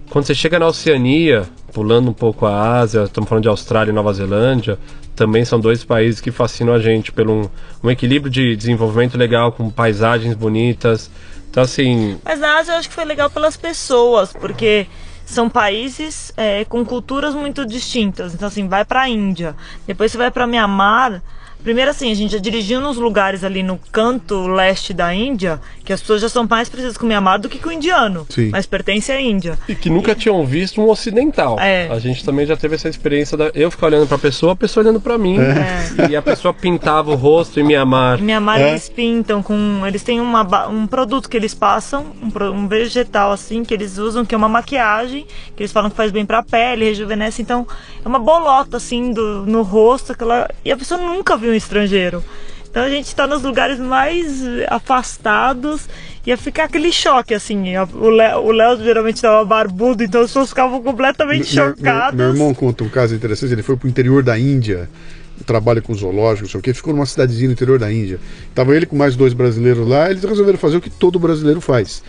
Quando você chega na Oceania, pulando um pouco a Ásia, estamos falando de Austrália e Nova Zelândia, também são dois países que fascinam a gente pelo um, um equilíbrio de desenvolvimento legal, com paisagens bonitas. Então, assim, Mas na Ásia eu acho que foi legal pelas pessoas, porque são países é, com culturas muito distintas. Então, assim, vai pra Índia, depois você vai pra Mianmar. Primeiro, assim, a gente já dirigiu nos lugares ali no canto leste da Índia, que as pessoas já são mais precisas com o Mianmar do que com o indiano. Sim. Mas pertence à Índia. E que nunca tinham visto um ocidental. É. A gente também já teve essa experiência da eu ficar olhando pra pessoa, a pessoa olhando pra mim. É. E a pessoa pintava o rosto em Mianmar. Em Mianmar É? eles pintam com. Eles têm uma, um produto que eles passam, um, um vegetal assim, que eles usam, que é uma maquiagem, que eles falam que faz bem pra pele, rejuvenesce. Então, é uma bolota assim do, no rosto, aquela, e a pessoa nunca viu estrangeiro. Então a gente tá nos lugares mais afastados ia ficar aquele choque, assim. O Léo, geralmente tava barbudo, então as pessoas ficavam completamente Meu, meu- chocadas. meu irmão conta um caso interessante. Ele foi pro interior da Índia, trabalha com zoológico, não sei o que, ficou numa cidadezinha no interior da Índia. Tava ele com mais dois brasileiros lá, eles resolveram fazer o que todo brasileiro faz.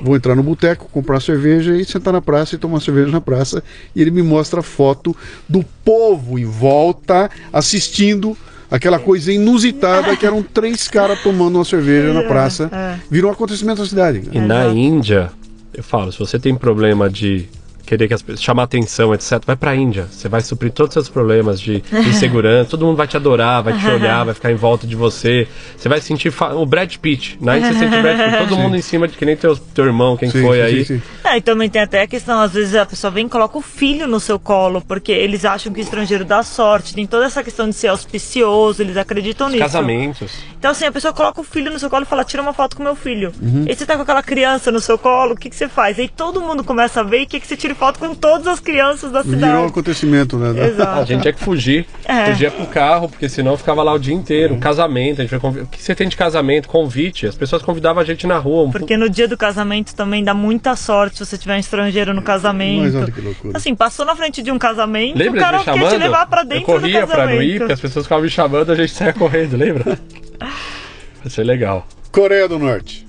Vou entrar no boteco, comprar cerveja e sentar na praça e tomar cerveja na praça. E ele me mostra a foto do povo em volta assistindo aquela coisa inusitada que eram três caras tomando uma cerveja na praça. É. Virou um acontecimento na cidade. E na Índia, eu falo, se você tem problema de querer que as pessoas chamar atenção, etc. Vai pra Índia. Você vai suprir todos os seus problemas de insegurança. todo mundo vai te adorar, vai te olhar, vai ficar em volta de você. Você vai sentir fa- o Brad Pitt. Na Índia você sente o Brad Pitt. Todo mundo em cima de que nem teu, teu irmão, quem Sim, foi sim, aí. sim, sim. É, e também tem até a questão, às vezes a pessoa vem e coloca o filho no seu colo, porque eles acham que o estrangeiro dá sorte. Tem toda essa questão de ser auspicioso, eles acreditam nisso. Casamentos. Então, assim, a pessoa coloca o filho no seu colo e fala, tira uma foto com meu filho. Uhum. E você tá com aquela criança no seu colo, o que, que você faz? Aí todo mundo começa a ver e quer que você tire foto com todas as crianças da Virou um cidade. acontecimento, né? A Exato. gente tinha que fugir. É. Fugia pro carro, porque senão ficava lá o dia inteiro. Casamento, a gente foi convi- O que você tem de casamento? Convite. As pessoas convidavam a gente na rua. Um Porque no dia do casamento também dá muita sorte se você tiver um estrangeiro no casamento. Mas olha que loucura. Assim, passou na frente de um casamento, Lembra o cara de me quer chamando? te levar pra dentro eu corria do pra casamento. não ir, porque as pessoas ficavam me chamando, a gente saia correndo, lembra? Vai ser legal. Coreia do Norte.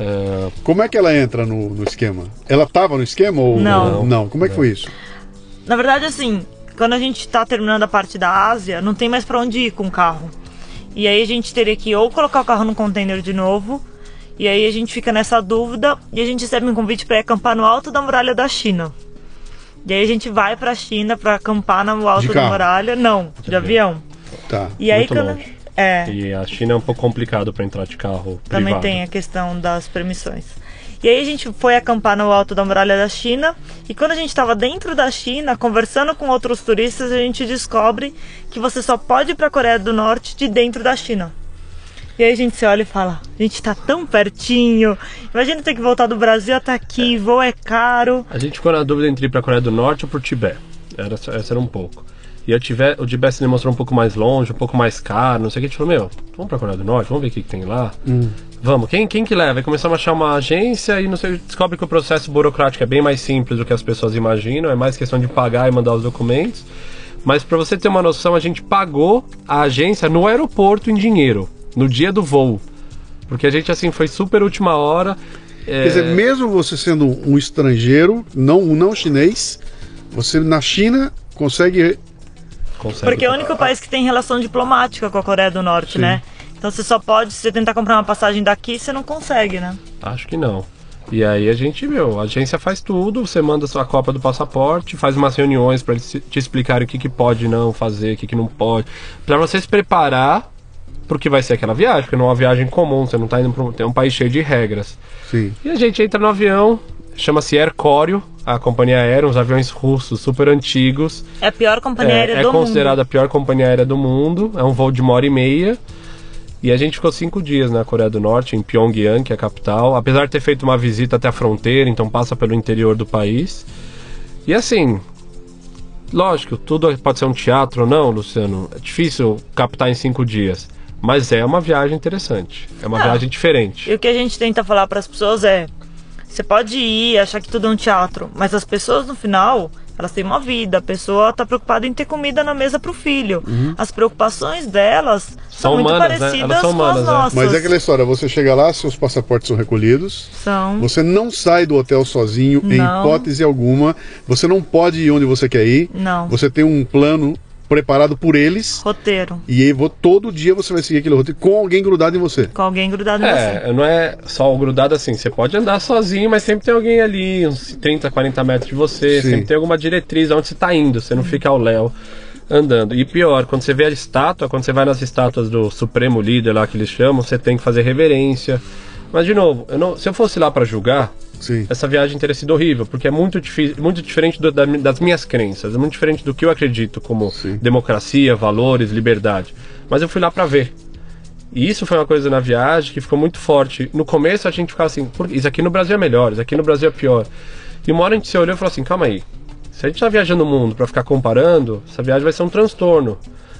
Ah, Como é que ela entra no, no esquema? Ela tava no esquema ou Não. Não. Como é que foi isso? Na verdade, assim, quando a gente tá terminando a parte da Ásia, não tem mais pra onde ir com o carro. E aí a gente teria que ou colocar o carro no container de novo, e aí a gente fica nessa dúvida, e a gente recebe um convite pra ir acampar no alto da muralha da China. E aí a gente vai pra China pra acampar no alto da muralha. Não, de avião. Tá. E aí Muito quando. longe. É. e a China é um pouco complicado pra entrar de carro Também privado. tem a questão das permissões. E aí a gente foi acampar no alto da muralha da China e quando a gente estava dentro da China, conversando com outros turistas, a gente descobre que você só pode ir para a Coreia do Norte de dentro da China. E aí a gente se olha e fala, a gente tá tão pertinho. Imagina ter que voltar do Brasil até aqui, voo é caro. A gente ficou na dúvida entre ir pra Coreia do Norte ou pro Tibete. Era, essa era um pouco. E eu tiver, o Tibete se demonstrou um pouco mais longe, um pouco mais caro, não sei o que. A gente falou, meu, vamos pra Coreia do Norte, vamos ver o que, que tem lá. Vamos, quem, quem que leva? Começamos a achar uma agência e não sei, descobre que o processo burocrático é bem mais simples do que as pessoas imaginam, é mais questão de pagar e mandar os documentos. Mas pra você ter uma noção, a gente pagou a agência no aeroporto em dinheiro, no dia do voo. Porque a gente, assim, foi super última hora. é, Quer dizer, mesmo você sendo um estrangeiro, não um não chinês, você na China consegue. Consegue Porque é o único país que tem relação diplomática com a Coreia do Norte, Sim. né? Então você só pode, se você tentar comprar uma passagem daqui, você não consegue, né? Acho que não. E aí a gente, meu, a agência faz tudo, você manda sua cópia do passaporte, faz umas reuniões para eles te explicarem o que, que pode não fazer, o que, que não pode. Pra você se preparar porque vai ser aquela viagem, porque não é uma viagem comum, você não tá indo pra um, tem um país cheio de regras. Sim. E a gente entra no avião, chama-se Air Koryo, a companhia aérea, uns aviões russos super antigos. É a pior companhia aérea É, é do considerada mundo. a pior companhia aérea do mundo. É um voo de uma hora e meia. E a gente ficou cinco dias na Coreia do Norte, em Pyongyang, que é a capital. Apesar de ter feito uma visita até a fronteira, então passa pelo interior do país. E assim, lógico, tudo pode ser um teatro ou não, Luciano. É difícil captar em cinco dias. Mas é uma viagem interessante. É uma Ah. viagem diferente. E o que a gente tenta falar para as pessoas é: você pode ir, achar que tudo é um teatro, mas as pessoas no final, elas têm uma vida. A pessoa tá preocupada em ter comida na mesa pro filho. As preocupações delas são, São muito humanas, né? parecidas Elas são com as humanas, né? nossas. Mas é aquela história, você chega lá, seus passaportes são recolhidos, São. você não sai do hotel sozinho, em Não. hipótese alguma, você não pode ir onde você quer ir, Não. você tem um plano preparado por eles, Roteiro. e aí vo- todo dia você vai seguir aquele roteiro com alguém grudado em você. Com alguém grudado em você. É, não é só o grudado assim. Você pode andar sozinho, mas sempre tem alguém ali, uns 30, 40 metros de você. Sim. Sempre tem alguma diretriz onde você tá indo. Você não fica ao léu andando. E pior, quando você vê a estátua, quando você vai nas estátuas do Supremo Líder lá que eles chamam, você tem que fazer reverência. Mas, de novo, eu não- se eu fosse lá pra julgar, Sim. essa viagem teria sido horrível, porque é muito, difícil, muito diferente do- da- das minhas crenças, é muito diferente do que eu acredito como Sim. democracia, valores, liberdade. Mas eu fui lá pra ver. E isso foi uma coisa na viagem que ficou muito forte. No começo a gente ficava assim, "Por- isso aqui no Brasil é melhor, isso aqui no Brasil é pior. E uma hora a gente se olhou e falou assim, calma aí, se a gente tá viajando o mundo pra ficar comparando, essa viagem vai ser um transtorno.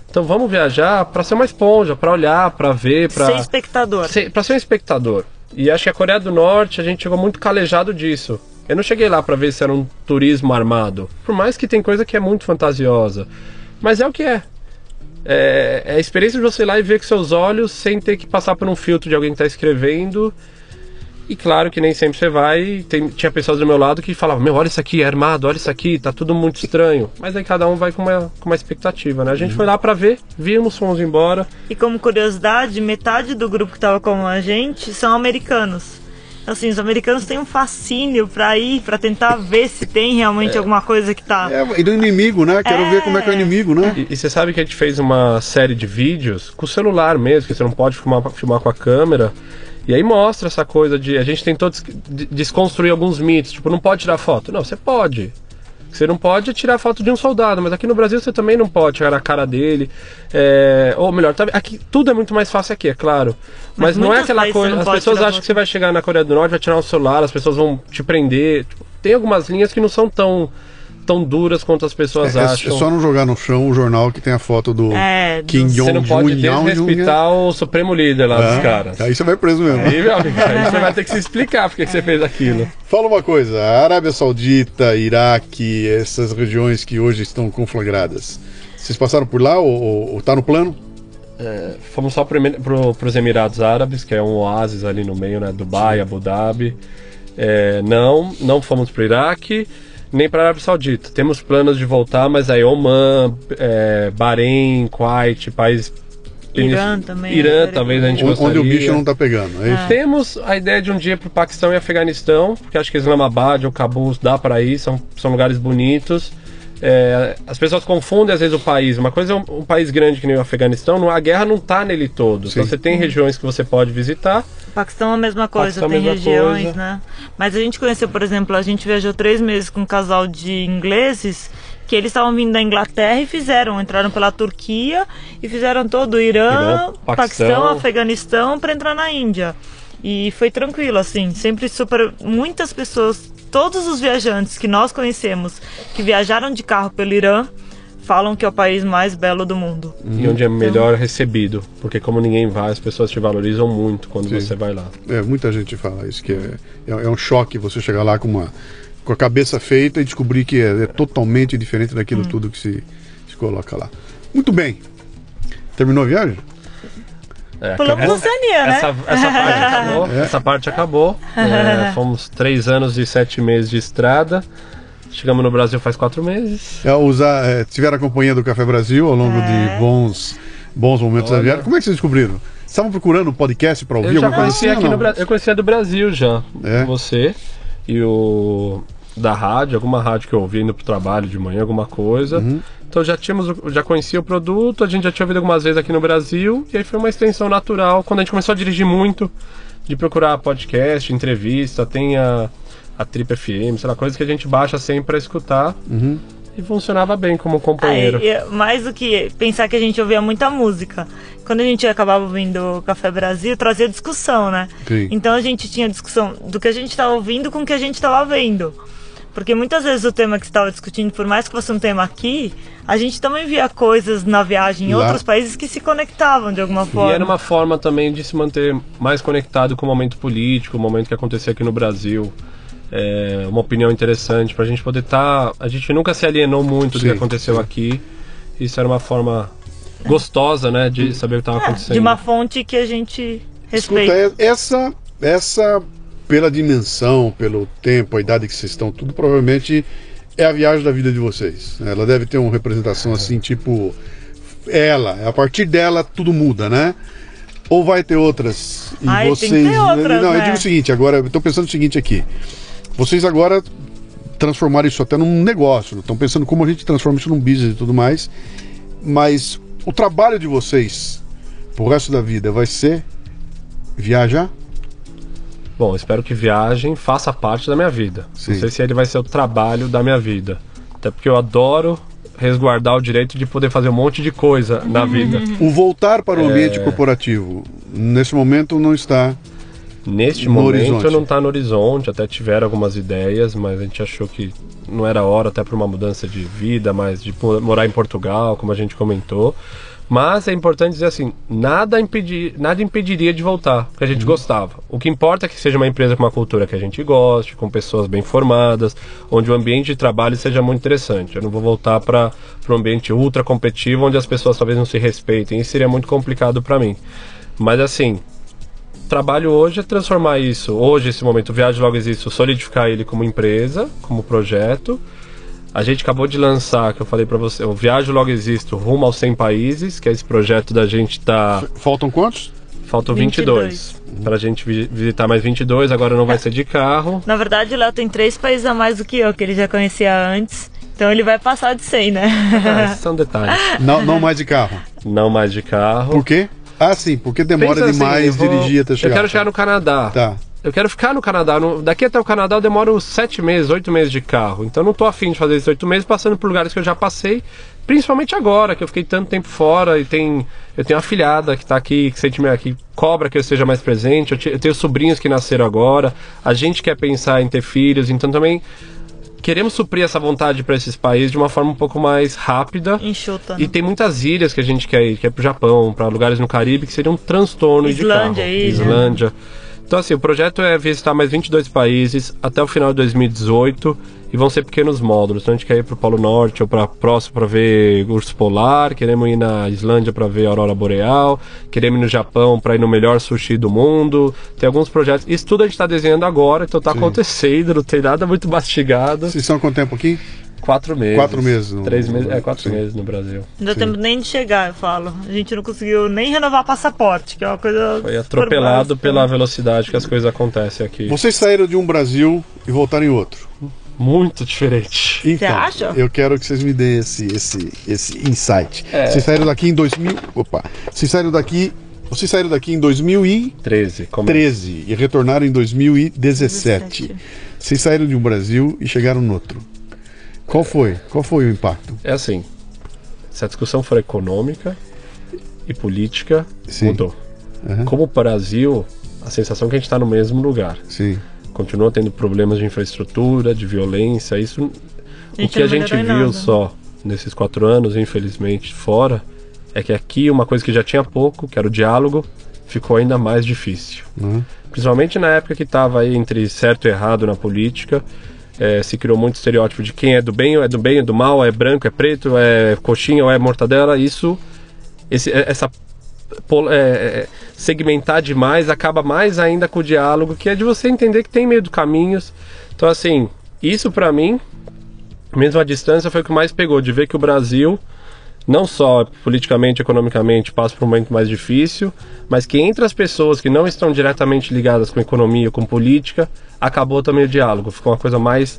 Então vamos viajar pra ser uma esponja, pra olhar, pra ver, pra Ser espectador. pra ser um espectador. E acho que a Coreia do Norte a gente chegou muito calejado disso. Eu não cheguei lá pra ver se era um turismo armado. Por mais que tem coisa que é muito fantasiosa. Mas é o que é. É, é a experiência de você ir lá e ver com seus olhos sem ter que passar por um filtro de alguém que tá escrevendo. E claro que nem sempre você vai. Tem, tinha pessoas do meu lado que falavam: Meu, olha isso aqui, é armado, olha isso aqui, tá tudo muito estranho. Mas aí cada um vai com uma, com uma expectativa, né? A gente foi lá pra ver, vimos, fomos embora. E como curiosidade, metade do grupo que tava com a gente são americanos. Assim, os americanos têm um fascínio pra ir, pra tentar ver se tem realmente alguma coisa que tá. É, e do inimigo, né? Quero ver como é que é o inimigo, né? E, e você sabe que a gente fez uma série de vídeos com o celular mesmo, que você não pode filmar, filmar com a câmera. E aí mostra essa coisa de. A gente tentou des- de- desconstruir alguns mitos. Tipo, não pode tirar foto. Não, você pode. Você não pode tirar foto de um soldado, mas aqui no Brasil você também não pode tirar a cara dele. É, ou melhor, tá- aqui tudo é muito mais fácil aqui, é claro. Mas, Mas não é aquela coisa. As pessoas acham foto. que você vai chegar na Coreia do Norte, vai tirar um celular, as pessoas vão te prender. Tipo, tem algumas linhas que não são tão, tão duras quanto as pessoas É, é acham. só não jogar no chão o jornal que tem a foto do É, Kim do- Você não Jong-un. pode Jong-un, desrespeitar o supremo líder lá dos É, caras. Aí você vai preso mesmo. Aí, meu amigo, aí você vai ter que se explicar porque que você fez aquilo. Fala uma coisa, a Arábia Saudita, Iraque, essas regiões que hoje estão conflagradas, vocês passaram por lá ou, ou, ou tá no plano? Fomos só para pro, os Emirados Árabes, que é um oásis ali no meio, né? Dubai, Abu Dhabi. É, não, não fomos para o Iraque, nem para a Arábia Saudita. Temos planos de voltar, mas aí Oman, é, Bahrein, Kuwait, país... Irã também, Irã, é talvez a gente Onde, gostaria. onde o bicho não tá pegando, é isso? Temos a ideia de um dia para o Paquistão e Afeganistão, porque acho que Islamabad ou Cabul dá para ir, são, são lugares bonitos. É, as pessoas confundem às vezes o país. Uma coisa é um, um país grande que nem o Afeganistão, não, a guerra não está nele todo. Então você tem regiões que você pode visitar. Paquistão é a mesma coisa, Paquistão é tem mesma regiões, coisa. né? Mas a gente conheceu, por exemplo, a gente viajou três meses com um casal de ingleses que eles estavam vindo da Inglaterra e fizeram, entraram pela Turquia e fizeram todo o Irã, Irã, Paquistão, Paquistão. Afeganistão para entrar na Índia. E foi tranquilo, assim, sempre super. Muitas pessoas, todos os viajantes que nós conhecemos que viajaram de carro pelo Irã, falam que é o país mais belo do mundo. E onde é melhor recebido. Porque como ninguém vai, as pessoas te valorizam muito quando Sim. você vai lá. É, muita gente fala isso, que é, é, é um choque você chegar lá com, uma, com a cabeça feita e descobrir que é, é totalmente diferente daquilo tudo que se, se coloca lá. Muito bem. Terminou a viagem? É, Pulamos acabou- Oceania, né? Essa, essa parte acabou. Essa parte acabou. É, fomos três anos e sete meses de estrada. Chegamos no Brasil faz quatro meses. É, usar, é, tiveram a companhia do Café Brasil ao longo É. de bons, bons momentos da Olha. viagem. Como é que vocês descobriram? Estavam procurando um podcast para ouvir Eu já alguma coisa conhecia assim? aqui no. Eu conhecia do Brasil já. É? Você e o da rádio, alguma rádio que eu ouvi indo pro trabalho de manhã, alguma coisa. Uhum. Então já tínhamos, o- já conhecia o produto, a gente já tinha ouvido algumas vezes aqui no Brasil, e aí foi uma extensão natural. Quando a gente começou a dirigir muito, de procurar podcast, entrevista, tem a, a Trip FM, sei lá, coisa que a gente baixa sempre pra escutar. Uhum. E funcionava bem como companheiro. Aí, e- mais do que pensar que a gente ouvia muita música. Quando a gente acabava ouvindo o Café Brasil, trazia discussão, né? Sim. Então a gente tinha discussão do que a gente estava ouvindo com o que a gente estava vendo. Porque muitas vezes o tema que você estava discutindo, por mais que fosse um tema aqui, a gente também via coisas na viagem em Lá- outros países que se conectavam de alguma forma. E era uma forma também de se manter mais conectado com o momento político, o momento que acontecia aqui no Brasil. É, uma opinião interessante pra gente poder estar. a gente nunca se alienou muito do Sim, que aconteceu sim. aqui. Isso era uma forma gostosa, né, de saber o que estava É, acontecendo. de uma fonte que a gente Escuta, respeita. é- essa, essa, pela dimensão, pelo tempo, a idade que vocês estão, tudo provavelmente é a viagem da vida de vocês. Ela deve ter uma representação assim, tipo. Ela, a partir dela tudo muda, né? Ou vai ter outras e Ai, tem que vocês. ter outras, Não, eu né? digo o seguinte, agora, eu tô pensando o seguinte aqui. Vocês agora transformaram isso até num negócio, estão pensando como a gente transforma isso num business e tudo mais. Mas o trabalho de vocês pro resto da vida vai ser viajar? Bom, espero que viagem faça parte da minha vida. Sim. Não sei se ele vai ser o trabalho da minha vida. Até porque eu adoro resguardar o direito de poder fazer um monte de coisa na vida. O voltar para o É. ambiente corporativo, nesse momento não está. Neste No momento horizonte. não está no horizonte, até tiveram algumas ideias, mas a gente achou que não era hora até para uma mudança de vida, mas de morar em Portugal, como a gente comentou. Mas é importante dizer assim, nada, impedir, nada impediria de voltar, porque a Uhum. gente gostava. O que importa é que seja uma empresa com uma cultura que a gente goste, com pessoas bem formadas, onde o ambiente de trabalho seja muito interessante. Eu não vou voltar para um ambiente ultra competitivo, onde as pessoas talvez não se respeitem, isso seria muito complicado para mim. Mas assim, trabalho hoje é transformar isso, hoje esse momento, Viagem Logo Existe, solidificar ele como empresa, como projeto. A gente acabou de lançar, que eu falei pra você, o Viagem Logo Existo rumo aos 100 países, que é esse projeto da gente tá... Faltam quantos? Faltou 22. 22. Pra gente visitar mais 22, agora não vai ser de carro. Na verdade, o Léo tem três países a mais do que eu, que ele já conhecia antes. Então ele vai passar de 100, né? Ah, são detalhes. Não, não mais de carro. Não mais de carro. Por quê? Ah, sim, porque demora Pensa assim, demais assim, vou... dirigir até chegar. Eu quero chegar no Canadá. Tá. Eu quero ficar no Canadá. Daqui até o Canadá eu demoro sete meses, oito meses de carro. Então não tô afim de fazer esses oito meses passando por lugares que eu já passei. Principalmente agora, que eu fiquei tanto tempo fora e tem. Eu tenho uma filhada que tá aqui, que, sente, que cobra que eu seja mais presente. Eu, eu tenho sobrinhos que nasceram agora. A gente quer pensar em ter filhos, então também queremos suprir essa vontade para esses países de uma forma um pouco mais rápida. Enxuta. Né? E tem muitas ilhas que a gente quer ir, que é pro Japão, para lugares no Caribe que seriam um transtorno Islândia, de carro. Islândia, Islândia. Então assim, o projeto é visitar mais 22 países até o final de 2018 e vão ser pequenos módulos. Então a gente quer ir para o Polo Norte ou para próximo para ver urso polar, queremos ir na Islândia para ver a aurora boreal, queremos ir no Japão para ir no melhor sushi do mundo. Tem alguns projetos. Isso tudo a gente está desenhando agora, então está acontecendo, não tem nada muito mastigado. Vocês estão com tempo aqui? Quatro meses. Quatro meses. No... Três meses, é, quatro Sim. meses no Brasil. Não deu tempo nem de chegar, eu falo. A gente não conseguiu nem renovar passaporte, que é uma coisa. Foi atropelado pela velocidade que as coisas acontecem aqui. Vocês saíram de um Brasil e voltaram em outro muito diferente. Então, Você acha? Eu quero que vocês me deem esse, esse, esse insight. É. Vocês saíram daqui em 2000. Opa! Vocês saíram daqui. Vocês saíram daqui em 2013 como... 13, e retornaram em 2017. 17. Vocês saíram de um Brasil e chegaram no outro. Qual foi? Qual foi o impacto? É assim. Se a discussão for econômica e política, Sim. mudou. Uhum. Como o Brasil, a sensação é que a gente está no mesmo lugar. Sim continua tendo problemas de infraestrutura, de violência. Isso, o que a gente viu nada. só nesses quatro anos, infelizmente, fora, é que aqui uma coisa que já tinha pouco, que era o diálogo, ficou ainda mais difícil. Uhum. Principalmente na época que estava aí entre certo e errado na política. É, se criou muito estereótipo de quem é do bem, ou é do bem, é do mal, é branco, é preto, é coxinha ou é mortadela. Isso, esse, essa é, é, segmentar demais, acaba mais ainda com o diálogo, que é de você entender que tem meio do caminhos. Então, assim, isso para mim, mesmo a distância, foi o que mais pegou, de ver que o Brasil, não só politicamente, economicamente, passa por um momento mais difícil, mas que entre as pessoas que não estão diretamente ligadas com economia, com política, acabou também o diálogo. Ficou uma coisa mais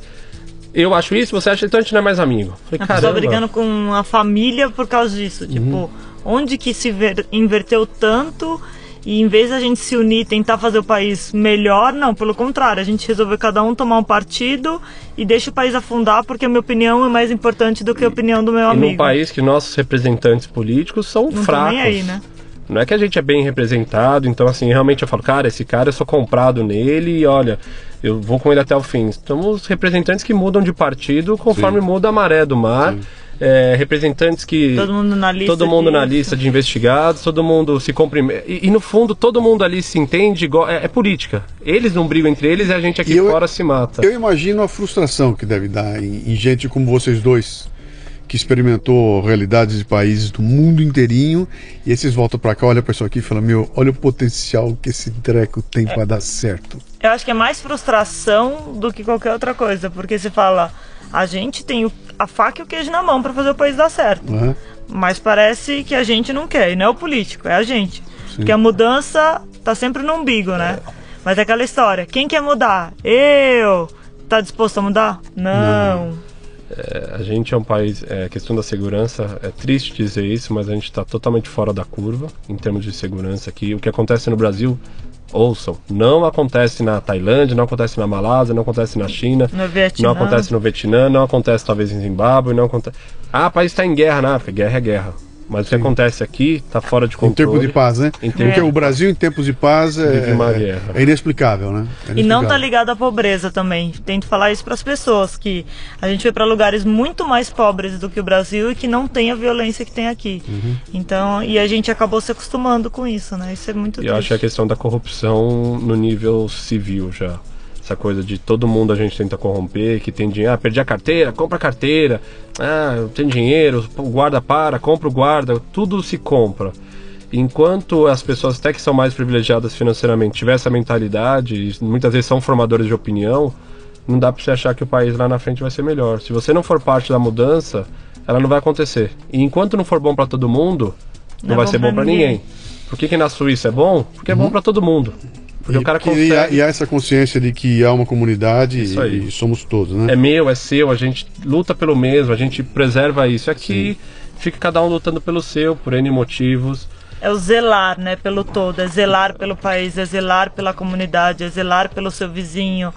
eu acho isso, você acha, então a gente não é mais amigo. Falei, a pessoa brigando com a família por causa disso. Tipo, uhum. onde que se inverteu tanto e em vez da gente se unir e tentar fazer o país melhor, não, pelo contrário, a gente resolveu cada um tomar um partido e deixa o país afundar porque a minha opinião é mais importante do que a opinião do meu e amigo. E num país que nossos representantes políticos são não fracos. Aí, né? Não é que a gente é bem representado, então assim, realmente eu falo, cara, esse cara eu sou comprado nele e olha, eu vou com ele até o fim. Somos representantes que mudam de partido conforme Sim. muda a maré do mar. Sim é, representantes que. Todo mundo na lista. Todo mundo na lista de investigados, todo mundo se cumprimenta. E, e, no fundo, todo mundo ali se entende igual. É, é, política. Eles não brigam entre eles e a gente aqui eu, fora se mata. Eu imagino a frustração que deve dar em, em gente como vocês dois que experimentou realidades de países do mundo inteirinho e esses voltam para cá, olha para isso aqui e fala: Meu, olha o potencial que esse treco tem para dar certo. Eu acho que é mais frustração do que qualquer outra coisa, porque você fala a gente tem a faca e o queijo na mão para fazer o país dar certo. Uhum. Mas parece que a gente não quer, e não é o político, é a gente. Sim. Porque a mudança tá sempre no umbigo, né? É. Mas é aquela história, quem quer mudar? Eu! Tá disposto a mudar? Não. não. É, a gente é um país, é, questão da segurança, é triste dizer isso, mas a gente está totalmente fora da curva em termos de segurança aqui. O que acontece no Brasil ouçam, não acontece na Tailândia, não acontece na Malásia, não acontece na China, não acontece no Vietnã, não acontece talvez em Zimbábue, não acontece. Ah, o país está em guerra na África, guerra é guerra. Mas Sim. o que acontece aqui está fora de controle. Em tempo de paz, né? Em Porque o Brasil em tempos de paz é, é, é inexplicável, né? É inexplicável. E não está ligado à pobreza também. Tento falar isso para as pessoas, que a gente foi para lugares muito mais pobres do que o Brasil e que não tem a violência que tem aqui. Uhum. Então, e a gente acabou se acostumando com isso, né? Isso é muito E eu acho que a questão da corrupção no nível civil já essa coisa de todo mundo a gente tenta corromper, que tem dinheiro, ah, perdi a carteira, compra a carteira, ah, tem dinheiro, o guarda para, compra o guarda, tudo se compra. Enquanto as pessoas até que são mais privilegiadas financeiramente tiver essa mentalidade, muitas vezes são formadores de opinião, não dá para você achar que o país lá na frente vai ser melhor. Se você não for parte da mudança, ela não vai acontecer. E enquanto não for bom para todo mundo, não, não vai ser bom para ninguém. ninguém. Por que, que na Suíça é bom? Porque é bom para todo mundo. Porque e, o cara e, consegue. há, e há essa consciência de que há uma comunidade Isso aí. e, somos todos, né? É meu, é seu, a gente luta pelo mesmo, a gente preserva isso. Aqui fica cada um lutando pelo seu, por N motivos. É o zelar, né, pelo todo, é zelar pelo país, é zelar pela comunidade, é zelar pelo seu vizinho,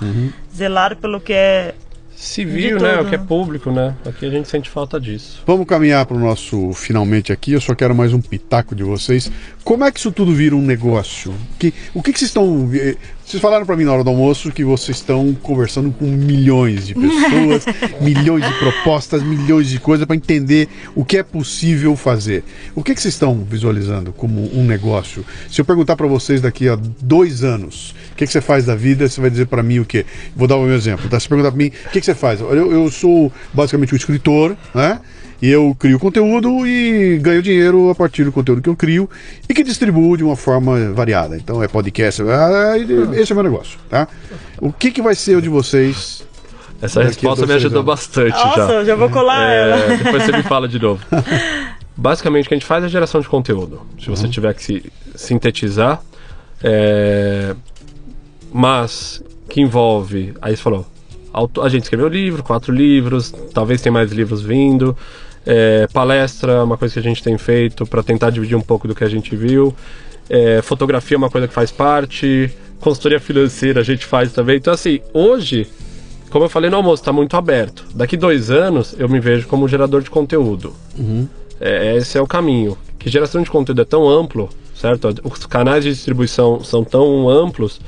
zelar pelo que é Civil, né? O que é público, né? Aqui a gente sente falta disso. Vamos caminhar para o nosso finalmente aqui. Eu só quero mais um pitaco de vocês. Como é que isso tudo vira um negócio? Que, o que, que vocês estão. eh, Vocês falaram para mim na hora do almoço que vocês estão conversando com milhões de pessoas, milhões de propostas, milhões de coisas para entender o que é possível fazer. O que, que vocês estão visualizando como um negócio? Se eu perguntar para vocês daqui a dois anos, o que, que você faz da vida, você vai dizer para mim o quê? Vou dar o meu exemplo. Tá? Se perguntar para mim, o que, que você faz? Eu, eu sou basicamente um escritor, né? E eu crio conteúdo e ganho dinheiro a partir do conteúdo que eu crio e que distribuo de uma forma variada. Então é podcast, ah, e- esse é o meu negócio, tá? O que, que vai ser o de vocês? Essa Daqui a resposta me ajudou anos. bastante Nossa, já. eu já vou colar ela. É, depois você me fala de novo. Basicamente, o que a gente faz é geração de conteúdo. Se você tiver que se sintetizar, é, mas que envolve. Aí você falou, a gente escreveu livro, quatro livros, talvez tenha mais livros vindo. É, palestra, uma coisa que a gente tem feito para tentar dividir um pouco do que a gente viu. É, fotografia é uma coisa que faz parte. Consultoria financeira a gente faz também. Então, assim, hoje como eu falei no almoço, está muito aberto. Daqui dois anos eu me vejo como gerador de conteúdo. É, esse é o caminho. Que geração de conteúdo é tão amplo, certo? Os canais de distribuição são tão amplos,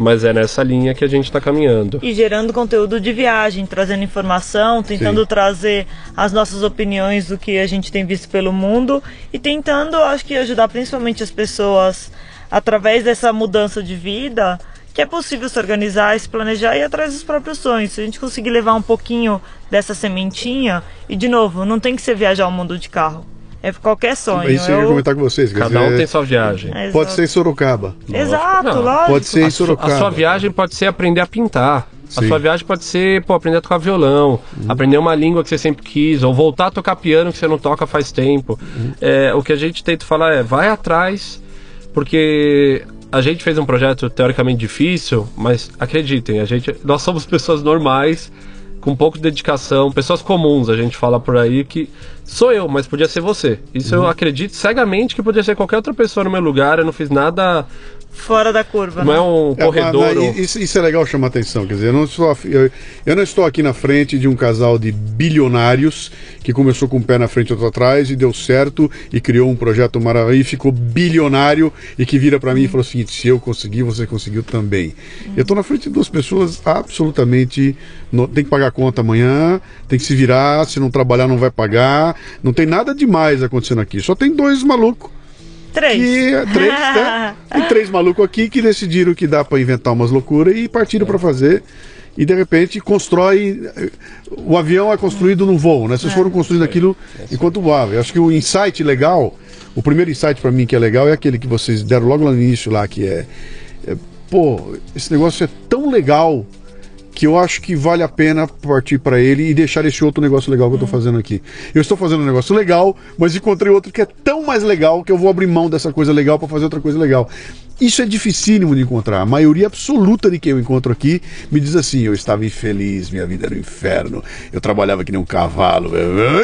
mas é nessa linha que a gente está caminhando. E gerando conteúdo de viagem, trazendo informação, tentando Sim. trazer as nossas opiniões do que a gente tem visto pelo mundo e tentando, acho que, ajudar principalmente as pessoas através dessa mudança de vida, que é possível se organizar, se planejar e ir atrás dos próprios sonhos. Se a gente conseguir levar um pouquinho dessa sementinha, e de novo, não tem que ser viajar o mundo de carro. É qualquer sonho. Isso eu ia Eu- comentar com vocês. Cada um dizer, tem sua viagem. É, Pode ser em Sorocaba. Exato, Não, lógico. Pode ser em A, Sorocaba. a sua viagem pode ser aprender a pintar. A Sim. sua viagem pode ser pô, aprender a tocar violão, aprender uma língua que você sempre quis, ou voltar a tocar piano que você não toca faz tempo. É, o que a gente tenta falar é vai atrás, porque a gente fez um projeto teoricamente difícil, mas acreditem, a gente, nós somos pessoas normais, com pouco de dedicação, pessoas comuns, a gente fala por aí que sou eu, mas podia ser você. Isso eu acredito cegamente que podia ser qualquer outra pessoa no meu lugar, eu não fiz nada, Fora da curva. não né? é um É, corredor. mas- ou- mas isso, isso é legal chamar atenção. Quer dizer, eu não, estou, eu, eu não estou aqui na frente de um casal de bilionários que começou com um pé na frente e outro atrás e deu certo e criou um projeto maravilhoso e ficou bilionário e que vira para mim e falou o seguinte: se eu conseguir, você conseguiu também. Eu estou na frente de duas pessoas absolutamente. no- tem que pagar a conta amanhã, tem que se virar, se não trabalhar não vai pagar. Não tem nada demais acontecendo aqui. Só tem dois malucos Três. que três, né? Tem três malucos aqui que decidiram que dá pra inventar umas loucuras e partiram pra fazer. E de repente constrói. O avião é construído num voo, né? Vocês foram construindo aquilo enquanto voava. Eu acho que o insight legal, o primeiro insight pra mim que é legal é aquele que vocês deram logo lá no início lá, que é. é, pô, esse negócio é tão legal que eu acho que vale a pena partir para ele e deixar esse outro negócio legal que eu tô fazendo aqui. Eu estou fazendo um negócio legal, mas encontrei outro que é tão mais legal que eu vou abrir mão dessa coisa legal para fazer outra coisa legal. Isso é dificílimo de encontrar. A maioria absoluta de quem eu encontro aqui me diz assim: eu estava infeliz, minha vida era um inferno, eu trabalhava que nem um cavalo,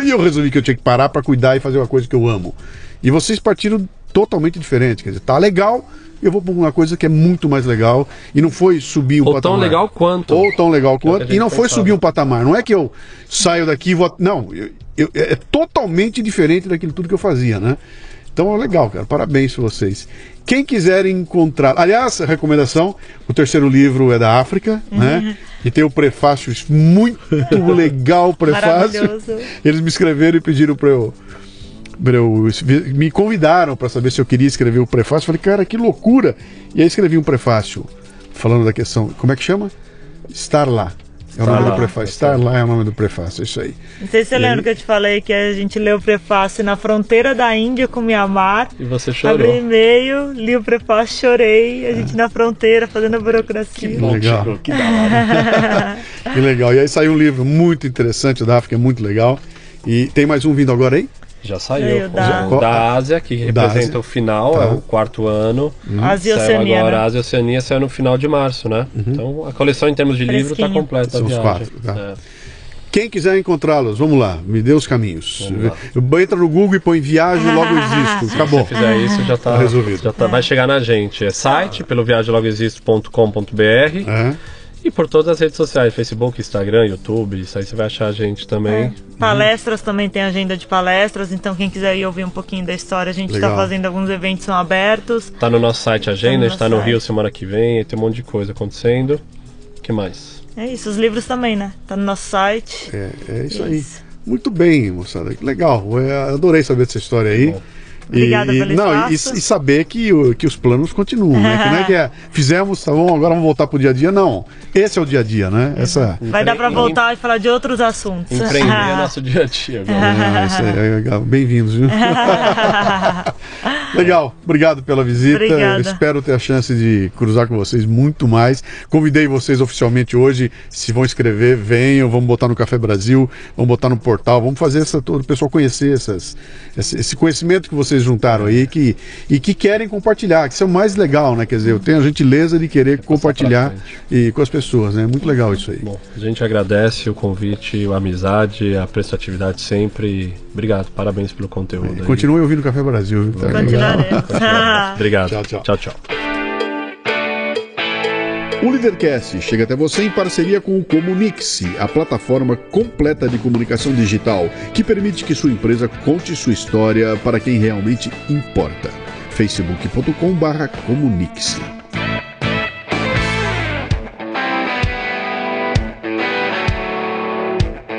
e eu resolvi que eu tinha que parar para cuidar e fazer uma coisa que eu amo. E vocês partiram totalmente diferente. Quer dizer, tá legal, eu vou para uma coisa que é muito mais legal e não foi subir um Ou patamar. tão legal quanto. Ou tão legal é quanto. E não foi pensava. subir um patamar. Não é que eu saio daqui e vou. Não, eu- eu- é totalmente diferente daquilo tudo que eu fazia, né? Então é legal, cara. Parabéns pra vocês. Quem quiser encontrar. Aliás, a recomendação: o terceiro livro é da África, né? E tem o prefácio muito legal o prefácio. Maravilhoso. Eles me escreveram e pediram pra eu. Pra eu- me convidaram para saber se eu queria escrever o prefácio. Falei, cara, que loucura! E aí escrevi um prefácio falando da questão. Como é que chama? Estar lá. É o nome do prefácio. Estar lá é o nome do prefácio, é isso aí. Não sei se você E lembra aí? que eu te falei que a gente leu o prefácio na fronteira da Índia com Mianmar. E você Abri chorou. e-mail, li o prefácio, chorei. A gente na fronteira fazendo a burocracia. Que legal. Que da hora. que legal. E aí saiu um livro muito interessante da África, é muito legal. E tem mais um vindo agora aí? Já saiu. Saiu da- O da Ásia, que representa Ásia. o final, Tá. é o quarto ano. Ásia e Saiu Oceania. agora, né? Ásia e Oceania saiu no final de março, né? Então a coleção em termos de livro está completa. São os viagem. quatro, tá. É. Quem quiser encontrá-los, vamos lá, me dê os caminhos. Entra no Google e põe viagem, logo existo. Acabou. Se fizer isso, já tá, Tá resolvido. Já tá, vai chegar na gente. É site, pelo viagemlogoexisto.com.br É. e por todas as redes sociais, Facebook, Instagram, YouTube, isso aí você vai achar a gente também. Palestras também tem agenda de palestras, então quem quiser ir ouvir um pouquinho da história, a gente está fazendo alguns eventos são abertos. Tá no nosso site a agenda, a gente tá no nosso Rio semana que vem, e tem um monte de coisa acontecendo. O que mais? É isso, os livros também, né? Tá no nosso site. É, é isso aí. Isso. Muito bem, moçada. que Legal. Eu adorei saber dessa história aí. Obrigada e, pelo não, e, espaço. e saber que, o- que os planos continuam, né? Que não é que é, fizemos, tá bom, agora vamos voltar pro dia a dia. Não. Esse é o dia a dia, né? Essa. Vai dar para voltar e falar de outros assuntos. Empreender é nosso dia a dia agora. Ah, isso aí é legal. Bem-vindos, viu? legal, obrigado pela visita. Obrigada. Espero ter a chance de cruzar com vocês muito mais. Convidei vocês oficialmente hoje. Se vão escrever, venham. Vamos botar no Café Brasil, vamos botar no portal, vamos fazer essa, todo o pessoal conhecer essas, esse, esse conhecimento que vocês juntaram aí que, e que querem compartilhar, que isso é o mais legal, né? Quer dizer, eu tenho a gentileza de querer compartilhar e, com as pessoas, né? Muito legal isso aí. Bom, a gente agradece o convite, a amizade, a prestatividade sempre. Obrigado, parabéns pelo conteúdo. aí. Continue ouvindo o Café Brasil. Tá. Continuaremos. Obrigado. Tchau, tchau. tchau, tchau. O Lidercast chega até você em parceria com o Comunix, a plataforma completa de comunicação digital que permite que sua empresa conte sua história para quem realmente importa. facebook.com/comunix.